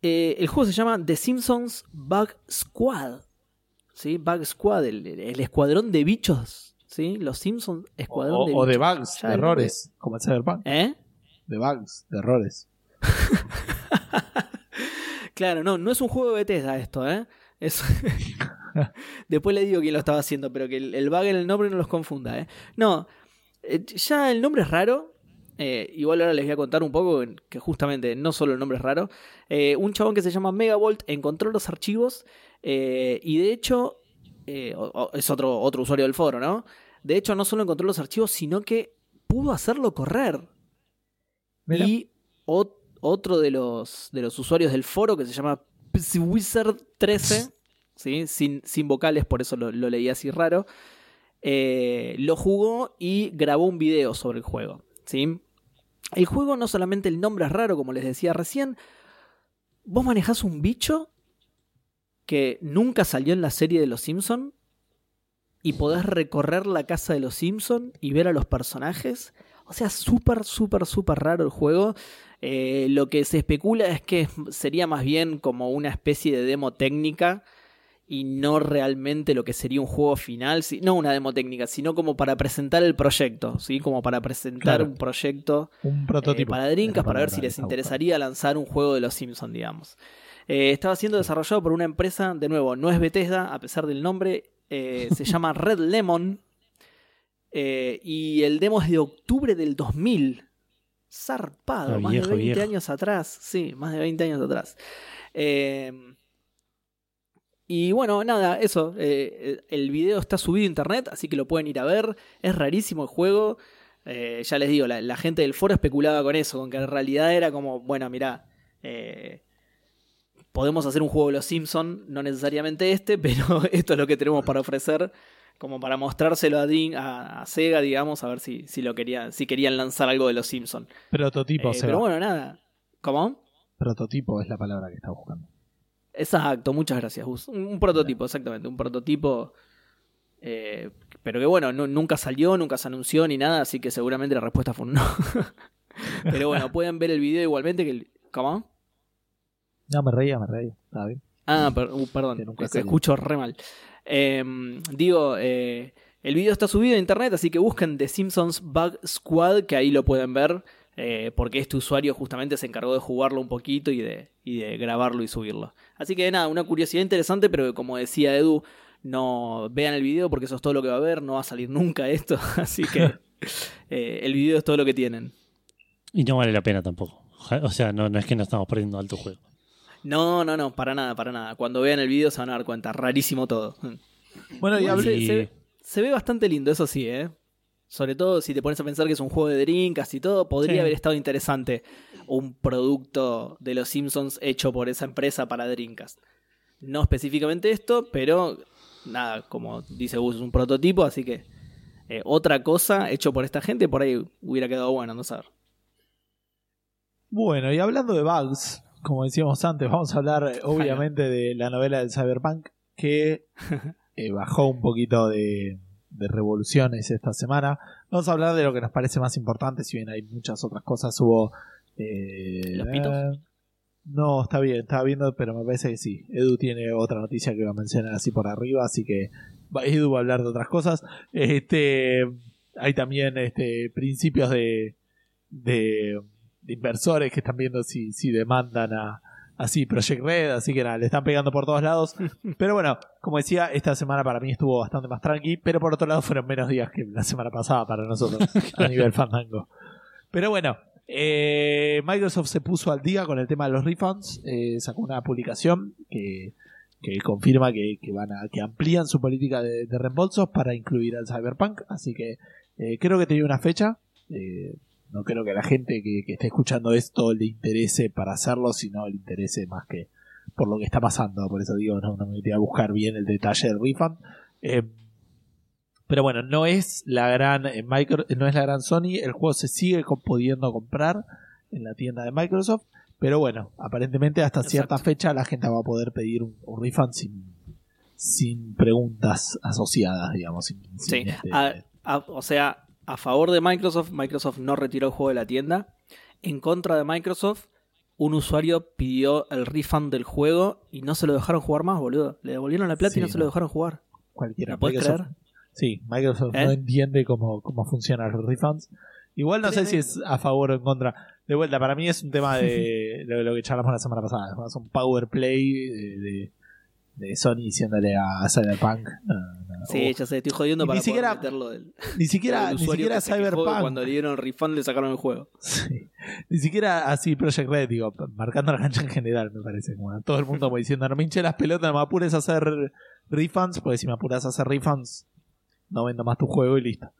Eh, el juego se llama The Simpsons Bug Squad. ¿Sí? Bug Squad, el, el escuadrón de bichos. ¿Sí? Los Simpsons, escuadrón o, de o de bichos. bugs, de errores, como el Cyberpunk. ¿Eh? De bugs, de errores. Claro, no, no es un juego de Bethesda esto, ¿eh? Es... Después le digo quién lo estaba haciendo, pero que el, el bug en el nombre no los confunda, ¿eh? No, eh, ya el nombre es raro. eh, igual ahora les voy a contar un poco que justamente no solo el nombre es raro. Eh, un chabón que se llama Megavolt encontró los archivos eh, y de hecho es otro, otro usuario del foro, ¿no? De hecho no solo encontró los archivos, sino que pudo hacerlo correr. Mira. Y ot- otro de los, de los usuarios del foro que se llama Wizard13, ¿sí? sin, sin vocales, por eso lo, lo leí así raro, eh, lo jugó y grabó un video sobre el juego. ¿sí? El juego no solamente el nombre es raro, como les decía recién, vos manejás un bicho que nunca salió en la serie de Los Simpson y podés recorrer la casa de los Simpson y ver a los personajes. O sea, súper, súper, súper raro el juego. Eh, lo que se especula es que sería más bien como una especie de demo técnica y no realmente lo que sería un juego final, no una demo técnica, sino como para presentar el proyecto, ¿sí? como para presentar Claro. un proyecto Un prototipo. eh, para la para ver si les interesaría lanzar un juego de los Simpsons, digamos. Eh, estaba siendo desarrollado por una empresa, de nuevo, no es Bethesda, a pesar del nombre, eh, se llama Red Lemon. eh, y el demo es de octubre del 2000. Zarpado, Ah, más viejo, de 20 viejo. años atrás. Sí, más de 20 años atrás. Eh, y bueno, nada, eso. eh, el video está subido a internet, así que lo pueden ir a ver. Es rarísimo el juego. Eh, ya les digo, la, la gente del foro especulaba con eso, con que en realidad era como, bueno, mirá, eh, podemos hacer un juego de los Simpsons, no necesariamente este, pero esto es lo que tenemos para ofrecer, como para mostrárselo a, Dream- a, a Sega, digamos, a ver si, si lo querían, si querían lanzar algo de los Simpsons. Prototipo, Eh, pero bueno, nada. ¿Cómo? Prototipo es la palabra que estaba buscando. Exacto, muchas gracias, Gus. Un, un prototipo, exactamente, un prototipo. eh, pero que bueno, nu- nunca salió, nunca se anunció ni nada, así que seguramente la respuesta fue un no. pero bueno, pueden ver el video igualmente que el- ¿Cómo? No, me reía, me reía. Está bien. Ah, per- uh, perdón, es que escucho re mal. Eh, digo, eh, el video está subido a internet, así que busquen The Simpsons Bug Squad, que ahí lo pueden ver, eh, porque este usuario justamente se encargó de jugarlo un poquito y de, y de grabarlo y subirlo. Así que nada, una curiosidad interesante, pero como decía Edu, no vean el video porque eso es todo lo que va a haber, no va a salir nunca esto, así que eh, el video es todo lo que tienen. Y no vale la pena tampoco. O sea, no, no es que no estamos perdiendo alto juego. No, no, no, para nada, para nada. Cuando vean el video se van a dar cuenta, rarísimo todo. Bueno, y hablé- se, se- se ve bastante lindo, eso sí, ¿eh? Sobre todo si te pones a pensar que es un juego de Dreamcast y todo, podría Sí. haber estado interesante un producto de los Simpsons hecho por esa empresa para Dreamcast. No específicamente esto, pero nada, como dice Gus, es un prototipo, así que eh, otra cosa hecho por esta gente por ahí hubiera quedado bueno, no saber. Bueno, y hablando de bugs, como decíamos antes, vamos a hablar eh, obviamente de la novela del Cyberpunk que eh, bajó un poquito de, de revoluciones esta semana. Vamos a hablar de lo que nos parece más importante, si bien hay muchas otras cosas. Hubo. eh, ¿Los pitos? eh, no, está bien, estaba viendo, pero me parece que sí. Edu tiene otra noticia que va a mencionar así por arriba, así que Edu va a hablar de otras cosas. Este, hay también este, principios de, de, de inversores que están viendo si, si demandan a así Project Red, así que nada, le están pegando por todos lados. Pero bueno, como decía, esta semana para mí estuvo bastante más tranqui, pero por otro lado fueron menos días que la semana pasada para nosotros a nivel fandango. Pero bueno, eh, Microsoft se puso al día con el tema de los refunds, eh, sacó una publicación que, que confirma que, que van a, que amplían su política de, de reembolsos para incluir al Cyberpunk, así que eh, creo que tenía una fecha. No creo que a la gente que, que esté escuchando esto le interese para hacerlo, sino le interese más que por lo que está pasando. Por eso digo, no, no me metí a buscar bien el detalle del refund. Eh, pero bueno, no es la gran eh, micro, no es la gran Sony. El juego se sigue pudiendo comprar en la tienda de Microsoft. Pero bueno, aparentemente hasta cierta fecha la gente va a poder pedir un, un refund sin, sin preguntas asociadas, digamos. sin- sin, Sí, este, a- a- o sea, a favor de Microsoft, Microsoft no retiró el juego de la tienda. En contra de Microsoft, un usuario pidió el refund del juego y no se lo dejaron jugar más, boludo. Le devolvieron la plata Sí, y no se lo dejaron jugar. cualquiera. ¿La podés Microsoft- creer? Sí, Microsoft ¿Eh? no entiende cómo, cómo funcionan los refunds. Igual no sé si es a favor o en contra. De vuelta, para mí es un tema de lo, lo que charlamos la semana pasada. Es un power play de, de- de Sony diciéndole a Cyberpunk. no, no, Sí, ya sé, estoy jodiendo Y para ni siquiera- poder meterlo del, ni siquiera, del ni siquiera Cyberpunk. Cuando le dieron refund le sacaron el juego. Sí. Ni siquiera así Project Red, digo, marcando la cancha en general, me parece. Como todo el mundo como diciendo, no me hinche las pelotas, no me apures a hacer refunds, porque si me apuras a hacer refunds, no vendo más tu juego y listo.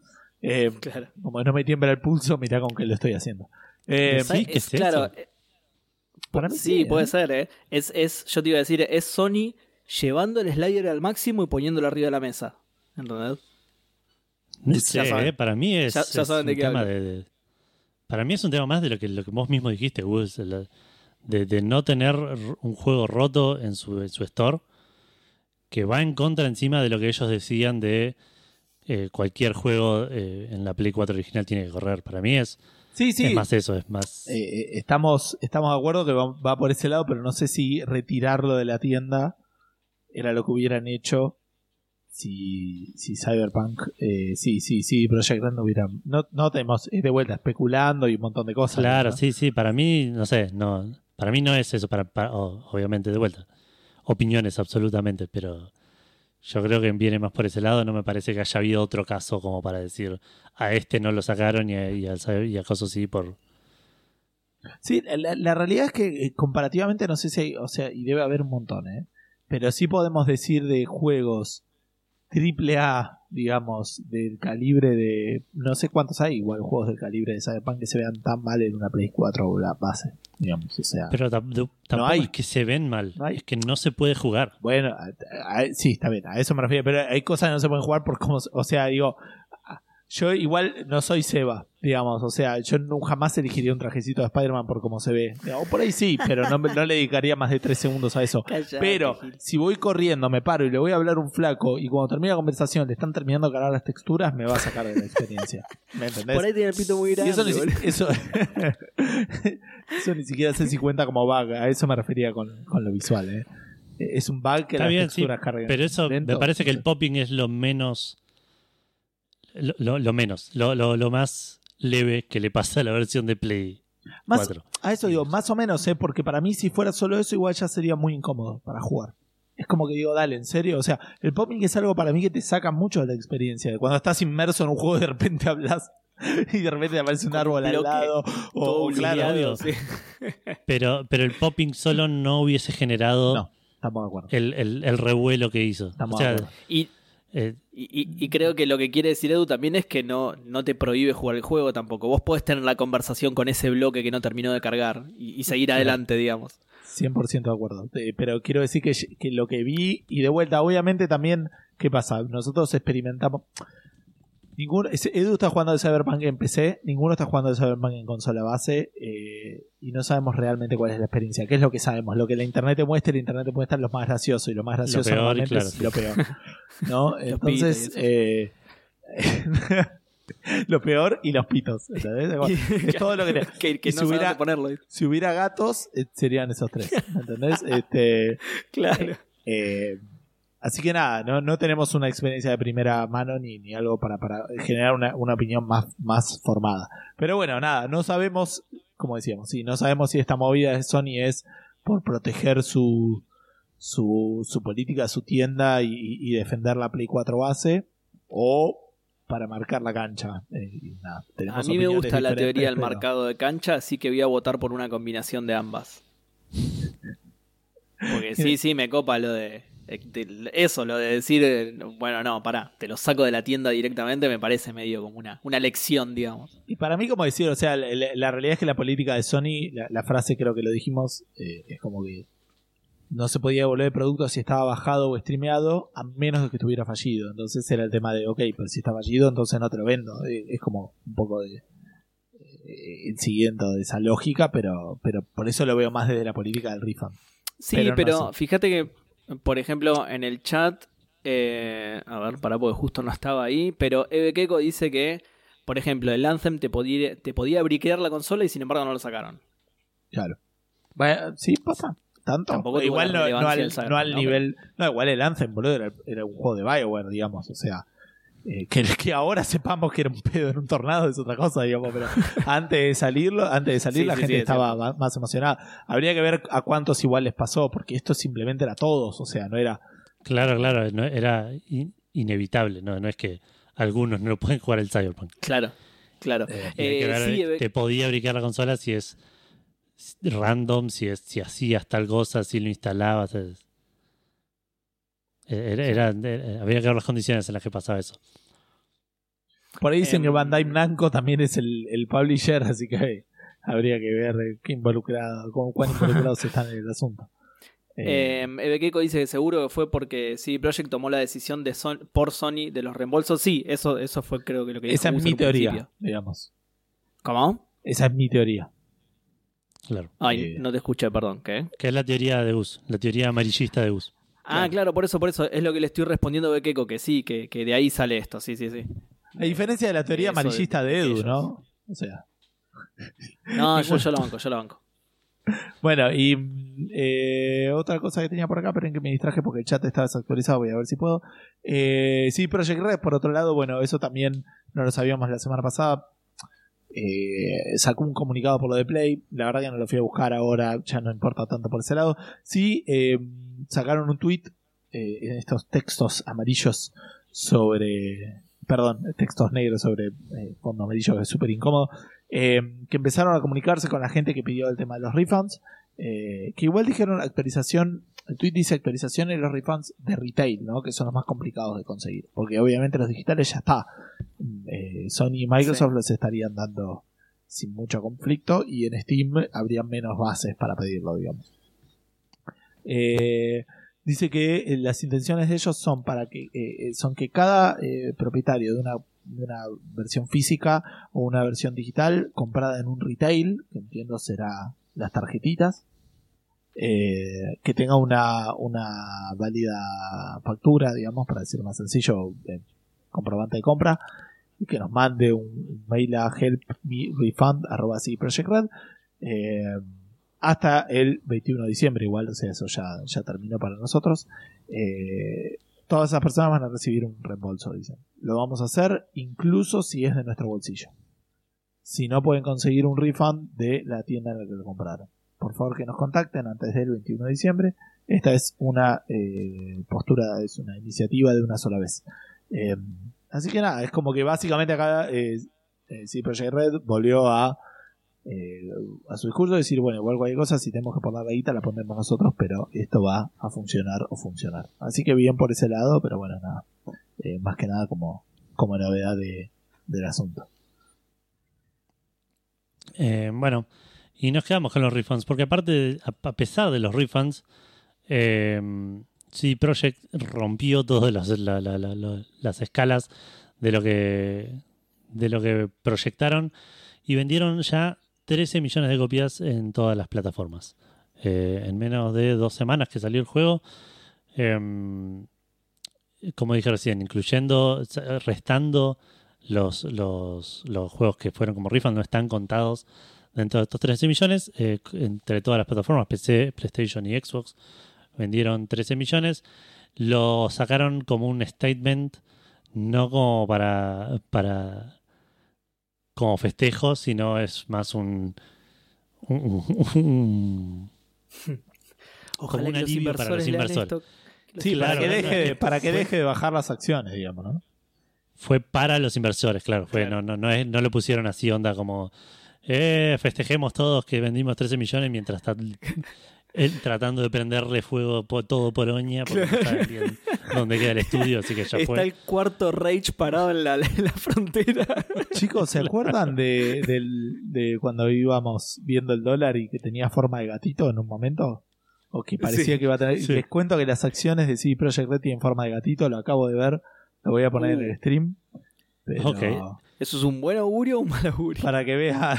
Eh, Claro. como no me tiembla el pulso, mirá con qué lo estoy haciendo. Eh, Sí, ¿qué es, es claro, eso? eh, para mí sí, ¿eh? puede ser, ¿eh? Es, es, yo te iba a decir, es Sony llevando el slider al máximo y poniéndolo arriba de la mesa. ¿Entendés? No Ya sé, saben. eh, para mí es, Ya- ya es saben un de qué tema de, de- Para mí es un tema más de lo que, lo que vos mismo dijiste, Gus, de, de no tener un juego roto en su, en su store, que va en contra encima de lo que ellos decían de eh, cualquier juego eh, en la Play 4 original tiene que correr. Para mí es, Sí, sí. es más eso, es más... Eh, estamos, estamos de acuerdo que va, va por ese lado, pero no sé si retirarlo de la tienda era lo que hubieran hecho si, si Cyberpunk, eh, sí, sí, sí, Project Red no hubiera. No, no tenemos, es de vuelta especulando y un montón de cosas. Claro, ¿no? sí, sí, para mí, no sé, no, para mí no es eso, para, para- obviamente de vuelta, opiniones absolutamente, pero yo creo que viene más por ese lado, no me parece que haya habido otro caso como para decir, a este no lo sacaron y a, y al y a Coso sí por... Sí, la, la realidad es que eh, comparativamente no sé si hay, o sea, y debe haber un montón, ¿eh? Pero sí podemos decir de juegos triple A, digamos, del calibre de, no sé cuántos hay, igual juegos del calibre de Cyberpunk que se vean tan mal en una Play 4 o la base, digamos, o sea. Pero tampoco hay. es que se ven mal, No hay. es que no se puede jugar. Bueno, a- a- sí, está bien, a eso me refiero, pero hay cosas que no se pueden jugar por cómo, o sea, digo, yo igual no soy Seba, digamos, o sea, yo nunca jamás elegiría un trajecito de Spider-Man por cómo se ve. O por ahí sí, pero no, no le dedicaría más de tres segundos a eso. Pero Gil. si voy corriendo, me paro y le voy a hablar un flaco y cuando termina la conversación le están terminando de cargar las texturas, me va a sacar de la experiencia. ¿Me entendés? Por ahí tiene el pito muy Y grande. eso, ni, eso, eso ni siquiera sé si cuenta como bug. A eso me refería con, con lo visual. ¿eh? Es un bug que Está las bien, sí, texturas carguen. pero eso lento. me parece que el popping es lo menos, lo, lo- lo menos, lo, lo- lo más leve que le pasa a la versión de Play Más, 4. a eso digo, más o menos, ¿eh? porque para mí si fuera solo eso igual ya sería muy incómodo para jugar. Es como que digo, dale, en serio. O sea, el popping es algo para mí que te saca mucho de la experiencia. De Cuando estás inmerso en un juego y de repente hablas y de repente aparece un árbol al lado. Todo O, claro, sí. Pero, pero el popping solo no hubiese generado No, estamos de acuerdo. el, el- el revuelo que hizo. Estamos o sea, de acuerdo. Y, eh, y, y- y creo que lo que quiere decir Edu también es que no, no te prohíbe jugar el juego tampoco. Vos podés tener la conversación con ese bloque que no terminó de cargar y, y seguir adelante, digamos. 100% de acuerdo. Eh, pero quiero decir que, que lo que vi, y de vuelta, obviamente también, ¿qué pasa? Nosotros experimentamos. Ninguno, Edu está jugando al Cyberpunk en PC, ninguno está jugando al Cyberpunk en consola base, eh, y no sabemos realmente cuál es la experiencia. ¿Qué es lo que sabemos? Lo que la internet te muestra, la internet te muestra lo más gracioso, y lo más gracioso peor, normalmente claro, es lo peor. Entonces, eh, lo peor y los pitos. ¿entendés? Es todo lo que te- que, no si hubiera- ponerlo. si hubiera gatos, eh, serían esos tres. ¿Entendés? este, Claro. eh, así que nada, no, no tenemos una experiencia de primera mano ni, ni algo para, para generar una, una opinión más, más formada. Pero bueno, nada, no sabemos, como decíamos, sí, no sabemos si esta movida de Sony es por proteger su, su, su política, su tienda y, y defender la Play 4 base o para marcar la cancha. Eh, nada, A mí me gusta la teoría del pero- marcado de cancha, así que voy a votar por una combinación de ambas. Porque sí, sí, me copa lo de- eso, lo de decir, eh, bueno, no, pará, te lo saco de la tienda directamente, me parece medio como una, una lección, digamos. Y para mí, como decir, o sea, la, realidad es que la política de Sony, la, la frase creo que lo dijimos, eh, es como que no se podía devolver el producto si estaba bajado o streameado, a menos de que estuviera fallido. Entonces era el tema de, ok, pero si está fallido, entonces no te lo vendo. Eh, es como un poco de el siguiente de esa lógica, pero, pero por eso lo veo más desde la política del refund. Sí, Pero no fíjate que, por ejemplo, en el chat, eh, a ver, pará, porque justo no estaba ahí, pero Eve Keko dice que, por ejemplo, el Anthem te podía, te podía briquear la consola y sin embargo no lo sacaron. Claro. Bueno, sí, pasa. Tanto. Tampoco igual no, no al, Cyberpunk, no al ¿no? nivel. No, igual el Anthem, boludo, era, era un juego de Bioware, digamos. O sea, eh, que, que ahora sepamos que era un pedo en un tornado es otra cosa, digamos. Pero antes de salirlo, antes de salir, Sí, la sí, gente sí, estaba más emocionada. Habría que ver a cuántos igual les pasó, porque esto simplemente era todos. O sea, no era. claro, claro, no- era in- inevitable, ¿no? no es que algunos no pueden jugar el Cyberpunk. Claro, claro. Eh, Eh, ver, te podía briquear la consola si es random, si es si hacías tal cosa, si lo instalabas. es- Era, era- era- había que ver las condiciones en las que pasaba eso. Por ahí dicen Em, que Bandai Namco también es el, el publisher, así que eh, habría que ver eh, qué involucrado, cómo, cuán involucrados están en el asunto. Eh, Eh, Eve Keko dice que seguro que fue porque sí, Project tomó la decisión de Son- por Sony de los reembolsos. Sí, eso, eso fue creo que lo que dijo esa es mi teoría, principio. digamos. ¿Cómo? Esa es mi teoría. Claro. Ay, Eh. no te escuché, perdón. ¿Qué? Que es la teoría de Gus, la teoría amarillista de Gus. Ah, Claro. claro, por eso, por eso. Es lo que le estoy respondiendo a Bekeko, que sí, que, que de ahí sale esto, sí, sí, sí. A diferencia de la teoría Eso de- amarillista de, Edu, ellos. ¿no? O sea. No, yo, yo lo banco, yo lo banco. Bueno, y eh, otra cosa que tenía por acá, pero en que me distraje porque el chat estaba desactualizado, voy a ver si puedo. Eh, sí, Project Red, por otro lado, bueno, eso también no lo sabíamos la semana pasada. Eh, sacó un comunicado por lo de Play. La verdad que no lo fui a buscar ahora, ya no importa tanto por ese lado. Sí, eh, sacaron un tweet eh, en estos textos amarillos sobre. Perdón, textos negros sobre eh, fondo amarillo, que es súper incómodo. que empezaron a comunicarse con la gente que pidió el tema de los refunds. que igual dijeron actualización. El tweet dice actualización en los refunds de retail, ¿no? Que son los más complicados de conseguir. Porque obviamente los digitales ya está. Eh, Sony y Microsoft Sí. los estarían dando sin mucho conflicto. Y en Steam habría menos bases para pedirlo, digamos. Eh, dice que eh, las intenciones de ellos son para que eh, son que cada propietario de una, de una versión física o una versión digital comprada en un retail, que entiendo será las tarjetitas, eh, que tenga una, una válida factura, digamos, para decirlo más sencillo, eh, comprobante de compra, y que nos mande un, mail a helprefund.projectred eh, hasta el 21 de diciembre, igual, o sea, eso ya, ya terminó para nosotros. Eh, todas esas personas van a recibir un reembolso, dicen. Lo vamos a hacer incluso si es de nuestro bolsillo. Si no pueden conseguir un refund de la tienda en la que lo compraron. Por favor que nos contacten antes del 21 de diciembre. Esta es una eh, postura, es una iniciativa de una sola vez. Eh, así que nada, es como que básicamente acá eh, eh, sí, Project Red volvió a eh, a su discurso decir, bueno, igual cualquier cosa, si tenemos que poner la guita, la ponemos nosotros, pero esto va a funcionar o funcionar. Así que bien por ese lado, pero bueno, nada. Eh, más que nada como, como novedad de, del asunto. Eh, bueno, y nos quedamos con los refunds, porque aparte, a, pesar de los refunds, eh, Project rompió todas las, la- la- la- la- las escalas de lo que de lo que proyectaron y vendieron ya 13 millones de copias en todas las plataformas. Eh, en menos de dos semanas que salió el juego, em, como dije recién, incluyendo, restando los, los, los juegos que fueron como refund, no están contados dentro de estos 13 millones. eh, entre todas las plataformas, PC, PlayStation y Xbox, vendieron 13 millones. Lo sacaron como un statement, no como para, para como festejo, sino es más un, un, un- un- Ojalá un que los alivio para los inversores Sí, para, claro, que deje, no, para que fue- deje de bajar las acciones, digamos, ¿no? fue para los inversores, claro. Fue, Claro. No, no, no, es- no lo pusieron así onda como eh, festejemos todos que vendimos 13 millones mientras está él tratando de prenderle fuego por todo Polonia porque no sabe bien dónde queda el estudio, así que ya Está fue. el cuarto Rage parado en la, en la frontera. Chicos, ¿se acuerdan de, cuando íbamos viendo el dólar y que tenía forma de gatito en un momento? O que parecía Sí. que iba a tener. Sí. Les cuento que las acciones de CD Projekt Red tienen forma de gatito, lo acabo de ver, lo voy a poner en el stream. Pero Ok. ¿Eso es un buen augurio o un mal augurio? para que vean,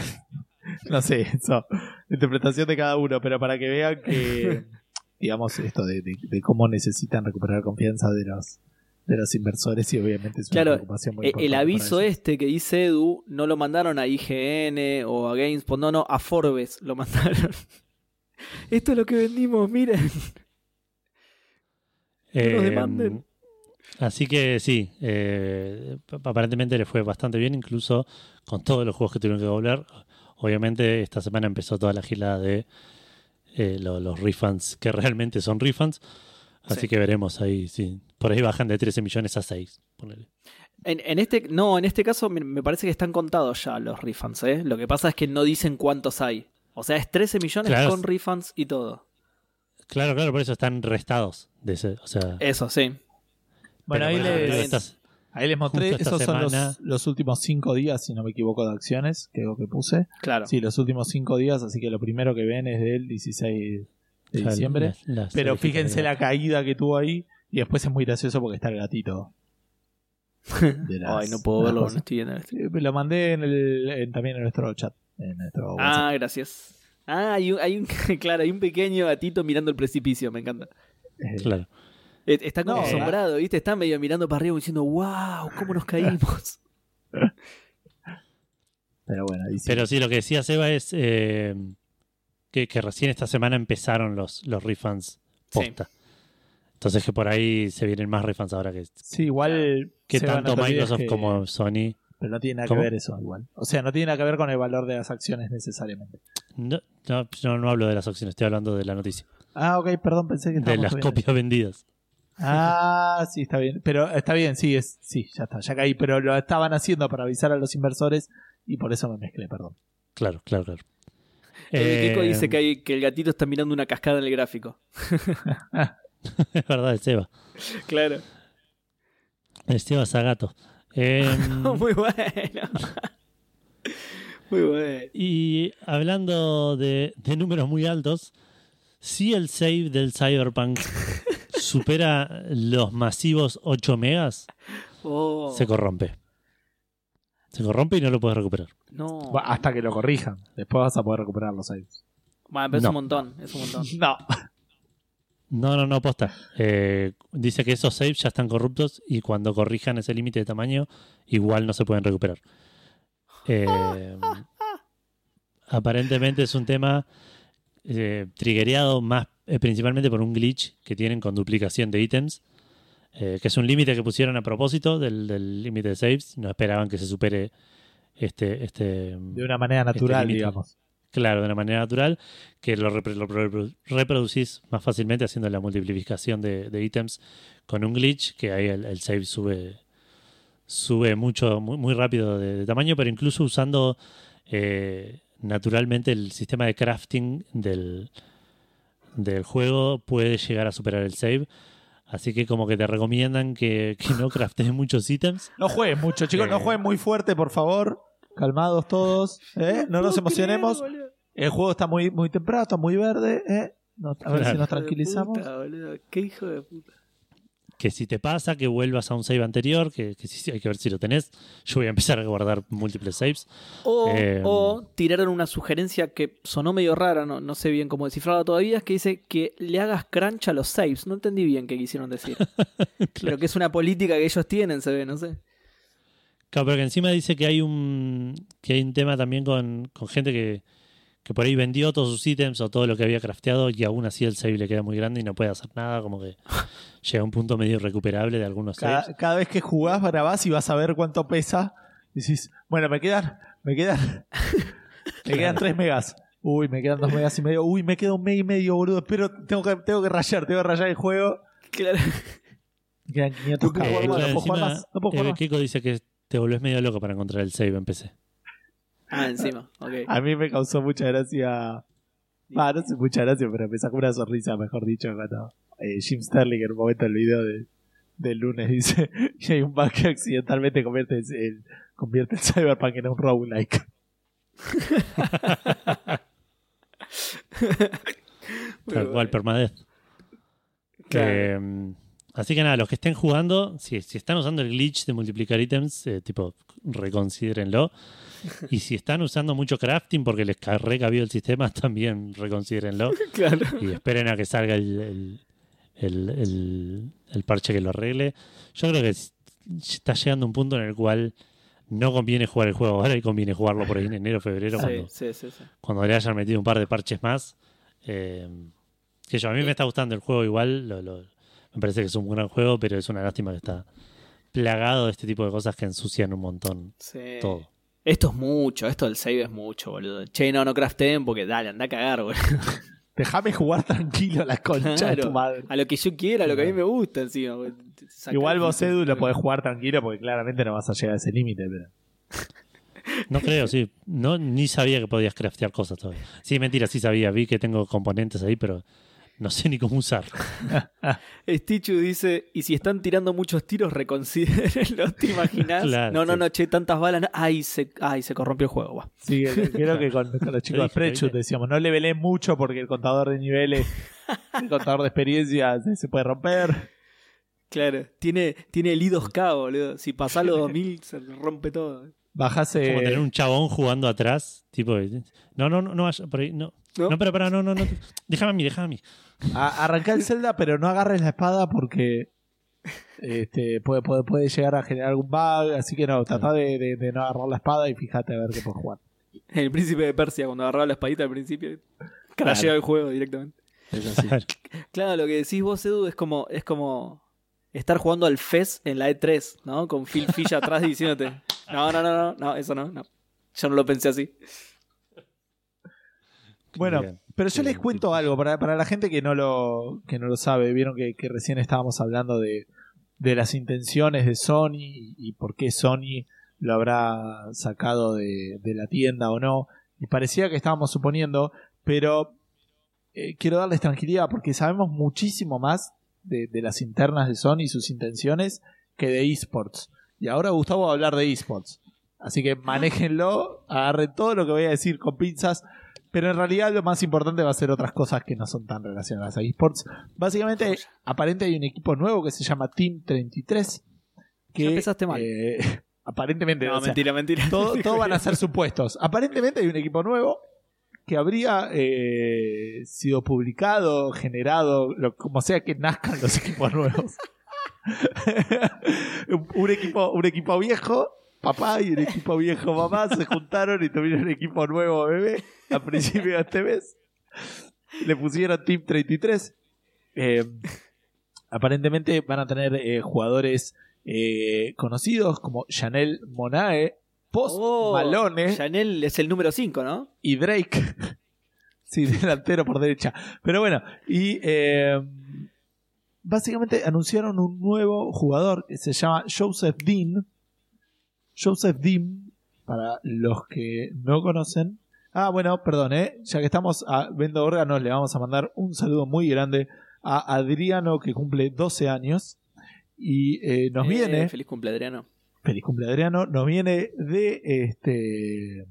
no sé, eso, interpretación de cada uno, pero para que vean que, digamos, esto de, de- de cómo necesitan recuperar confianza de los de los inversores y obviamente es una Claro, preocupación muy Eh, importante El aviso este que dice Edu no lo mandaron a IGN o a GameSpot, no, no, a Forbes lo mandaron. Esto es lo que vendimos, miren. Eh, nos demanden. Así que sí, eh, aparentemente le fue bastante bien, incluso con todos los juegos que tuvieron que doblar. Obviamente esta semana empezó toda la gilada de eh, lo- los refunds, que realmente son refunds. Así Sí. que veremos ahí, sí. Por ahí bajan de 13 millones a 6. ponele. En, en este, no, en este caso me, me parece que están contados ya los refunds, ¿eh? Lo que pasa es que no dicen cuántos hay. O sea, es 13 millones Claro. con refunds y todo. Claro, claro, por eso están restados. De ese, o sea, Eso, sí. Bueno, ahí les, estás- ahí les mostré, esos son los, los últimos cinco días, si no me equivoco, de acciones, creo que puse. Claro. Sí, los últimos cinco días, así que lo primero que ven es del 16 de diciembre. Pero fíjense la caída que tuvo ahí. Y después es muy gracioso porque está el gatito. de las- Ay, no puedo verlo, no estoy viendo. Eh, Lo mandé en el, en- también en nuestro chat. En nuestro Ah, WhatsApp. gracias. Ah, hay un, hay un, claro, hay un pequeño gatito mirando el precipicio, me encanta. Eh, Claro. Eh, Está como No, asombrado, ¿viste? Está medio mirando para arriba diciendo, wow, ¿cómo nos caímos? Pero bueno, ahí sí. Pero sí, lo que decía Seba es eh, que, que recién esta semana empezaron los, los refunds posta. Entonces que por ahí se vienen más refunds ahora que, sí, igual. que tanto no Microsoft que- como Sony. Pero no tiene nada ¿Cómo? que ver eso, igual. O sea, no tiene nada que ver con el valor de las acciones necesariamente. No, no, yo no hablo de las acciones, estoy hablando de la noticia. Ah, ok, perdón, pensé que De las copias vendidas. Ah, sí, está bien. Pero está bien, sí, es, sí, ya está, ya caí. Pero lo estaban haciendo para avisar a los inversores y por eso me mezclé, perdón. Claro, claro, claro. El Kiko Eh, dice que, hay- que el gatito está mirando una cascada en el gráfico. Es verdad, Seba. Claro. Seba Zagato. Eh, Muy bueno. Muy bueno. y hablando de, de números muy altos, si el save del Cyberpunk supera los masivos 8 megas, Oh, se corrompe. Se corrompe y no lo puedes recuperar. no. Va, Hasta que lo corrijan. Después vas a poder recuperar los saves. Bueno, pero es No. un montón, es un montón. No. No, no, no, posta. Eh, dice que esos saves ya están corruptos y cuando corrijan ese límite de tamaño, igual no se pueden recuperar. Eh, aparentemente es un tema eh, triggereado más eh, principalmente por un glitch que tienen con duplicación de ítems, eh, que es un límite que pusieron a propósito del límite de saves. No esperaban que se supere este, este De una manera natural, límite. digamos. Claro, de una manera natural, que lo, repro- lo repro- reproducís más fácilmente haciendo la multiplicación de, de ítems con un glitch, que ahí el, el save sube sube mucho, muy, muy rápido de, de tamaño, pero incluso usando eh, naturalmente el sistema de crafting del, del juego puede llegar a superar el save. Así que como que te recomiendan que, que no craftes muchos ítems. No jueguen mucho, chicos. No Eh. jueguen muy fuerte, por favor. Calmados todos. ¿eh? No nos emocionemos. El juego está muy, muy temprano, está muy verde. ¿eh? No- a ver Claro. si nos tranquilizamos. puta. Qué hijo de puta. Que si te pasa, que vuelvas a un save anterior, que, que sí, hay que ver si lo tenés. Yo voy a empezar a guardar múltiples saves. O, Eh, o tiraron una sugerencia que sonó medio rara, no, no sé bien cómo descifrarla todavía, es que dice que le hagas crunch a los saves. No entendí bien qué quisieron decir. Pero que es una política que ellos tienen, se ve, no sé. Claro, pero que encima dice que hay un que hay un tema también con, con gente que, que por ahí vendió todos sus ítems o todo lo que había crafteado y aún así el save le queda muy grande y no puede hacer nada, como que llega a un punto medio irrecuperable de algunos saves. Cada, cada vez que jugás, grabás y vas a ver cuánto pesa. Decís, bueno, me quedan, me quedan, me quedan 3 megas. Uy, me quedan 2 megas y medio. Uy, me queda un mes y medio, boludo. Pero tengo que, tengo que rayar, tengo que rayar el juego. Claro. Me quedan 500 No puedo megas. Eh, no puedo jugar encima, más. No puedo jugar eh, más. Keiko dice que te volvés medio loco para encontrar el save en PC. Ah, encima. Ok. A mí me causó mucha gracia. Ah, no sé, mucha gracia, pero me sacó una sonrisa, mejor dicho, cuando eh, Jim Sterling en un momento del video de, del lunes dice que hay un bug que accidentalmente convierte el, convierte el Cyberpunk en un roguelike. Tal cual, permadez. Eh, así que nada, los que estén jugando, si, si están usando el glitch de multiplicar ítems, eh, tipo, reconsidérenlo. Y si están usando mucho crafting porque les ca- recabió el sistema, también reconsidérenlo. Claro. Y esperen a que salga el, el, el- parche que lo arregle. Yo creo que está llegando un punto en el cual no conviene jugar el juego ahora y conviene jugarlo por ahí en enero, febrero, Sí, cuando, sí, sí, cuando le hayan metido un par de parches más. Eh, que yo, a mí me está gustando el juego igual, lo- lo- me parece que es un gran juego, pero es una lástima que está plagado de este tipo de cosas que ensucian un montón Sí. todo. Esto es mucho, esto del save es mucho, boludo. Che, no, no crafteen porque dale, anda a cagar, boludo. Déjame jugar tranquilo la concha de tu madre. A lo que yo quiera, a lo que a mí me gusta encima. Igual vos. Edu, lo podés jugar tranquilo porque claramente no vas a llegar a ese límite. Pero... No creo, sí. No, ni sabía que podías craftear cosas todavía. Sí, mentira, sí sabía. Vi que tengo componentes ahí, pero no sé ni cómo usar. Stichu dice, y si están tirando muchos tiros, reconsidérenlo, ¿te imaginas? Claro, no, no, sí. no, che, tantas balas. no. Ay, se, ay, se corrompió el juego. va. Sí, creo que con, con los chicos de ¿viste? decíamos, no le velé mucho porque el contador de niveles, el contador de experiencia se, se puede romper. Claro, tiene, tiene el I2K, boludo. Si pasás los 2000, se rompe todo. Bajase. Como tener un chabón jugando atrás. Tipo, no, no, no, no vaya por ahí. No. ¿No? No, pero para, no, no, no. Déjame a mí, déjame a mí. A- arrancá el Zelda, pero no agarres la espada porque este, puede, puede, puede llegar a generar algún bug. Así que no, trata de, de- de no agarrar la espada y fíjate a ver qué puedes jugar. El príncipe de Persia, cuando agarraba la espadita al principio, crasheaba el juego directamente. Es así. Claro, lo que decís vos, Edu, es como, es como estar jugando al FES en la E3, ¿no? Con Phil Fish atrás diciéndote, no, no, no, no, no, eso no, no. Yo no lo pensé así. Bueno, Bien. pero yo Bien, les cuento algo para, para la gente que no lo, que no lo sabe. Vieron que, que recién estábamos hablando de, de las intenciones de Sony y, y por qué Sony lo habrá sacado de, de la tienda o no. Y parecía que estábamos suponiendo, pero eh, quiero darles tranquilidad porque sabemos muchísimo más de, de las internas de Sony y sus intenciones que de esports. Y ahora Gustavo va a hablar de esports. Así que manéjenlo, agarren todo lo que voy a decir con pinzas. Pero en realidad lo más importante va a ser otras cosas que no son tan relacionadas a esports. Básicamente, aparente hay un equipo nuevo que se llama Team 33. Que, Ya empezaste mal. eh, aparentemente, No, o sea, mentira, mentira. todo, todo van a ser supuestos. Aparentemente hay un equipo nuevo que habría eh, sido publicado, generado, lo- como sea que nazcan los equipos nuevos. un, un equipo, un equipo viejo, papá, y un equipo viejo, mamá, se juntaron y tuvieron un equipo nuevo, bebé, a principio de este mes. Le pusieron Team 33. Eh, aparentemente van a tener eh, jugadores eh, conocidos como Chanel Monae, Post Oh, Malone Chanel es el número 5, ¿no? y Drake. sí, delantero por derecha. Pero bueno, y eh, básicamente anunciaron un nuevo jugador que se llama Joseph Dean. Joseph Dean, para los que no conocen. Ah, bueno, perdón, ¿eh? ya que estamos a Vendo Órganos, le vamos a mandar un saludo muy grande a Adriano, que cumple 12 años. Y eh, nos Eh, viene Feliz cumple, Adriano. feliz cumple Adriano, nos viene de este.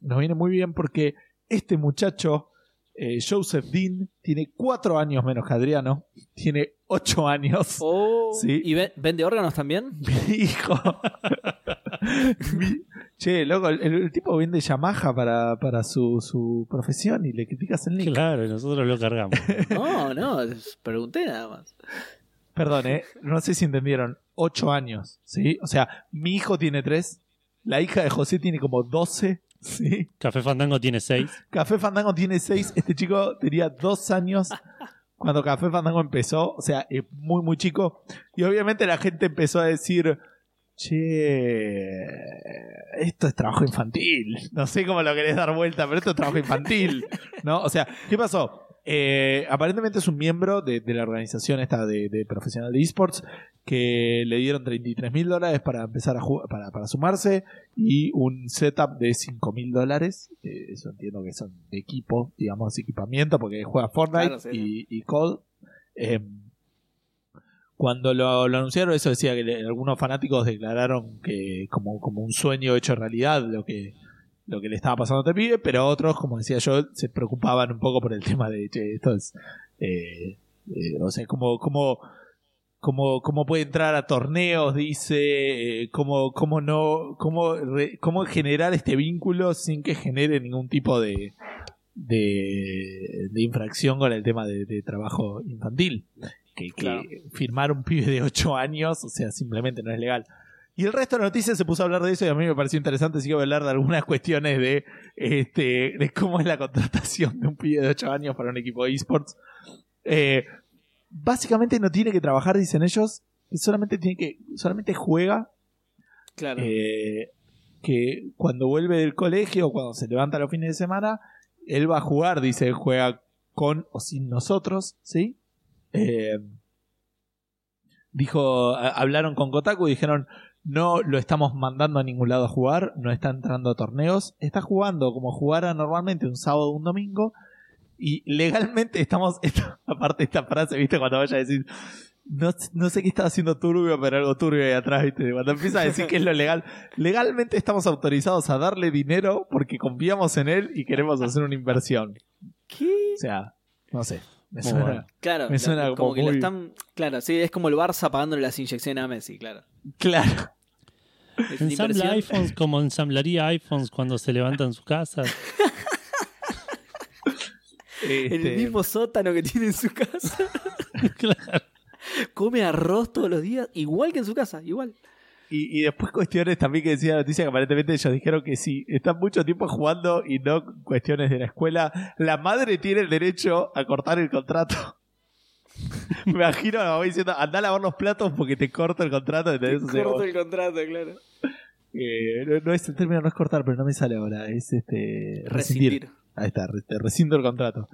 Nos viene muy bien porque este muchacho, eh, Joseph Dean, tiene cuatro años menos que Adriano, tiene ocho años. Oh, Sí. ¿Y ven- vende órganos también? Mi hijo. Che, loco, el, el tipo vende Yamaha para, para su, su profesión y le criticas el nick. Claro, y nosotros lo cargamos. No, no, pregunté nada más. Perdón, eh, no sé si entendieron. Ocho años, ¿sí? O sea, mi hijo tiene tres, la hija de José tiene como doce, ¿sí? Café Fandango tiene seis. Café Fandango tiene seis. Este chico tenía dos años cuando Café Fandango empezó. O sea, es muy, muy chico. Y obviamente la gente empezó a decir: Che, esto es trabajo infantil. No sé cómo lo querés dar vuelta, pero esto es trabajo infantil. ¿No? O sea, ¿qué pasó? Eh, aparentemente es un miembro de, de la organización esta de, de profesional de esports que le dieron 33 mil dólares para empezar a jugar, para, para sumarse y un setup de 5 mil dólares. Eh, eso entiendo que son de equipo, digamos, equipamiento, porque juega Fortnite Claro, sí, y, y COD. Eh, cuando lo, anunciaron, eso decía que le- algunos fanáticos declararon que como, como un sueño hecho realidad lo que, lo que le estaba pasando a este pero otros, como decía yo, se preocupaban un poco por el tema de, che, esto es, eh, eh, o sea, como, como, como, cómo puede entrar a torneos, dice, eh, cómo, cómo no, cómo, re- cómo generar este vínculo sin que genere ningún tipo de, de, infracción con el tema de trabajo infantil. Que, que firmar un pibe de 8 años, o sea, simplemente no es legal. Y el resto de noticias se puso a hablar de eso y a mí me pareció interesante, así que voy a hablar de algunas cuestiones de, este, de cómo es la contratación de un pibe de 8 años para un equipo de esports. Eh, básicamente no tiene que trabajar, dicen ellos, y solamente tiene que, solamente juega Claro. eh, que cuando vuelve del colegio o cuando se levanta los fines de semana, él va a jugar, dice, juega con o sin nosotros, ¿sí? Eh, dijo, a- hablaron con Kotaku y dijeron, no lo estamos mandando a ningún lado a jugar, no está entrando a torneos, está jugando como jugara normalmente un sábado o un domingo y legalmente estamos, esto- aparte de esta frase, viste, cuando vaya a decir, no, no sé qué está haciendo turbio, pero algo turbio ahí atrás, viste, cuando empieza a decir que es lo legal, legalmente estamos autorizados a darle dinero porque confiamos en él y queremos hacer una inversión. ¿Qué? O sea, no sé. Me suena- bueno. Claro, Me suena lo- como como que lo muy- están. Claro, sí, es como el Barça pagándole las inyecciones a Messi, claro. Claro. Es Ensambla iPhones como ensamblaría iPhones cuando se levanta en su casa. En Este, el mismo sótano que tiene en su casa. Claro. Come arroz todos los días, igual que en su casa, igual. Y, y después cuestiones también que decía la noticia que aparentemente ellos dijeron que si están mucho tiempo jugando y no cuestiones de la escuela, la madre tiene el derecho a cortar el contrato. Me imagino a mamá diciendo, anda a lavar los platos porque te corto el contrato. sea, Corto vos- el contrato, claro. eh, no, no es el término, no es cortar, pero no me sale ahora. Es este rescindir. Rescindir. Ahí está, te rescindo el contrato.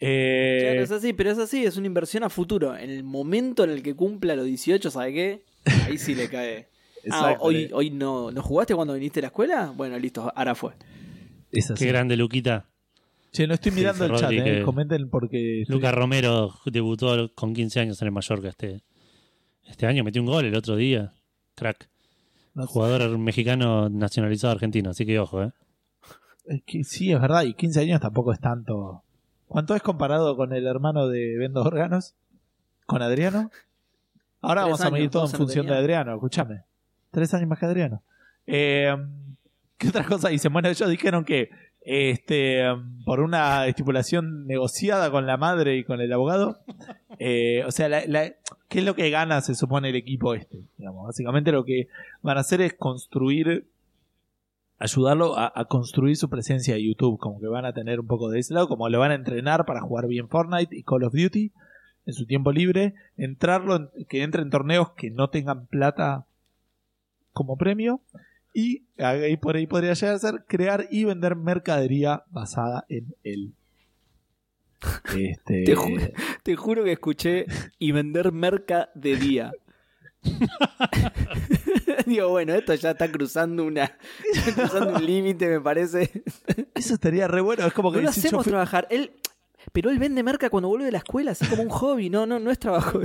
Eh, Claro, es así, pero es así, es una inversión a futuro. En el momento en el que cumpla los 18, ¿sabe qué? Ahí sí le cae. Ah, hoy, hoy no, no jugaste cuando viniste a la escuela? Bueno, listo, ahora fue. es así. Qué grande Luquita. Che, no estoy Sí, mirando el chat, eh. que- comenten porque... estoy- Lucas Romero debutó con 15 años en el Mallorca este, este año. Metió un gol el otro día. Crack. no sé. Jugador mexicano nacionalizado argentino. Así que ojo, ¿eh? Es que sí, es verdad, y 15 años tampoco es tanto. ¿Cuánto es comparado con el hermano de Vendo Órganos? ¿Con Adriano? Ahora Tres vamos a medir todo en función de. Adriano, escúchame. Tres años más que Adriano. Eh, ¿Qué otra cosa dicen? Bueno, ellos dijeron que este por una estipulación negociada con la madre y con el abogado, eh, o sea, la- la- ¿qué es lo que gana, se supone, el equipo este? Digamos, básicamente lo que van a hacer es construir ayudarlo a, a construir su presencia de YouTube, como que van a tener un poco de ese lado, como lo van a entrenar para jugar bien Fortnite y Call of Duty en su tiempo libre, entrarlo, en- que entre en torneos que no tengan plata como premio y ahí por ahí podría llegar a ser crear y vender mercadería basada en él. Este, Te juro. Te juro que escuché y vender merca de día. Digo, bueno, esto ya está cruzando una está cruzando un límite, me parece. eso estaría re bueno, es como que No lo hacemos fui- trabajar. Él, pero él vende merca cuando vuelve de la escuela, así como un hobby, no, no, no es trabajo.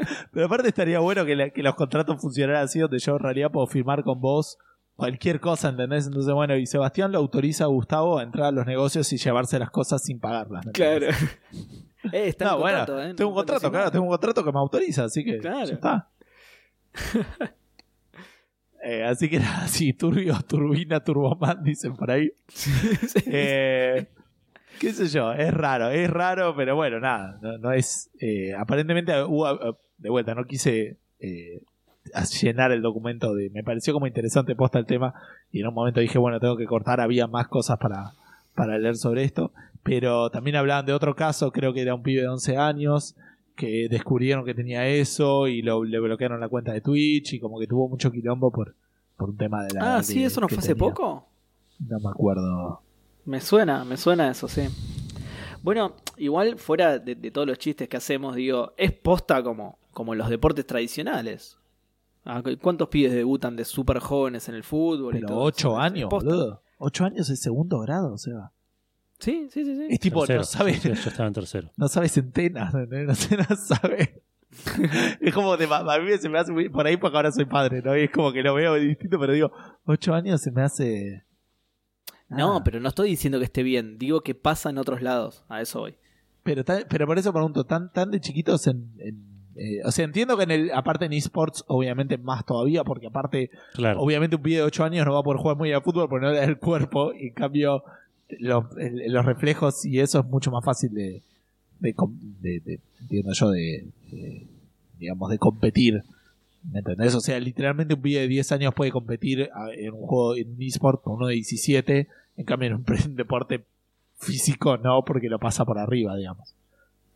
Pero aparte estaría bueno que, la- que los contratos funcionaran así, donde yo en realidad puedo firmar con vos cualquier cosa, ¿entendés? Entonces, bueno, y Sebastián lo autoriza a Gustavo a entrar a los negocios y llevarse las cosas sin pagarlas. ¿me entendés? Eh, está No, en bueno, contrato, ¿eh? tengo un No contrato, claro, tengo un contrato que me autoriza, así que Claro. ya está. Eh, así que nada, sí, turbio, turbina, turboman, dicen por ahí. Eh, qué sé yo, es raro, es raro, pero bueno, nada, no, no es... eh, aparentemente, hubo, eh, de vuelta, no quise eh, llenar el documento de... Me pareció como interesante posta el tema y en un momento dije, bueno, tengo que cortar, había más cosas para, para leer sobre esto, pero también hablaban de otro caso, creo que era un pibe de 11 años que descubrieron que tenía eso y lo, le bloquearon la cuenta de Twitch y como que tuvo mucho quilombo por, por un tema de la... Ah, sí, eso no fue hace tenía. poco. No me acuerdo. Me suena, me suena eso, sí. Bueno, igual fuera de, de todos los chistes que hacemos, digo, es posta como, como los deportes tradicionales. Ah, ¿cu- ¿Cuántos pibes debutan de súper jóvenes en el fútbol? y Pero todo ocho eso? Años, boludo. Ocho años es segundo grado, o sea. Sí, sí, sí. sí. Es tipo, Tercero. no sabe, Sí, yo estaba en tercero. no sabe centenas, ¿no? no, sé, no sabe. es como de a mí se me hace muy- por ahí porque ahora soy padre, ¿no? Y es como que lo veo distinto, pero digo, ocho años se me hace. No, Ah. pero no estoy diciendo que esté bien. Digo que pasa en otros lados. A eso voy. Pero, tan- pero por eso pregunto, tan, tan de chiquitos en. en, eh, o sea, entiendo que en el, aparte en esports, obviamente más todavía, porque aparte Claro. Obviamente un pibe de 8 años no va a poder jugar muy a fútbol porque no le da el cuerpo y en cambio los, el- los reflejos y eso es mucho más fácil de, de, com- de- de- entiendo yo, de, de, digamos, de competir. ¿Me entendés? O sea, literalmente un pibe de 10 años puede competir a- en un juego, en un esport con uno de 17, en cambio en un deporte físico no, porque lo pasa por arriba, digamos.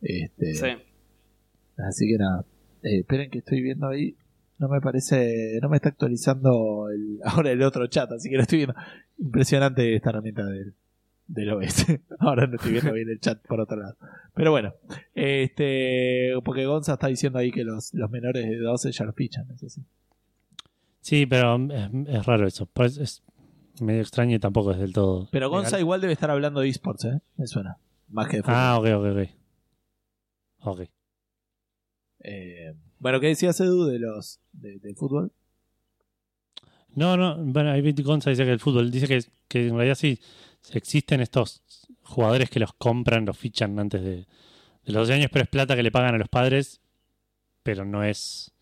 Este, Sí. Así que nada. Eh, esperen que estoy viendo ahí. No me parece. No me está actualizando el, ahora el otro chat, así que lo estoy viendo. Impresionante esta herramienta del, del OS. ahora no estoy viendo bien el chat por otro lado. Pero bueno. Este. Porque Gonza está diciendo ahí que los, los menores de 12 ya los fichan. Eso sí. Sí, pero es, es raro eso. Pues es medio extraño y tampoco es del todo. Pero Gonza legal. igual debe estar hablando de esports, ¿eh? Me suena. Más que de fútbol. Ah, ok, ok, ok. Ok. Eh, bueno, ¿qué decías Edu de los. de, del fútbol? No, no, bueno, ahí Gonza dice que el fútbol, dice que, que en realidad sí existen estos jugadores que los compran, los fichan antes de, de los 12 años, pero es plata que le pagan a los padres, pero no es,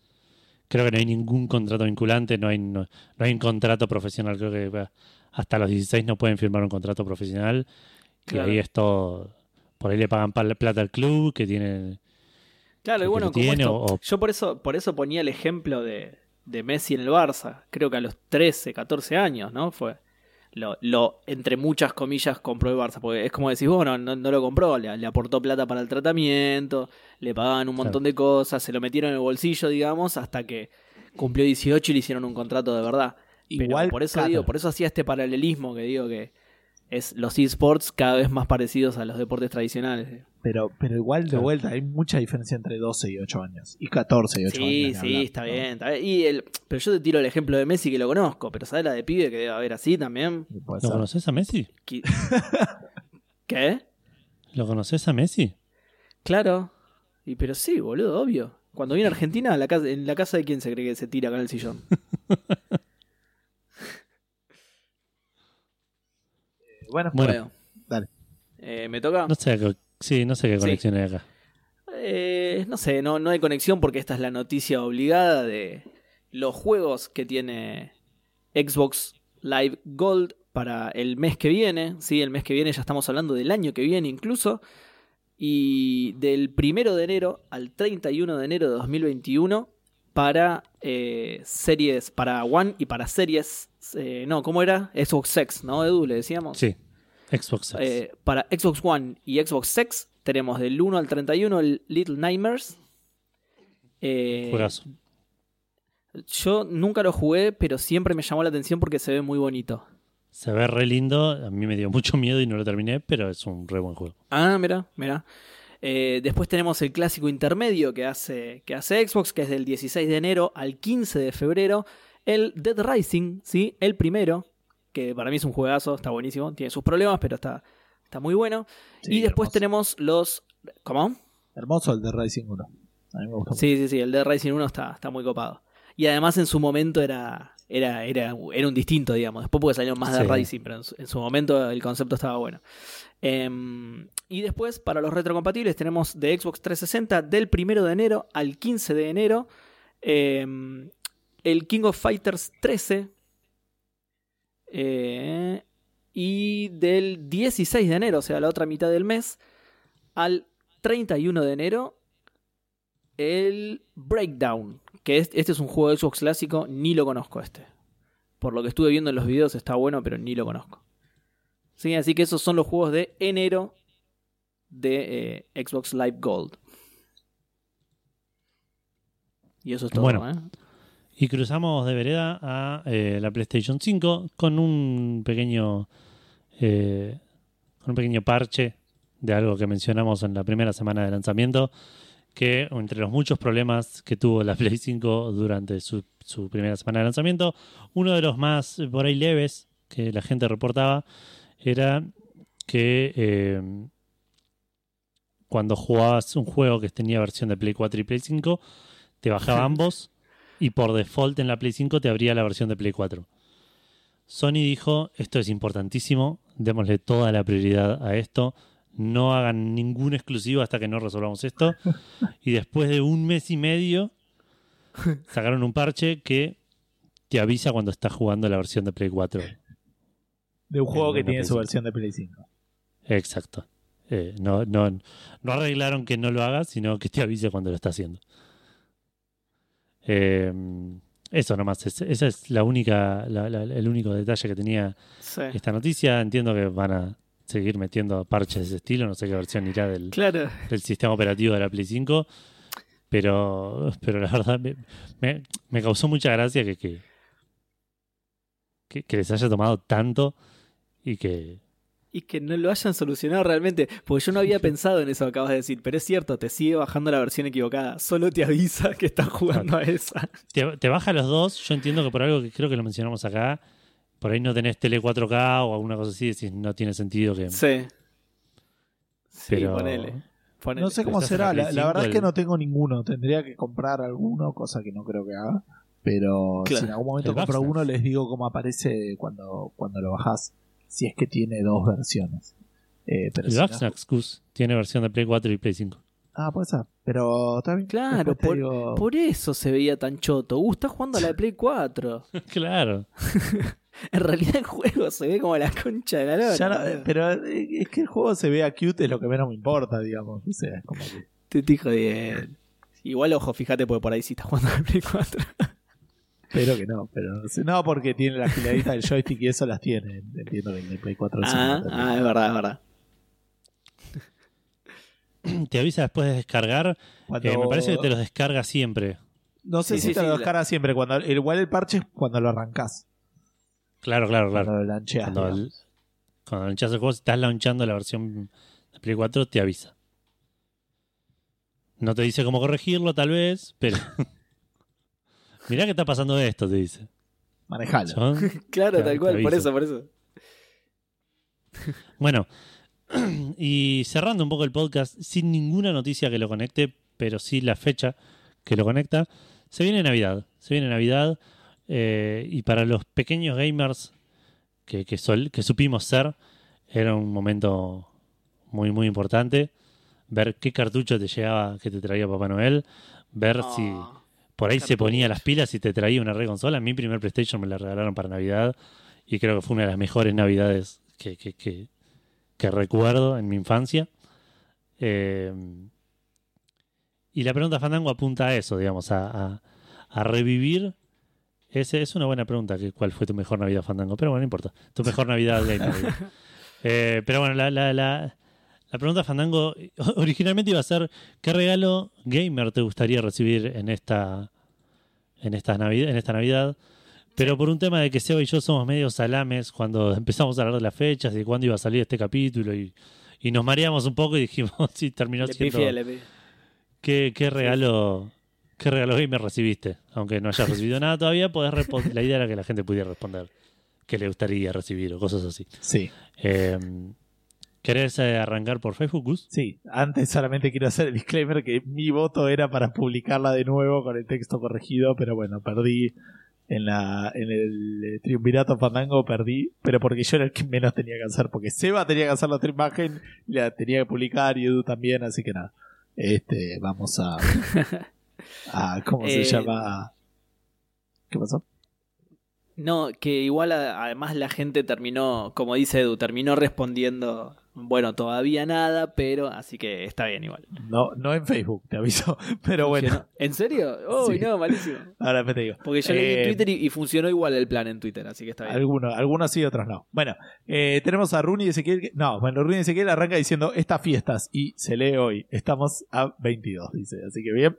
creo que no hay ningún contrato vinculante, no hay, no, no hay un contrato profesional, creo que hasta los 16 no pueden firmar un contrato profesional Claro. y ahí es todo por ahí le pagan plata al club que tiene. Claro, y bueno, como tiene, esto, o- yo por eso, por eso ponía el ejemplo de, de Messi en el Barça. Creo que a los 13, 14 años, ¿no? Fue lo, lo entre muchas comillas, compró el Barça. Porque es como decís, bueno, no, no lo compró, le, le aportó plata para el tratamiento, le pagaban un montón de cosas, se lo metieron en el bolsillo, digamos, hasta que cumplió 18 y le hicieron un contrato de verdad. Pero Igual, por eso claro. digo, por eso hacía este paralelismo que digo que es los esports cada vez más parecidos a los deportes tradicionales. Pero, pero igual de Claro. vuelta, hay mucha diferencia entre 12 y 8 años. Y 14 y 8 años. Sí, sí, está ¿no? bien, está bien. Y el, pero yo te tiro el ejemplo de Messi que lo conozco, pero ¿sabes la de pibe que debe haber así también? ¿Lo ser. conoces a Messi? ¿Qué? ¿Lo conoces a Messi? Claro. Y pero sí, boludo, obvio. Cuando viene a Argentina, a la casa, ¿en la casa de quién se cree que se tira acá en el sillón? Bueno, Bueno. dale. Eh, ¿Me toca? No sé, qué- sí, no sé qué Sí. conexión hay acá. Eh, no sé, no, no hay conexión porque esta es la noticia obligada de los juegos que tiene Xbox Live Gold para el mes que viene. Sí, el mes que viene ya estamos hablando del año que viene incluso. Y del primero de enero al 31 de enero de 2021 para eh, series, para One y para series. eh, no, ¿cómo era? Xbox X, ¿no, Edu? Le decíamos. Sí, Xbox. Eh, para Xbox One y Xbox X tenemos del 1 al 31 el Little Nightmares. Eh, Juegazo. yo nunca lo jugué, pero siempre me llamó la atención porque se ve muy bonito. Se ve re lindo. A mí me dio mucho miedo y no lo terminé, pero es un re buen juego. Ah, mira, mira. Eh, después tenemos el clásico intermedio que hace, que hace Xbox, que es del 16 de enero al 15 de febrero. El Dead Rising, ¿sí? El primero, que para mí es un juegazo, está buenísimo. Tiene sus problemas, pero está, está muy bueno. Sí, y después hermoso. tenemos los... ¿Cómo? Hermoso el de Racing 1. A mí me gustó. Sí, sí, sí, el Dead Rising 1 está, está muy copado. Y además en su momento era, era, era, era un distinto, digamos. Después porque salieron más Dead Sí. Rising, pero en su, en su momento el concepto estaba bueno. Em, y después, para los retrocompatibles, tenemos de Xbox 360 del 1 de enero al 15 de enero. em, el King of Fighters 13. Eh, y del 16 de enero, o sea, la otra mitad del mes, al 31 de enero, el Breakdown. Que es- este es un juego de Xbox clásico, ni lo conozco este. Por lo que estuve viendo en los videos está bueno, pero ni lo conozco. Sí, así que esos son los juegos de enero de eh, Xbox Live Gold. Y eso es todo, Bueno. ¿eh? Y cruzamos de vereda a eh, la PlayStation 5 con un pequeño eh, con un pequeño parche de algo que mencionamos en la primera semana de lanzamiento, que entre los muchos problemas que tuvo la Play 5 durante su, su primera semana de lanzamiento, uno de los más eh, por ahí leves que la gente reportaba era que eh, cuando jugabas un juego que tenía versión de Play 4 y Play 5, te bajaba ambos y por default en la Play 5 te abría la versión de Play 4. Sony dijo, esto es importantísimo, démosle toda la prioridad a esto, no hagan ningún exclusivo hasta que no resolvamos esto. Y después de un mes y medio, sacaron un parche que te avisa cuando estás jugando la versión de Play 4. De un juego En que tiene Play su 5. versión de Play 5. Exacto. Eh, no, no, no arreglaron que no lo hagas, sino que te avise cuando lo está haciendo. Eh, eso nomás, es- esa es la única, la- la- el único detalle que tenía Sí. esta noticia. Entiendo que van a seguir metiendo parches de ese estilo, no sé qué versión irá del, Claro. del sistema operativo de la Play 5, pero, pero la verdad me, me- me causó mucha gracia que, que, que, que les haya tomado tanto y que, Y que no lo hayan solucionado realmente. Porque yo no había pensado en eso que acabas de decir. Pero es cierto, te sigue bajando la versión equivocada. Solo te avisa que estás jugando a esa. te, te baja los dos. Yo entiendo que por algo que creo que lo mencionamos acá, por ahí no tenés tele 4K o alguna cosa así, decís no tiene sentido que. Sí. Sí, pero ponele. ponele. No sé cómo será. la verdad 5, es que no tengo ninguno. Tendría que comprar alguno, cosa que no creo que haga. Pero Claro. si en algún momento El compro uno, les digo cómo aparece cuando, cuando lo bajás. Si es que tiene dos versiones. Eh, pero el si no- tiene versión de Play 4 y Play 5. Ah, puede ser. Pero también. Claro, por, digo- por eso se veía tan choto. Uh, está jugando a la de Play 4. claro. En realidad el juego se ve como la concha de la lora. Ya no- boludo. pero eh, es que el juego se vea cute, es lo que menos me importa, digamos. O sea, es como que. Te estoy jodiendo. Igual, ojo, fíjate, porque por ahí sí estás jugando al Play 4. Espero que no, pero no porque tiene la giladita del joystick y eso las tiene. Entiendo que en el Play 4 eso Ah, ah, es verdad, es verdad. Te avisa después de descargar. Cuando- Eh, me parece que te los descarga siempre. No sé Sí, si sí, te sí, lo la- descarga siempre. Cuando, igual el parche es cuando lo arrancás. Claro, claro, claro. Cuando lo lancheas. Cuando, el- cuando lanchas el juego, si estás launchando la versión de Play 4, te avisa. No te dice cómo corregirlo, tal vez, pero. Mirá que está pasando esto, te dice. Manejalo. Claro, tal cual, por eso, por eso. Bueno, y cerrando un poco el podcast, sin ninguna noticia que lo conecte, pero sí la fecha que lo conecta, se viene Navidad. Se viene Navidad eh, y para los pequeños gamers que, que, sol- que supimos ser, era un momento muy, muy importante. Ver qué cartucho te llegaba, que te traía Papá Noel, ver si Ah, por ahí se ponía las pilas y te traía una re consola. Mi primer PlayStation me la regalaron para Navidad y creo que fue una de las mejores Navidades que, que, que, que recuerdo en mi infancia. Eh, y la pregunta Fandango apunta a eso, digamos, a, a- a revivir. Ese es una buena pregunta, que ¿cuál fue tu mejor Navidad Fandango? Pero bueno, no importa. Tu mejor Navidad gamer. digo. Eh, pero bueno, la, la, la, la pregunta Fandango originalmente iba a ser ¿qué regalo gamer te gustaría recibir en esta en esta Navidad, en esta Navidad? Pero por un tema de que Seba y yo somos medio salames cuando empezamos a hablar de las fechas y de cuándo iba a salir este capítulo y, y nos mareamos un poco y dijimos, sí, terminó Le siendo. ¿Qué, qué regalo qué regalo gamer recibiste? Aunque no hayas recibido nada todavía, podés responder. La idea era que la gente pudiera responder qué le gustaría recibir o cosas así. Sí. Eh, ¿Querés eh, arrancar por Facebook, Gus? Sí, antes solamente quiero hacer el disclaimer que mi voto era para publicarla de nuevo con el texto corregido, pero bueno, perdí en la en el eh, triunvirato fandango, perdí, pero porque yo era el que menos tenía que hacer, porque Seba tenía que hacer la otra imagen, y la tenía que publicar y Edu también, así que nada. Este, vamos a a ¿cómo se Eh, llama? ¿Qué pasó? No, que igual además la gente terminó, como dice Edu, terminó respondiendo, bueno, todavía nada, pero así que está bien igual. No, no en Facebook, te aviso, pero bueno. ¿En serio? Uy, Sí. no, malísimo. ahora me te digo. Porque yo leí Eh, en Twitter y, y funcionó igual el plan en Twitter, así que está bien. Algunos, algunos sí, otros no. Bueno, eh, tenemos a Runi y Ezequiel. No, bueno, Runi y Ezequiel arranca diciendo estas fiestas y se lee hoy. Estamos a 22, dice. Así que bien.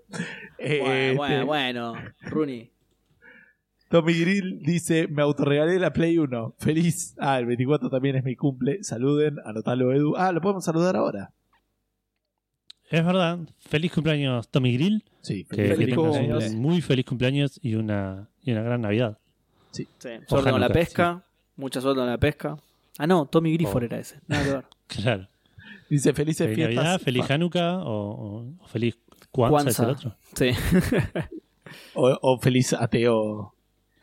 Eh, Bueno, bueno, este, bueno, Rooney. Tommy Grill dice: Me autorregalé la Play 1. Feliz. Ah, el 24 también es mi cumple. Saluden, anotalo, Edu. Ah, lo podemos saludar ahora. Es verdad. Feliz cumpleaños, Tommy Grill. Sí, Que, Feliz que cumpleaños. un muy feliz cumpleaños y una, y una gran Navidad. Sí. Suerte Ojalá con la pesca. Mucha suerte con la pesca. Ah, no, Tommy Grifford Oh. era ese. Nada que ver. Claro. Dice: Felices Feliz fiestas. Navidad, feliz Ah, Hanukkah o, feliz Kwanzaa, es el otro. Sí. o, o feliz ateo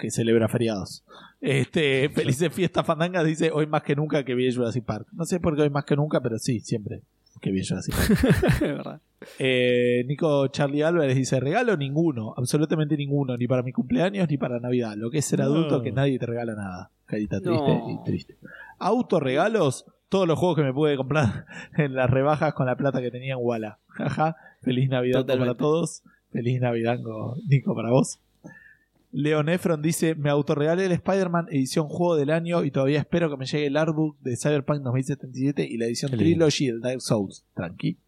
que celebra feriados. Este, felices fiestas fandangas dice hoy más que nunca que vi Jurassic Park. No sé por qué hoy más que nunca, pero sí, siempre que vi Jurassic Park. verdad. Eh, Nico Charlie Álvarez dice regalo ninguno, absolutamente ninguno, ni para mi cumpleaños ni para Navidad. Lo que es ser No. adulto que nadie te regala nada. Carita triste No. y triste. Autorregalos, todos los juegos que me pude comprar en las rebajas con la plata que tenía en Walla. Jaja, feliz Navidad para todos. Feliz Navidad, Nico, para vos. Leon Efron dice: Me autorregalé el Spider-Man edición juego del año y todavía espero que me llegue el artbook de Cyberpunk 2077 y la edición Qué. Trilogy del Dark Souls. Tranqui.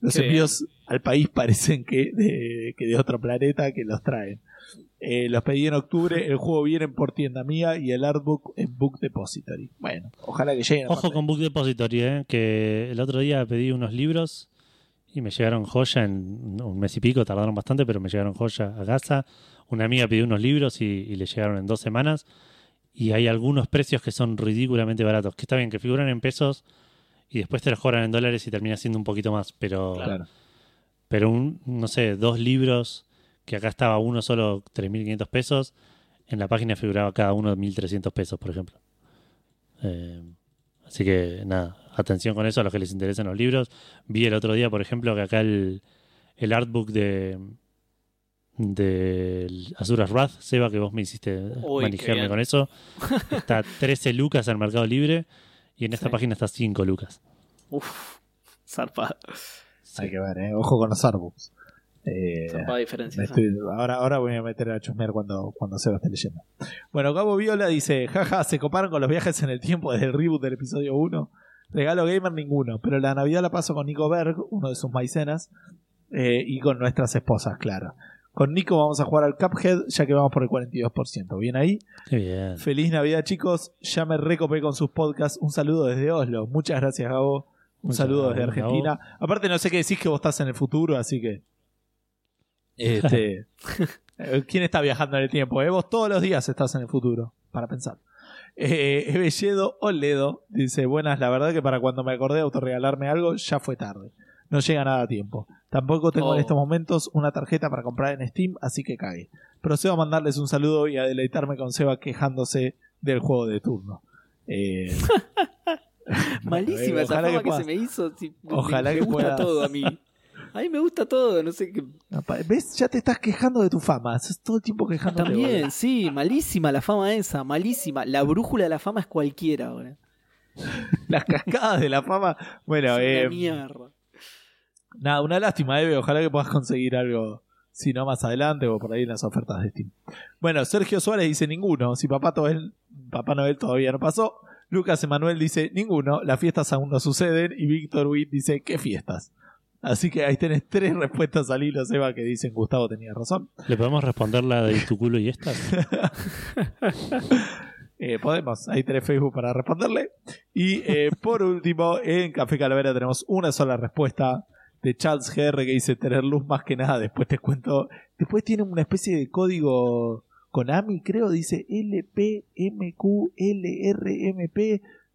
Los Qué envíos al país parecen que de, que de otro planeta que los traen. Eh, los pedí en octubre, el juego viene por tienda mía y el artbook en Book Depository. Bueno, ojalá que lleguen. Ojo con Book Depository, eh, que el otro día pedí unos libros y me llegaron joya en un mes y pico, tardaron bastante, pero me llegaron joya a casa. Una amiga pidió unos libros y, y le llegaron en dos semanas. Y hay algunos precios que son ridículamente baratos. Que está bien, que figuran en pesos y después te los cobran en dólares y termina siendo un poquito más. Pero, Claro. pero un, no sé, dos libros, que acá estaba uno solo 3.500 pesos, en la página figuraba cada uno 1.300 pesos, por ejemplo. Eh, así que nada, atención con eso a los que les interesen los libros. Vi el otro día, por ejemplo, que acá el, el artbook de, del Azuras Wrath, Seba, que vos me hiciste Uy, manejarme con eso. Está 13 lucas en Mercado Libre y en esta Sí. página está 5 lucas. Uf, zarpada. Hay que ver, ¿eh? Ojo con los Arbooks. Eh, Zarpada diferencia. me estoy- ahora, ahora voy a meter a chusmear cuando, cuando Seba esté leyendo. Bueno, Gabo Viola dice: Jaja, se coparon con los viajes en el tiempo desde el reboot del episodio 1. Regalo gamer ninguno, pero la Navidad la paso con Nico Berg, uno de sus maicenas, eh, y con nuestras esposas, claro. Con Nico vamos a jugar al Cuphead, ya que vamos por el 42%. ¿Bien ahí? Qué bien. Feliz Navidad, chicos. Ya me recopé con sus podcasts. Un saludo desde Oslo. Muchas gracias, Gabo. Un Muchas saludo desde Argentina. Aparte, no sé qué decís que vos estás en el futuro, así que. Este, eh, ¿Quién está viajando en el tiempo? eh? Vos todos los días estás en el futuro, para pensar. Eh, Ebelledo Oledo dice: Buenas, la verdad que para cuando me acordé de autorregalarme algo, ya fue tarde. No llega nada a tiempo. Tampoco tengo Oh. en estos momentos una tarjeta para comprar en Steam, así que cae. Procedo a mandarles un saludo y a deleitarme con Seba quejándose del juego de turno. Eh, Malísima esa ojalá fama que se me hizo. sí, me- Ojalá me, que gusta puedas. todo a mí. A mí me gusta todo, no sé qué. ¿Ves? Ya te estás quejando de tu fama. Estás todo el tiempo quejándote. También, sí, malísima la fama esa, malísima. La brújula de la fama es cualquiera ahora. Las cascadas de la fama. Bueno, Es eh, una mierda. nada, una lástima, Eve. Ojalá que puedas conseguir algo. Si no, más adelante o por ahí en las ofertas de Steam. Bueno, Sergio Suárez dice ninguno. Si Papá Noel, Papá Noel todavía no pasó. Lucas Emanuel dice ninguno. Las fiestas aún no suceden. Y Víctor Witt dice ¿qué fiestas? Así que ahí tenés tres respuestas al hilo, Seba, que dicen Gustavo tenía razón. ¿Le podemos responder la de tu culo y estas? Eh, podemos, hay tres Facebook para responderle. Y eh, por último, en Café Calavera tenemos una sola respuesta de Charles GR que dice tener luz más que nada. Después te cuento. Después tiene una especie de código Konami, creo, dice LPMQLRMP.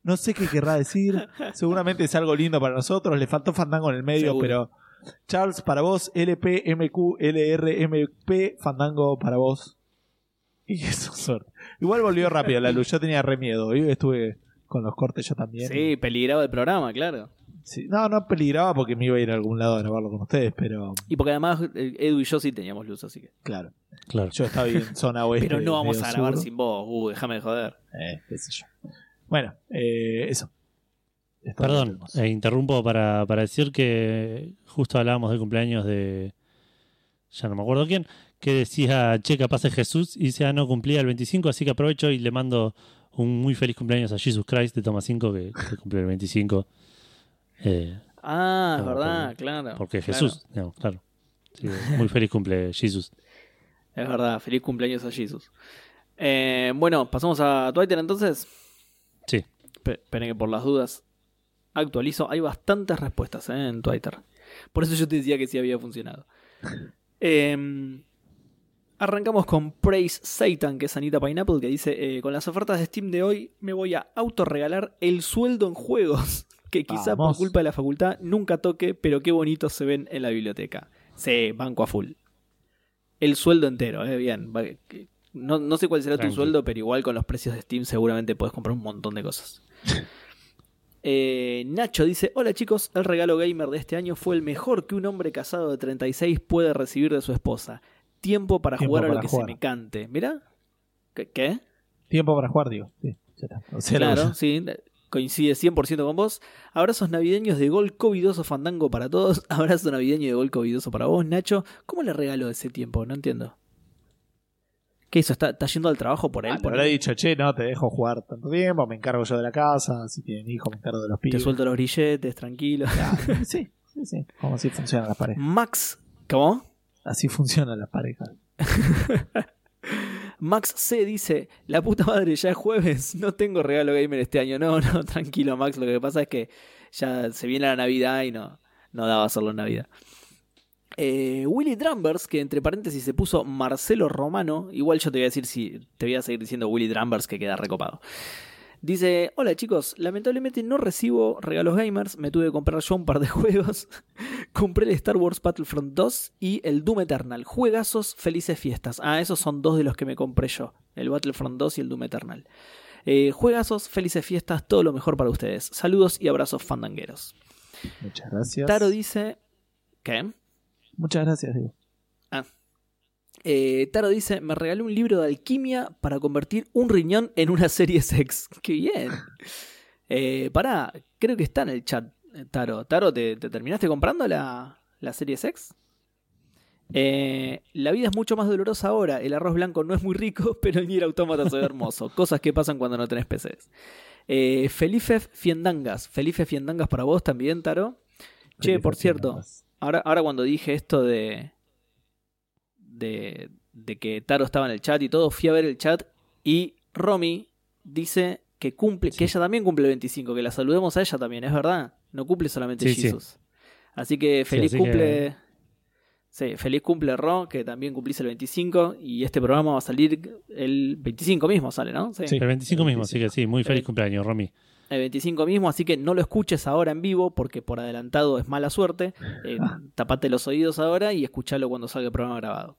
No sé qué querrá decir. Seguramente es algo lindo para nosotros. Le faltó Fandango en el medio, Seguro. pero Charles, para vos, LPMQLRMP, Fandango para vos. Y eso, suerte. Igual volvió rápido la luz. Yo tenía re miedo. Hoy estuve con los cortes yo también. Sí, peligraba el programa, claro. Sí. No, no peligraba porque me iba a ir a algún lado a grabarlo con ustedes, pero Y porque además eh, Edu y yo sí teníamos luz, así que. claro. Claro. Yo estaba en zona oeste. Pero no vamos a grabar sur. sin vos, uh, déjame de joder. Eh, qué sé yo. Bueno, eh, eso. Perdón, eh, interrumpo para, para decir que justo hablábamos del cumpleaños de. Ya no me acuerdo quién. Que decía, che, capaz es Jesús. Y dice, ah, no cumplía el 25, así que aprovecho y le mando un muy feliz cumpleaños a Jesus Christ de Toma 5, que, que cumplió el 25. Eh, Ah, es verdad, porque- claro. porque Claro, Jesús, digamos, claro. Sí, muy feliz cumple Jesus. Es verdad, feliz cumpleaños a Jesus. Eh, bueno, pasamos a Twitter entonces. Sí. Pe- Esperen que por las dudas actualizo. Hay bastantes respuestas eh, en Twitter. Por eso yo te decía que sí había funcionado. Eh, arrancamos con Praise Satan, que es Anita Pineapple, que dice: eh, Con las ofertas de Steam de hoy me voy a autorregalar el sueldo en juegos. Que quizá por culpa de la facultad nunca toque, pero qué bonitos se ven en la biblioteca. Sí, banco a full. El sueldo entero, eh, bien. No, no sé cuál será Tranqui. tu sueldo, pero igual con los precios de Steam seguramente puedes comprar un montón de cosas. Eh, Nacho dice, hola chicos, el regalo gamer de este año fue el mejor que un hombre casado de 36 puede recibir de su esposa. Tiempo para Tiempo jugar a lo que se me cante. ¿Mira? ¿Qué? ¿Qué? Tiempo para jugar, digo. Sí, ya está. O sea, Claro, sí, coincide 100% con vos. Abrazos navideños de gol covidoso fandango para todos. Abrazo navideño de gol covidoso para vos, Nacho. ¿Cómo le regaló ese tiempo? No entiendo. ¿Qué hizo? ¿Está, está yendo al trabajo por él? Ah, le por habrá dicho, che, no te dejo jugar tanto tiempo, me encargo yo de la casa, si tienen hijos me encargo de los Te pibes. suelto los grilletes, tranquilo. Claro, sí, sí, sí. Como así funcionan las parejas. Max, ¿cómo? Así funcionan las parejas. Max C dice, la puta madre, ya es jueves, no tengo regalo gamer este año. No, no, tranquilo Max, lo que pasa es que ya se viene la Navidad y no, no daba hacerlo en Navidad. Eh, Willy Drumbers, que entre paréntesis se puso Marcelo Romano, igual yo te voy a decir si te voy a seguir diciendo Willy Drumbers que queda recopado. Dice, hola chicos, lamentablemente no recibo regalos gamers, me tuve que comprar yo un par de juegos. Compré el Star Wars Battlefront 2 y el Doom Eternal. Juegazos, felices fiestas. Ah, esos son dos de los que me compré yo, el Battlefront 2 y el Doom Eternal. Eh, juegazos, felices fiestas, todo lo mejor para ustedes. Saludos y abrazos fandangueros. Muchas gracias. Taro dice... ¿Qué? Muchas gracias, digo. Eh, Taro dice, me regaló un libro de alquimia para convertir un riñón en una serie sex. ¡Qué bien! Eh, pará, creo que está en el chat, eh, Taro. Taro, ¿te, te terminaste comprando la, la serie sex? Eh, la vida es mucho más dolorosa ahora. El arroz blanco no es muy rico, pero el Nier Automata se ve hermoso. Cosas que pasan cuando no tenés PCs. Eh, Felife Fiendangas. Felife Fiendangas para vos también, Taro. Che, por cierto, ahora, ahora cuando dije esto de, de. de que Taro estaba en el chat y todo, fui a ver el chat y Romy dice que cumple, que Sí. ella también cumple el 25, que la saludemos a ella también, es verdad. No cumple solamente Sí, sí. Jesus. Así que feliz así cumple. Sí, feliz cumple Ro, que también cumplís el 25 y este programa va a salir el 25 mismo, sale, ¿no? Sí. Sí. El 25 mismo, así que sí, muy feliz cumpleaños, Romy. El 25 mismo, así que no lo escuches ahora en vivo porque por adelantado es mala suerte. Eh, tapate los oídos ahora y escuchalo cuando salga el programa grabado.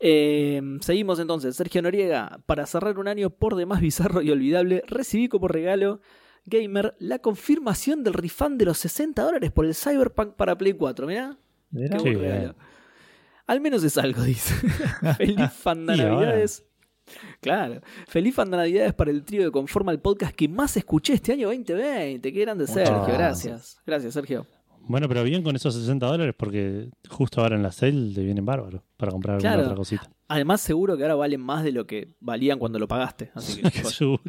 Eh, seguimos entonces. Sergio Noriega, para cerrar un año por demás bizarro y olvidable, recibí como regalo gamer la confirmación del refund de los 60 dólares por el Cyberpunk para Play 4. Mirá, Mirá, qué buen regalo. Al menos es algo, dice. Feliz fan de. Navidades. Claro. Feliz Navidades para el trío que conforma el podcast que más escuché este año 2020. Qué grande, Sergio. gracias. Gracias. Gracias, Sergio. Bueno, pero bien con esos 60 dólares porque justo ahora en la sale te vienen bárbaros para comprar alguna otra cosita. Además, seguro que ahora valen más de lo que valían cuando lo pagaste. Así que joya. Seguro.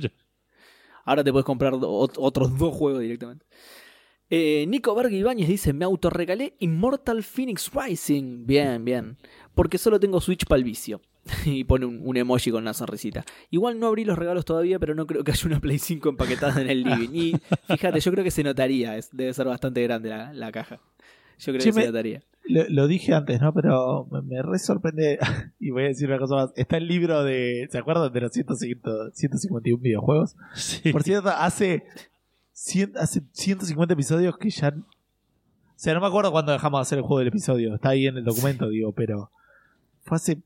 ahora te puedes comprar otros dos juegos directamente. Eh, Nico Berg Ibáñez dice: Me autorregalé Immortal Phoenix Rising. Bien, bien. Porque solo tengo Switch para el vicio. y pone un, un emoji con una sonrisita. Igual no abrí los regalos todavía, pero no creo que haya una Play 5 empaquetada en el living. Y fíjate, yo creo que se notaría. es- debe ser bastante grande la, la caja. Yo creo Sí, que me- se notaría. Lo, lo dije antes, ¿no? Pero me, me re sorprende. y voy a decir una cosa más. Está el libro de. ¿Se acuerdan de los 150 151 videojuegos? Sí. Por cierto, hace, cien- hace 150 episodios que ya. O sea, no me acuerdo cuándo dejamos de hacer el juego del episodio. Está ahí en el documento, digo, pero. Fue hace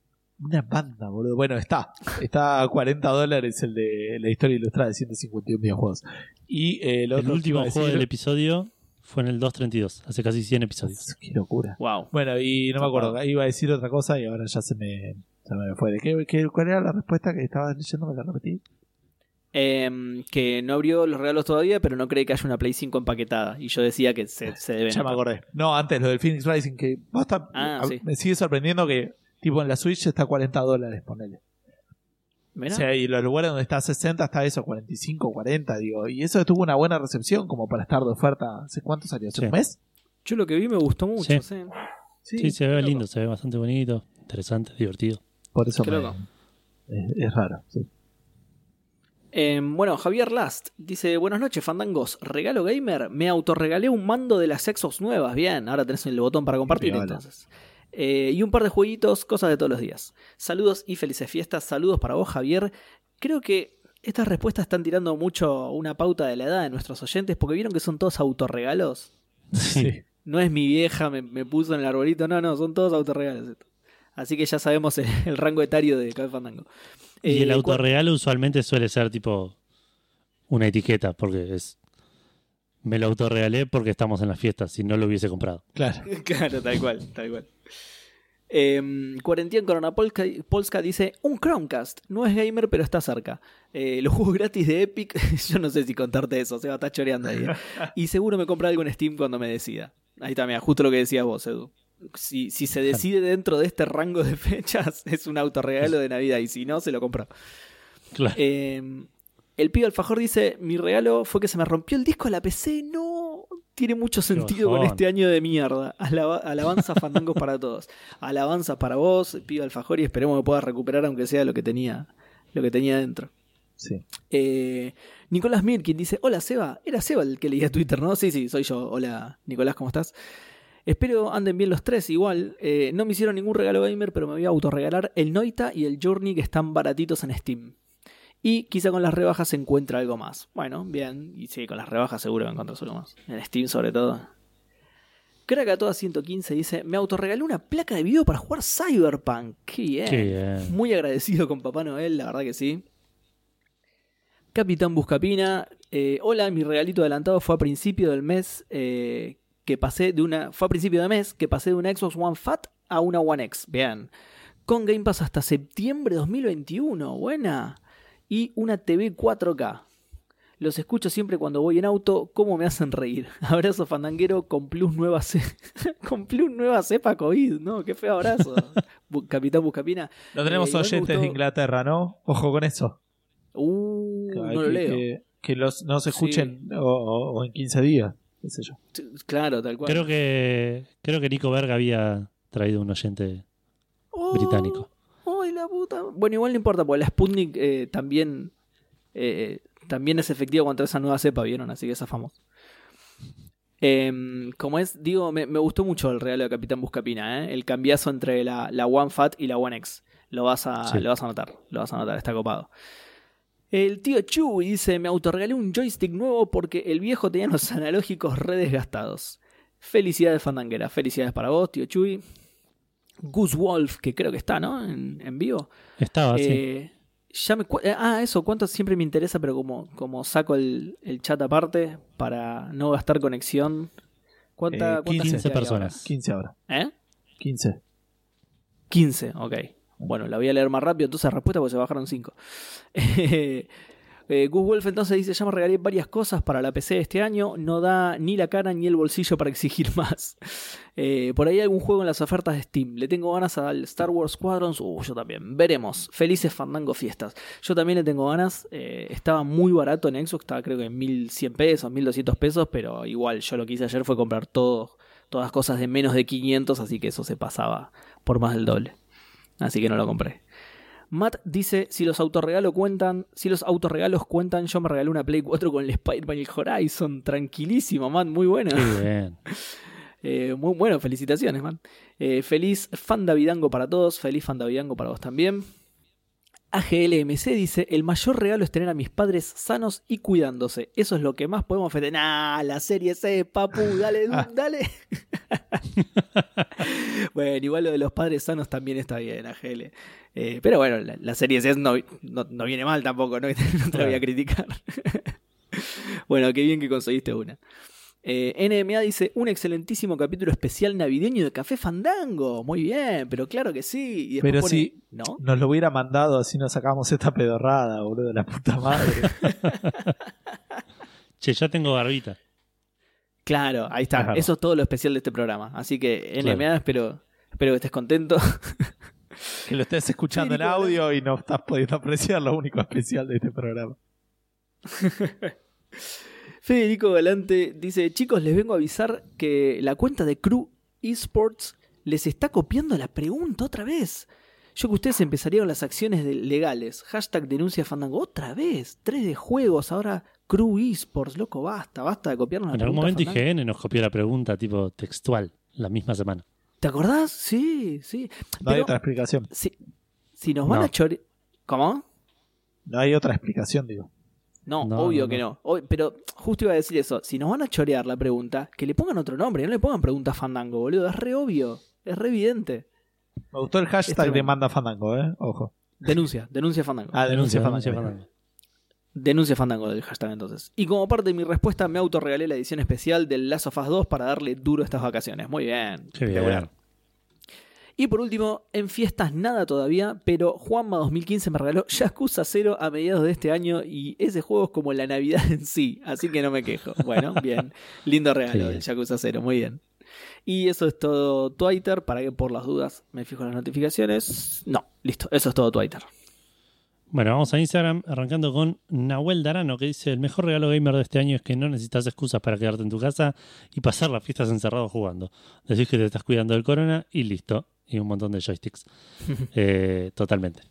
una banda, boludo. Bueno, está. Está a 40 dólares el de la historia ilustrada de 151 videojuegos. Y eh, el, El otro que último juego decir- del episodio fue en el 232, hace casi 100 episodios. Qué locura. Wow. Bueno, y no me acuerdo, iba a decir otra cosa y ahora ya se me, se me fue. ¿De qué, qué- ¿Cuál era la respuesta que estabas leyendo? ¿Me la repetí? Em, que no abrió los regalos todavía, pero no cree que haya una Play 5 empaquetada. Y yo decía que se, se deben. Ya me acordé. No, antes lo del Phoenix Rising, que basta, Ah, a- sí. me sigue sorprendiendo que tipo en la Switch está a 40 dólares, ponele. Mirá. O sea, y los lugares donde está a 60 está eso, 45, 40, digo. Y eso tuvo una buena recepción como para estar de oferta. ¿Hace cuánto salió? ¿Hace Sí. un mes? Yo lo que vi me gustó mucho. Sí. sí. Sí, se ve loco. lindo, se ve bastante bonito, interesante, divertido. Por eso me- es, es raro. sí. Em, bueno, Javier Last dice: Buenas noches, fandangos. Regalo gamer. Me autorregalé un mando de las Xbox nuevas. Bien, ahora tenés el botón para compartir entonces. Eh, y un par de jueguitos, cosas de todos los días. Saludos y felices fiestas. Saludos para vos, Javier. Creo que estas respuestas están tirando mucho una pauta de la edad de nuestros oyentes, porque vieron que son todos autorregalos. Sí. No es mi vieja, me, me puso en el arbolito. No, no, son todos autorregalos. Así que ya sabemos el, el rango etario de Café Fandango. Y el Eh, autorregalo usualmente suele ser tipo una etiqueta, porque es. Me lo autorregalé porque estamos en las fiestas, si no lo hubiese comprado. Claro. Claro, tal cual, tal cual. Eh, Cuarentien Corona Polska, Polska dice: Un Chromecast. No es gamer, pero está cerca. Eh, los juegos gratis de Epic. Yo no sé si contarte eso, se va a estar choreando ahí. eh. Y seguro me compré algo en Steam cuando me decida. Ahí mira, justo lo que decías vos, Edu. Si, si se decide dentro de este rango de fechas, es un autorregalo de Navidad. Y si no, se lo compro. Claro. Eh, el pibe alfajor dice: Mi regalo fue que se me rompió el disco de la PC. No, tiene mucho sentido con este año de mierda. Alaba- alabanza fandangos para todos. Alabanza para vos, pibe alfajor, y esperemos que puedas recuperar, aunque sea lo que tenía, lo que tenía dentro. Sí. Eh, Nicolás Mirkin dice: Hola Seba, era Seba el que leía Twitter, ¿no? Sí, sí, soy yo. Hola Nicolás, ¿cómo estás? Espero anden bien los tres, igual. Eh, no me hicieron ningún regalo gamer, pero me voy a autorregalar el Noita y el Journey que están baratitos en Steam. Y quizá con las rebajas se encuentra algo más. Bueno, bien. Y sí, con las rebajas seguro que encuentras algo más. En Steam sobre todo. Crack a toda 115 dice, me autorregalé una placa de video para jugar Cyberpunk. Qué bien. Qué bien. Muy agradecido con Papá Noel, la verdad que sí. Capitán Buscapina, eh, hola, mi regalito adelantado fue a principio del mes eh, que pasé de una. Fue a principio de mes que pasé de una Xbox One Fat a una One X. Bien. con Game Pass hasta septiembre de 2021. Buena. Y una TV 4K. Los escucho siempre cuando voy en auto, cómo me hacen reír. Abrazo fandanguero con plus nueva ce- con plus nueva cepa COVID, ¿no? Qué feo abrazo. Bu- Capitán Buscapina. No tenemos Eh, oyentes de Inglaterra, ¿no? Ojo con eso. Uh, Que, no lo que- leo. que- que los, no se escuchen o, o- o en 15 días, qué sé yo. Claro, tal cual. Creo que creo que Nico Berg había traído un oyente Oh, británico. Bueno, igual no importa, porque la Sputnik eh, también, eh, también es efectiva contra esa nueva cepa, ¿vieron? Así que zafamos. Em, como es, digo, me, me gustó mucho el regalo de Capitán Buscapina, ¿eh? El cambiazo entre la, la One Fat y la One X. Lo vas a, Sí. lo vas a notar, lo vas a notar, está copado. El tío Chu dice, me autorregalé un joystick nuevo porque el viejo tenía los analógicos re desgastados. Felicidades Fandanguera, felicidades para vos, tío Chuy. Goose Wolf, que creo que está, ¿no? En, en vivo. Estaba. Eh, ya me eh, ah, eso, cuánto siempre me interesa, pero como, como saco el, el chat aparte para no gastar conexión. ¿Cuánta, Eh, cuánta 15 gente hay personas. 15 ahora. ahora? ¿Eh? 15. 15, ok. Bueno, la voy a leer más rápido, entonces respuesta porque se bajaron 5. Eh, Wolf entonces dice, ya me regalé varias cosas para la PC este año, no da ni la cara ni el bolsillo para exigir más. Eh, por ahí hay algún juego en las ofertas de Steam, le tengo ganas al Star Wars Squadrons, uh, yo también, veremos, felices Fandango fiestas. Yo también le tengo ganas, eh, estaba muy barato en Xbox, estaba creo que en 1100 pesos, 1200 pesos, pero igual yo lo que hice ayer fue comprar todo, todas cosas de menos de 500, así que eso se pasaba por más del doble. Así que no lo compré. Matt dice, si los autorregalos cuentan, si los autorregalos cuentan, yo me regalé una Play 4 con el Spider-Man y el Horizon. Tranquilísimo, Matt, muy bueno. Qué bien. Eh, muy bueno, felicitaciones, Matt. Eh, feliz fan Davidango para todos, feliz fan Davidango para vos también. AGLMC dice, el mayor regalo es tener a mis padres sanos y cuidándose. Eso es lo que más podemos festejar. Nah, la serie C, papu, dale, du- dale. bueno, igual lo de los padres sanos también está bien, AGL. Eh, pero bueno, la, la serie C no, no, no viene mal tampoco, no, no te la voy a criticar. bueno, qué bien que conseguiste una. Eh, NMA dice, un excelentísimo capítulo especial navideño de Café Fandango. Muy bien, pero claro que sí. Y Pero pone, sí. ¿No? Nos lo hubiera mandado así nos sacamos esta pedorrada, boludo, de la puta madre. Che, ya tengo barbita. Claro, ahí está. Eso es todo lo especial de este programa. Así que NMA, Claro. espero, espero que estés contento. que lo estés escuchando en audio y no estás pudiendo apreciar lo único especial de este programa. Federico Galante dice, chicos, les vengo a avisar que la cuenta de Crew Esports les está copiando la pregunta otra vez. Yo que ustedes empezarían las acciones de- legales. Hashtag denuncia Fandango. Otra vez. Tres de juegos. Ahora Crew Esports. Loco, basta. Basta de copiarnos la En algún pregunta momento. IGN nos copió la pregunta tipo textual la misma semana. ¿Te acordás? Sí, sí. No hay otra explicación. si, si nos van No. a chorear... ¿Cómo? No hay otra explicación, digo. No, No, obvio no, que no. pero justo iba a decir eso. Si nos van a chorear la pregunta, que le pongan otro nombre. No le pongan pregunta Fandango, boludo. Es re obvio. Es re evidente. Me gustó el hashtag de tremendo. Manda Fandango, ¿eh? Ojo. Denuncia, denuncia Fandango. Ah, denuncia, denuncia Fandango. Fandango. Denuncia Fandango del hashtag entonces. Y como parte de mi respuesta, me autorregalé la edición especial del Last of Us 2 para darle duro a estas vacaciones. Muy bien. Qué bien. Y por último, en fiestas nada todavía, pero Juanma 2015 me regaló Yakuza 0 a mediados de este año y ese juego es como la Navidad en sí, así que no me quejo. Bueno, bien, lindo regalo el Yakuza 0, muy bien. Y eso es todo Twitter, para que por las dudas me fijo en las notificaciones. No, listo, eso es todo Twitter. Bueno, vamos a Instagram arrancando con Nahuel Darano que dice el mejor regalo gamer de este año es que no necesitas excusas para quedarte en tu casa y pasar las fiestas encerrado jugando. Decís que te estás cuidando del corona y listo. Y un montón de joysticks. Eh, totalmente.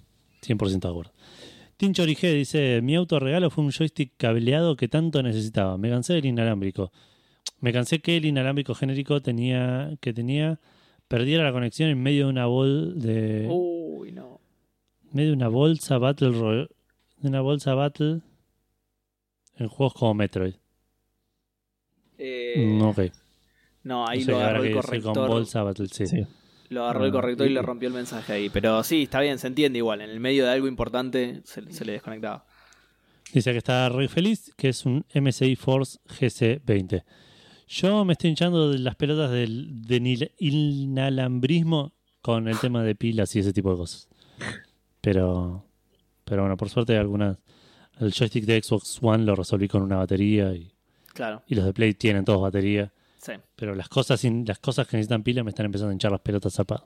100% de acuerdo. Tincho Orige dice, mi autorregalo fue un joystick cableado que tanto necesitaba. Me cansé del inalámbrico. Me cansé que el inalámbrico genérico tenía, que tenía perdiera la conexión en medio de una bol de Uy, no. medio de una bolsa Battle Royale. De una bolsa Battle en juegos como Metroid. Eh, Mm, ok. No, ahí O sea, lo agarró el que decir con corrector. bolsa Battle, sí. Sí. Lo agarró el corrector y y- le rompió el mensaje ahí. Pero sí, está bien, se entiende igual. En el medio de algo importante se, se le desconectaba. Dice que está re feliz, que es un MSI Force GC20. Yo me estoy hinchando de las pelotas del, del inalambrismo con el tema de pilas y ese tipo de cosas. Pero, pero bueno, por suerte algunas. El joystick de Xbox One lo resolví con una batería y, Claro, y los de Play tienen todos batería. Sí. Pero las cosas sin, las cosas que necesitan pila me están empezando a hinchar las pelotas zapadas.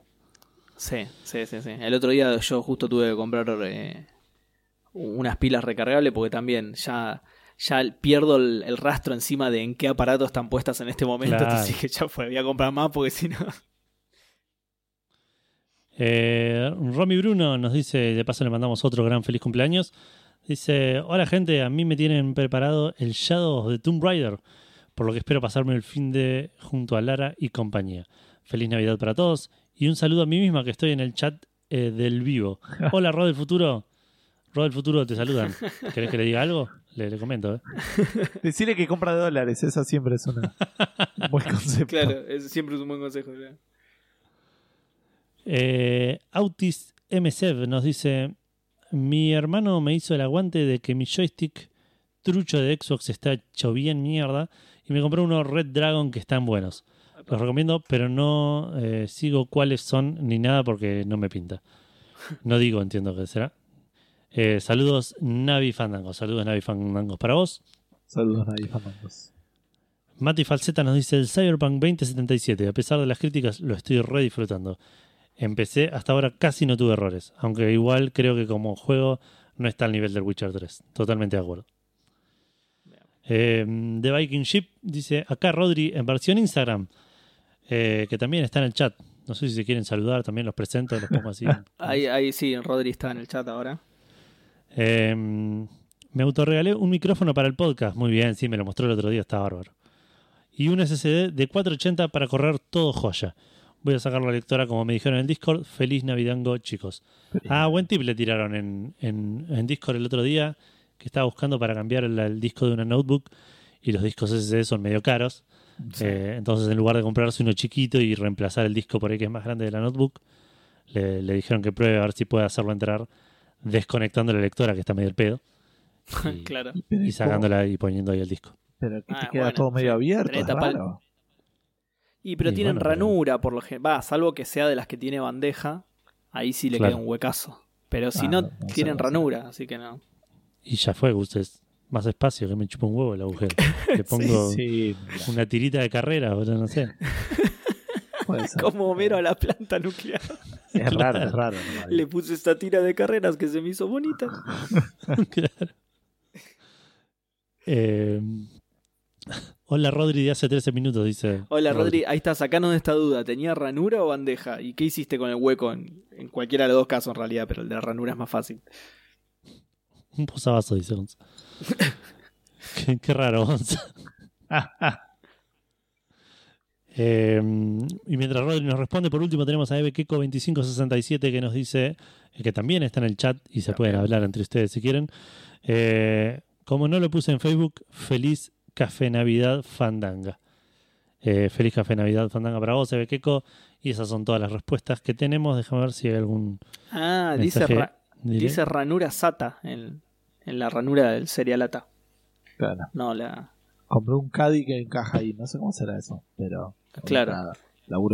Sí, sí, sí, sí. El otro día yo justo tuve que comprar eh, unas pilas recargables porque también ya, ya pierdo el, el rastro encima de en qué aparato están puestas en este momento. Claro. Así que ya fue, voy a comprar más porque si no... Eh, Romy Bruno nos dice, de paso le mandamos otro gran feliz cumpleaños. Dice, hola gente, a mí me tienen preparado el Shadow de Tomb Raider, por lo que espero pasarme el fin de junto a Lara y compañía. Feliz Navidad para todos y un saludo a mí misma que estoy en el chat eh, del vivo. Hola Rod del futuro. Rod del futuro te saludan. ¿Querés que le diga algo? Le, le comento, ¿eh? Decirle que compra de dólares, esa siempre es una- un buen concepto. Claro, es, siempre es un buen consejo. Eh, Autis MSEV nos dice: Mi hermano me hizo el aguante de que mi joystick trucho de Xbox está hecho bien mierda y me compró unos Red Dragon que están buenos. Los recomiendo, pero no eh, sigo cuáles son ni nada porque no me pinta. No digo, entiendo que será. Eh, saludos, Navi Fandango. Saludos, Navi Fandango para vos. Saludos, Nadie Fernandos. Mati Falseta nos dice el Cyberpunk 2077. A pesar de las críticas, lo estoy re disfrutando. Empecé, hasta ahora casi no tuve errores. Aunque igual creo que como juego no está al nivel del Witcher 3. Totalmente de acuerdo. Eh, The Viking Ship dice acá Rodri en versión Instagram. eh, que también está en el chat. No sé si se quieren saludar, también los presento, los pongo así. Ahí, ahí sí, Rodri está en el chat ahora. Eh, me autorregalé un micrófono para el podcast. Muy bien, sí, me lo mostró el otro día, está bárbaro. Y un SSD de 480 para correr todo joya. Voy a sacar la lectora como me dijeron en el Discord. Feliz Navidango, chicos. Ah, buen tip le tiraron en, en, en Discord el otro día que estaba buscando para cambiar el, el disco de una notebook y los discos SSD son medio caros. Eh, entonces, en lugar de comprarse uno chiquito y reemplazar el disco por ahí que es más grande de la notebook, le, le dijeron que pruebe a ver si puede hacerlo entrar desconectando la lectora que está medio el pedo y, claro. Y sacándola y poniendo ahí el disco. Pero que te Ah, queda bueno, todo medio sí. abierto. Es raro. Y pero Y tienen bueno, pero- ranura por lo general. Va, salvo que sea de las que tiene bandeja. Ahí sí le Claro. queda un huecazo. Pero si Ah, no, tienen no ranura, así que no. Y ya fue, ustedes más espacio que me chupa un huevo el agujero. Le pongo Sí, una tirita de carrera, o no sé. Como Homero a la planta nuclear. Es raro, es raro. ¿no? Le puse esta tira de carreras que se me hizo bonita. Claro. Eh, hola Rodri de hace 13 minutos, dice. Hola Rodri, ahí está, sacanos de esta duda. ¿Tenía ranura o bandeja? ¿Y qué hiciste con el hueco? En, en cualquiera de los dos casos en realidad, pero el de la ranura es más fácil. Un posavasos, dice Gonza. qué, qué raro, Gonza. Eh, y mientras Rodri nos responde, por último tenemos a EbeKeko2567 que nos dice eh, que también está en el chat y se pueden hablar entre ustedes si quieren. Eh, como no lo puse en Facebook, feliz Café Navidad Fandanga. Eh, feliz Café Navidad Fandanga para vos, Ebekeko. Y esas son todas las respuestas que tenemos. Déjame ver si hay algún Ah, dice, ra- diré. dice ranura SATA en, en la ranura del serialata. Claro. No, la. Compré un Caddy que encaja ahí. No sé cómo será eso, pero. Claro. Nada,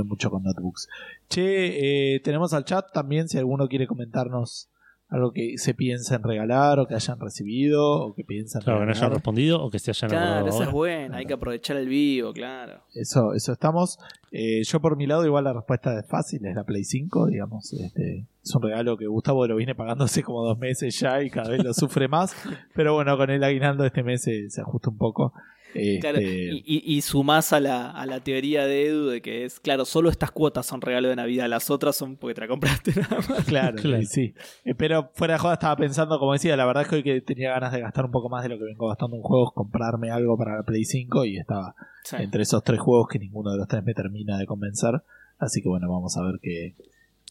mucho con notebooks. Che, eh, tenemos al chat también si alguno quiere comentarnos algo que se piensa en regalar o que hayan recibido o que piensan Claro, que no hayan regalar. respondido o que se hayan Claro, esa es buena. Hay que aprovechar el vivo, claro. Eso, eso estamos. Eh, yo por mi lado igual la respuesta es fácil, es la Play 5, digamos. Este, es un regalo que Gustavo lo viene pagando hace como dos meses ya y cada vez lo sufre más. Pero bueno, con el aguinaldo este mes se, se ajusta un poco. Este, Claro, y, y, sumás a la, a la teoría de Edu de que es, claro, solo estas cuotas son regalo de Navidad, las otras son porque te la compraste nada más. Claro, Claro. sí. Eh, pero fuera de joda estaba pensando, como decía, la verdad es que hoy que tenía ganas de gastar un poco más de lo que vengo gastando en juegos, comprarme algo para la Play 5 y estaba Sí. entre esos tres juegos que ninguno de los tres me termina de convencer. Así que bueno, vamos a ver qué.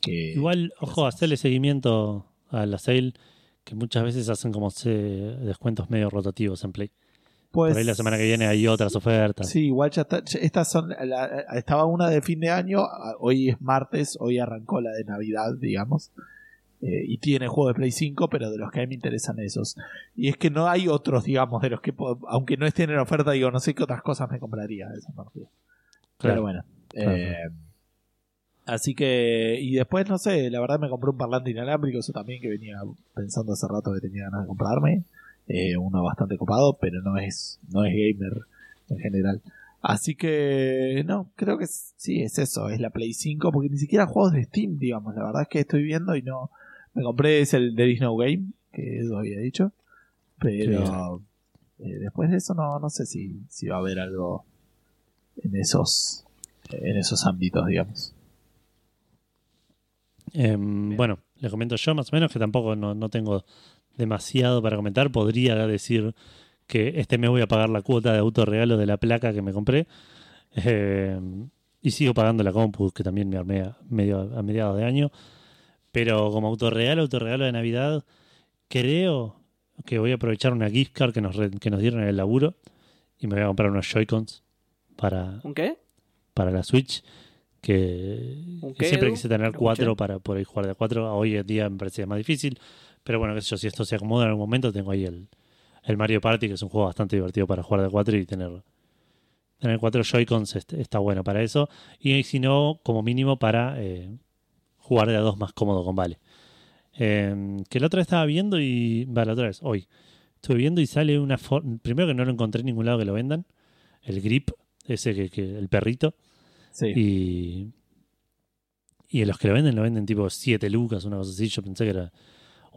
qué- Igual, ojo, hacerle seguimiento a la sale, que muchas veces hacen como se, descuentos medio rotativos en Play. Pues, Por ahí la semana que viene hay otras ofertas. Sí, igual ya está. ya- Estas son. la- estaba una de fin de año, hoy es martes, hoy arrancó la de Navidad, digamos. Eh, y tiene juego de Play 5, pero de los que a mí me interesan esos. Y es que no hay otros, digamos, de los que, aunque no estén en oferta, digo, no sé qué otras cosas me compraría de esa partida. Claro. Pero bueno. Claro. eh, Así que, y después, no sé, la verdad me compré un parlante inalámbrico, eso también que venía pensando hace rato que tenía ganas de comprarme. Eh, uno bastante copado, pero no es, no es gamer en general. Así que, no, creo que es- sí, es eso, es la Play 5, porque ni siquiera juegos de Steam, digamos, la verdad es que estoy viendo y no... Me compré es el There is no Game, que Edu había dicho, pero eh, después de eso no, no sé si, si va a haber algo en esos, en esos ámbitos, digamos. Em, bueno, les comento yo más o menos que tampoco no, no tengo demasiado para comentar. Podría decir que este mes voy a pagar la cuota de autorregalo de la placa que me compré. Em, y sigo pagando la compu, que también me armé a, medio, a mediados de año. Pero como autorregalo, autorregalo de Navidad, creo que voy a aprovechar una gift card que nos, re- que nos dieron en el laburo. Y me voy a comprar unos Joy-Cons para, ¿Un qué? para la Switch que, ¿Un que qué, siempre quise tener cuatro para poder jugar de cuatro. Hoy en día me parece más difícil. Pero bueno, qué sé yo, si esto se acomoda en algún momento, tengo ahí el, el Mario Party, que es un juego bastante divertido para jugar de a cuatro y tener, tener cuatro Joy-Cons está bueno para eso. Y si no, como mínimo para eh, jugar de a dos más cómodo con Vale. Eh, que la otra vez estaba viendo y. Va, la otra vez, hoy. Estuve viendo y sale una forma. Primero que no lo encontré en ningún lado que lo vendan. El grip, ese que, que el perrito. Sí. Y, y los que lo venden, lo venden tipo 7 lucas, una cosa así. Yo pensé que era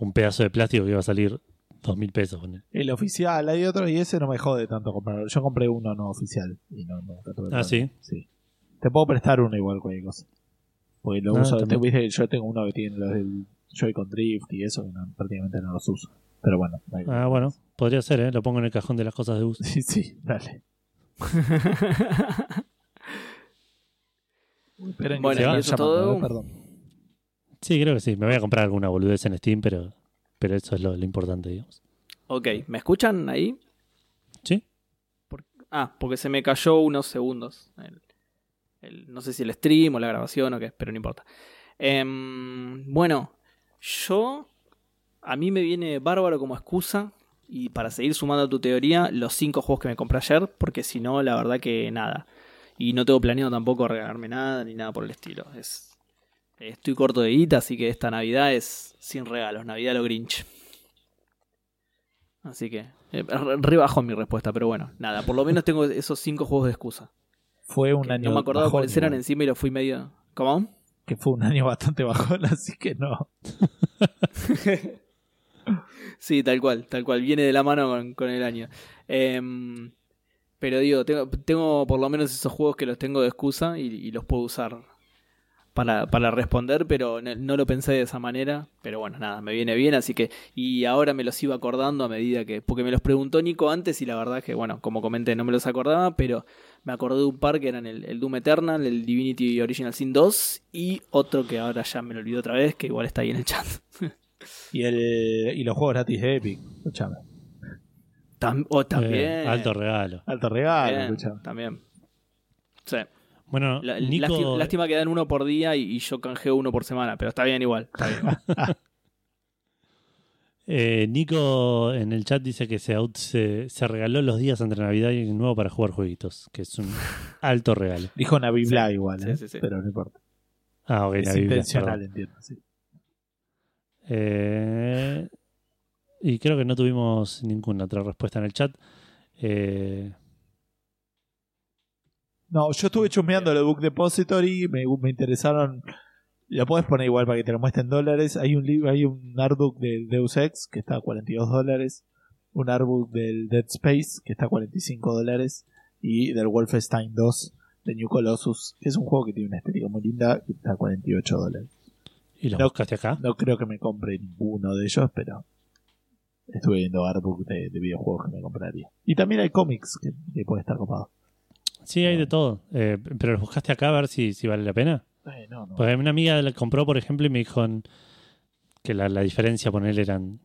un pedazo de plástico que iba a salir 2 mil pesos. El oficial, hay otro y ese no me jode tanto comprarlo. Yo compré uno no oficial y no, no Ah. ¿sí? Sí. Te puedo prestar uno igual cualquier cosa. Porque lo Ah, uso, te- viste, yo tengo uno que tiene los del Joy-Con Drift y eso, que no- prácticamente no los uso. Pero bueno. no hay- Ah, bueno, podría ser, ¿eh? Lo pongo en el cajón de las cosas de uso. Sí, sí, dale. Esperen Bueno, ¿y eso llamando, todo? Perdón. Sí, creo que sí. Me voy a comprar alguna boludez en Steam, pero, pero eso es lo, lo importante, digamos. ok, ¿me escuchan ahí? ¿Sí? Ah, porque se me cayó unos segundos. El- el- no sé si el stream o la grabación o qué, pero no importa. Em, bueno, yo. A mí me viene bárbaro como excusa. Y para seguir sumando a tu teoría, los cinco juegos que me compré ayer. Porque si no, la verdad que nada. Y no tengo planeado tampoco regalarme nada ni nada por el estilo. Es, estoy corto de guita, así que esta Navidad es sin regalos. Navidad lo Grinch. Así que eh, re- rebajo mi respuesta, pero bueno, nada, por lo menos tengo esos cinco juegos de excusa. Fue un Que año no me acordaba bajón cuáles eran encima y lo fui medio. ¿Cómo? Que fue un año bastante bajón, así que no. Sí, tal cual, tal cual, viene de la mano con, con el año. Em, pero digo, tengo, tengo por lo menos esos juegos que los tengo de excusa y, y los puedo usar para, para responder, pero no, no lo pensé de esa manera. Pero bueno, nada, me viene bien, así que. Y ahora me los iba acordando a medida que. Porque me los preguntó Nico antes y la verdad que, bueno, como comenté, no me los acordaba, pero me acordé de un par que eran el, el Doom Eternal, el Divinity Original Sin 2 y otro que ahora ya me lo olvidé otra vez, que igual está ahí en el chat. Y, el, y los juegos gratis de Epic, escuchame. Tam- oh, también. Eh, alto regalo. Alto regalo, escuchame. también. Sí. Bueno, La- Nico, lástima, lástima que dan uno por día y, y yo canjeo uno por semana, pero está bien igual. Está bien. eh, Nico en el chat dice que se, se, se regaló los días entre Navidad y Año Nuevo para jugar jueguitos, que es un alto regalo. Dijo Navibla Sí, igual, sí, ¿eh? sí, sí. pero no importa. Ah, ok, es la Biblia, intencional, perdón. entiendo. Sí. Eh, y creo que no tuvimos ninguna otra respuesta en el chat. Eh, No, yo estuve chusmeando el Book Depository, me, me interesaron. Lo puedes poner igual para que te lo muestren dólares. Hay un libro, hay un artbook del Deus Ex que está a 42 dólares. Un artbook del Dead Space que está a 45 dólares. Y del Wolfenstein 2 de New Colossus, que es un juego que tiene una estética muy linda, que está a 48 dólares. ¿Y los No. buscaste acá? No creo que me compre ninguno de ellos, pero estuve viendo artbook de, de videojuegos que me compraría. Y también hay cómics que, que puede estar copado. Sí, hay de todo. Eh, pero los buscaste acá a ver si, si vale la pena. Eh, no, no. Porque una amiga la compró, por ejemplo, y me dijo que la, la diferencia por él eran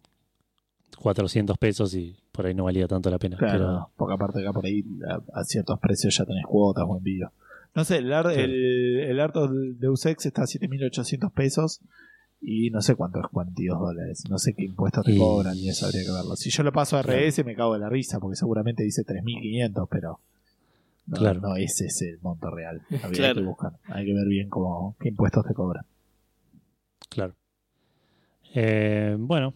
400 pesos y por ahí no valía tanto la pena. Claro, Pero porque aparte acá por ahí a, a ciertos precios ya tenés cuotas o envío. No sé, el, ar- Sí. el, el Arto del Deus Ex está a 7.800 pesos y no sé cuánto es 42 dólares. No sé qué impuestos te Y- cobran y eso habría que verlo. Si yo lo paso a RS me cago de la risa porque seguramente dice 3.500, pero No, Claro. no ese es el monto real. Habría Claro. que buscar. Hay que ver bien cómo, qué impuestos te cobran. Claro. Eh, bueno,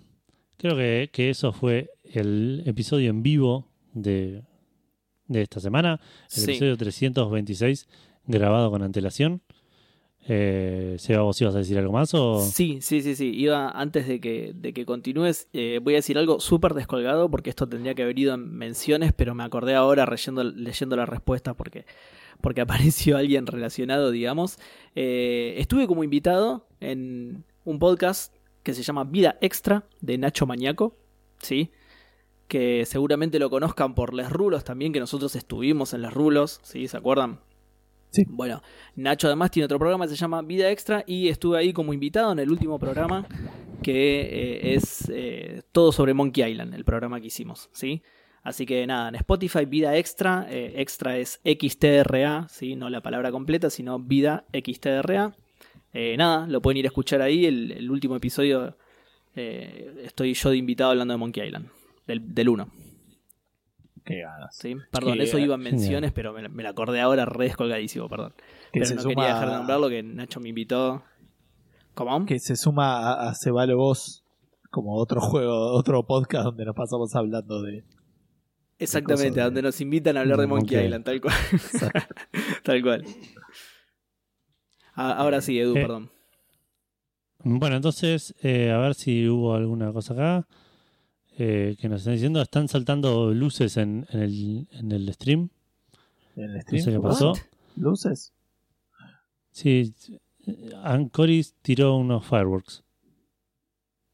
creo que, que eso fue el episodio en vivo de, de esta semana. El Sí. episodio 326, grabado con antelación. Eh, Seba, ¿vos ibas a decir algo más? Sí, sí, sí, sí. Iba antes de que, de que continúes, eh, voy a decir algo súper descolgado porque esto tendría que haber ido en menciones, pero me acordé ahora leyendo, leyendo la respuesta porque, porque apareció alguien relacionado, digamos. Eh, estuve como invitado en un podcast que se llama Vida Extra de Nacho Mañaco, ¿sí? Que seguramente lo conozcan por Les Rulos también, que nosotros estuvimos en Les Rulos, ¿sí? ¿Se acuerdan? Sí. Bueno, Nacho además tiene otro programa que se llama Vida Extra y estuve ahí como invitado en el último programa que eh, es eh, todo sobre Monkey Island, el programa que hicimos, ¿sí? Así que nada, en Spotify Vida Extra, eh, Extra es XTRA, ¿sí? No la palabra completa, sino Vida XTRA. Eh, nada, lo pueden ir a escuchar ahí, el, último episodio estoy yo de invitado hablando de Monkey Island, del, del 1. Qué ganas. ¿sí? Perdón, Qué eso iba en genial. menciones, pero me, la- me la acordé ahora re descolgadísimo, perdón. Que Pero no suma, quería dejar de nombrarlo, que Nacho me invitó. ¿Cómo? que se suma a, a Se Vale Vos como otro juego, otro podcast donde nos pasamos hablando de. Exactamente, donde nos invitan a hablar de de Monkey Monkey Island, tal cual. tal cual. A- ahora sí, Edu, Eh, perdón. Bueno, entonces, eh, a ver si hubo alguna cosa acá eh, que nos están diciendo. Están saltando luces en, en el, en el stream. En el No stream. sé qué pasó. What? ¿Luces? Sí, Ancoris tiró unos fireworks.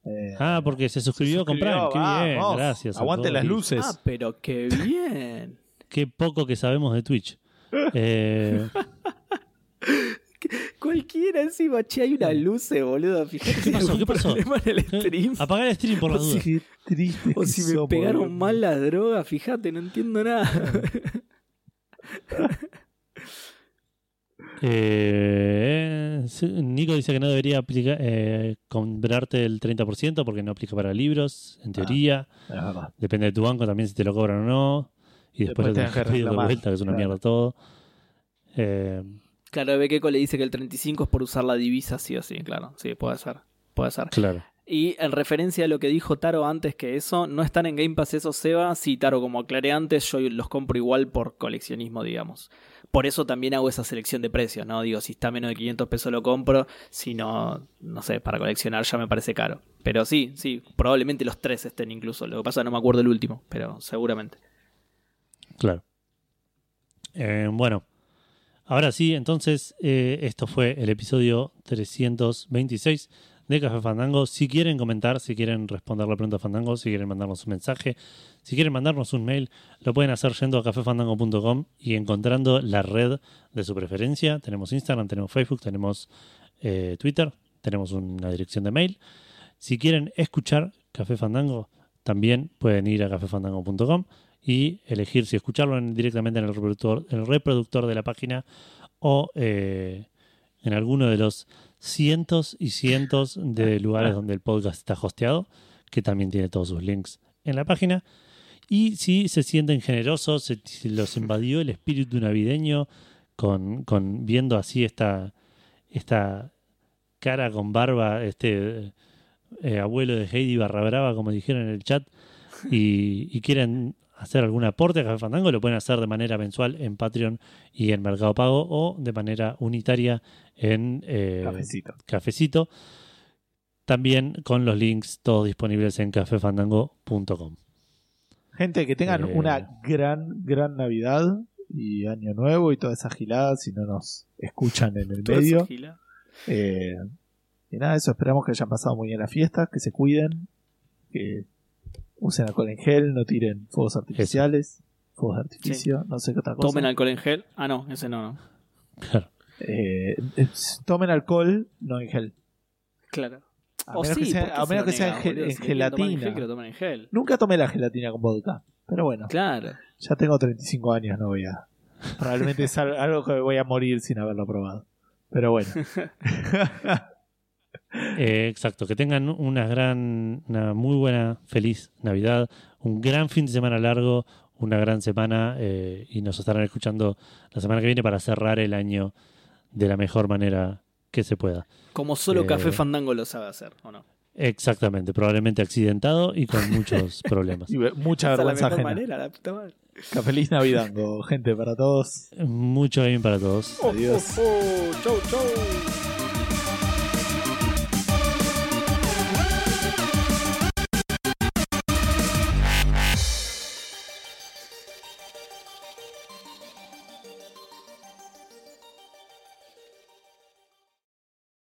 Eh, Ah, porque se suscribió, con Prime. Qué bien, vamos. gracias. Aguante las luces. Ah, pero qué bien. Qué poco que sabemos de Twitch. Eh, Cualquiera encima, che, hay una luz, boludo. Fíjate ¿Qué pasó? ¿Qué pasó? en el stream. apagar el stream por dudas. Qué triste. O que si me somos, pegaron boludo. mal las drogas, fíjate, no entiendo nada. Eh, Nico dice que no debería aplicar, eh, comprarte el 30% porque no aplica para libros, en teoría. Es verdad. Depende de tu banco también si te lo cobran o no. Y después, Después pedir de vuelta, que es una Claro. mierda todo. Eh, claro, Bequeco le dice que el 35 es por usar la divisa, sí o sí, claro. Sí, puede ser. Puede ser. claro. Y en referencia a lo que dijo Taro antes que eso, no están en Game Pass esos Seba. Sí, Taro, como aclaré antes, yo los compro igual por coleccionismo, digamos. Por eso también hago esa selección de precios, ¿no? Digo, si está menos de 500 pesos lo compro, si no, no sé, para coleccionar ya me parece caro. Pero sí, sí, probablemente los tres estén incluso. Lo que pasa no me acuerdo el último, pero seguramente. Claro. Eh, bueno, ahora sí, entonces, eh, esto fue el episodio 326 de Café Fandango. Si quieren comentar, si quieren responder la pregunta de Fandango, si quieren mandarnos un mensaje, si quieren mandarnos un mail, lo pueden hacer yendo a cafefandango.com y encontrando la red de su preferencia. Tenemos Instagram, tenemos Facebook, tenemos eh, Twitter, tenemos una dirección de mail. Si quieren escuchar Café Fandango, también pueden ir a cafefandango.com y elegir si escucharlo en- directamente en el reproductor, el reproductor de la página o eh, en alguno de los cientos y cientos de lugares donde el podcast está hosteado, que también tiene todos sus links en la página. Y si se sienten generosos, se, los invadió el espíritu navideño con, con viendo así esta, esta cara con barba, este eh, abuelo de Heidi barra brava, como dijeron en el chat, y, y quieren hacer algún aporte a Café Fandango, lo pueden hacer de manera mensual en Patreon y en Mercado Pago o de manera unitaria en eh, Cafecito. Cafecito. También con los links todos disponibles en cafefandango.com. Gente, que tengan Eh. una gran, gran Navidad y Año Nuevo y toda esa gilada si no nos escuchan en el medio. Eh, y nada, eso esperamos que hayan pasado muy bien la fiesta, que se cuiden, que usen alcohol en gel, no tiren fuegos artificiales, fuegos de artificio, no sé qué otra cosa. Tomen alcohol en gel. Ah, no, ese no, no. Claro. Eh, es- tomen alcohol, no en gel. Claro. A O menos sí, que sea, ¿por qué a menos que sea en, gelatina. gel, que lo tomen en gel. Nunca tomé la gelatina con vodka, pero bueno, Claro. ya tengo 35 años, no voy a. Probablemente es al- algo que voy a morir sin haberlo probado. Pero bueno, Eh, exacto, que tengan una gran, una muy buena, feliz Navidad, un gran fin de semana largo, una gran semana eh, y nos estarán escuchando la semana que viene para cerrar el año de la mejor manera que se pueda. Como solo Eh, Café Fandango lo sabe hacer, ¿o no? Exactamente, probablemente accidentado y con muchos problemas. Y mucha es la vergüenza mejor manera, la puta madre. Feliz Navidango, gente, para todos. Mucho bien para todos. Adiós. Oh, oh, oh, chau, chau.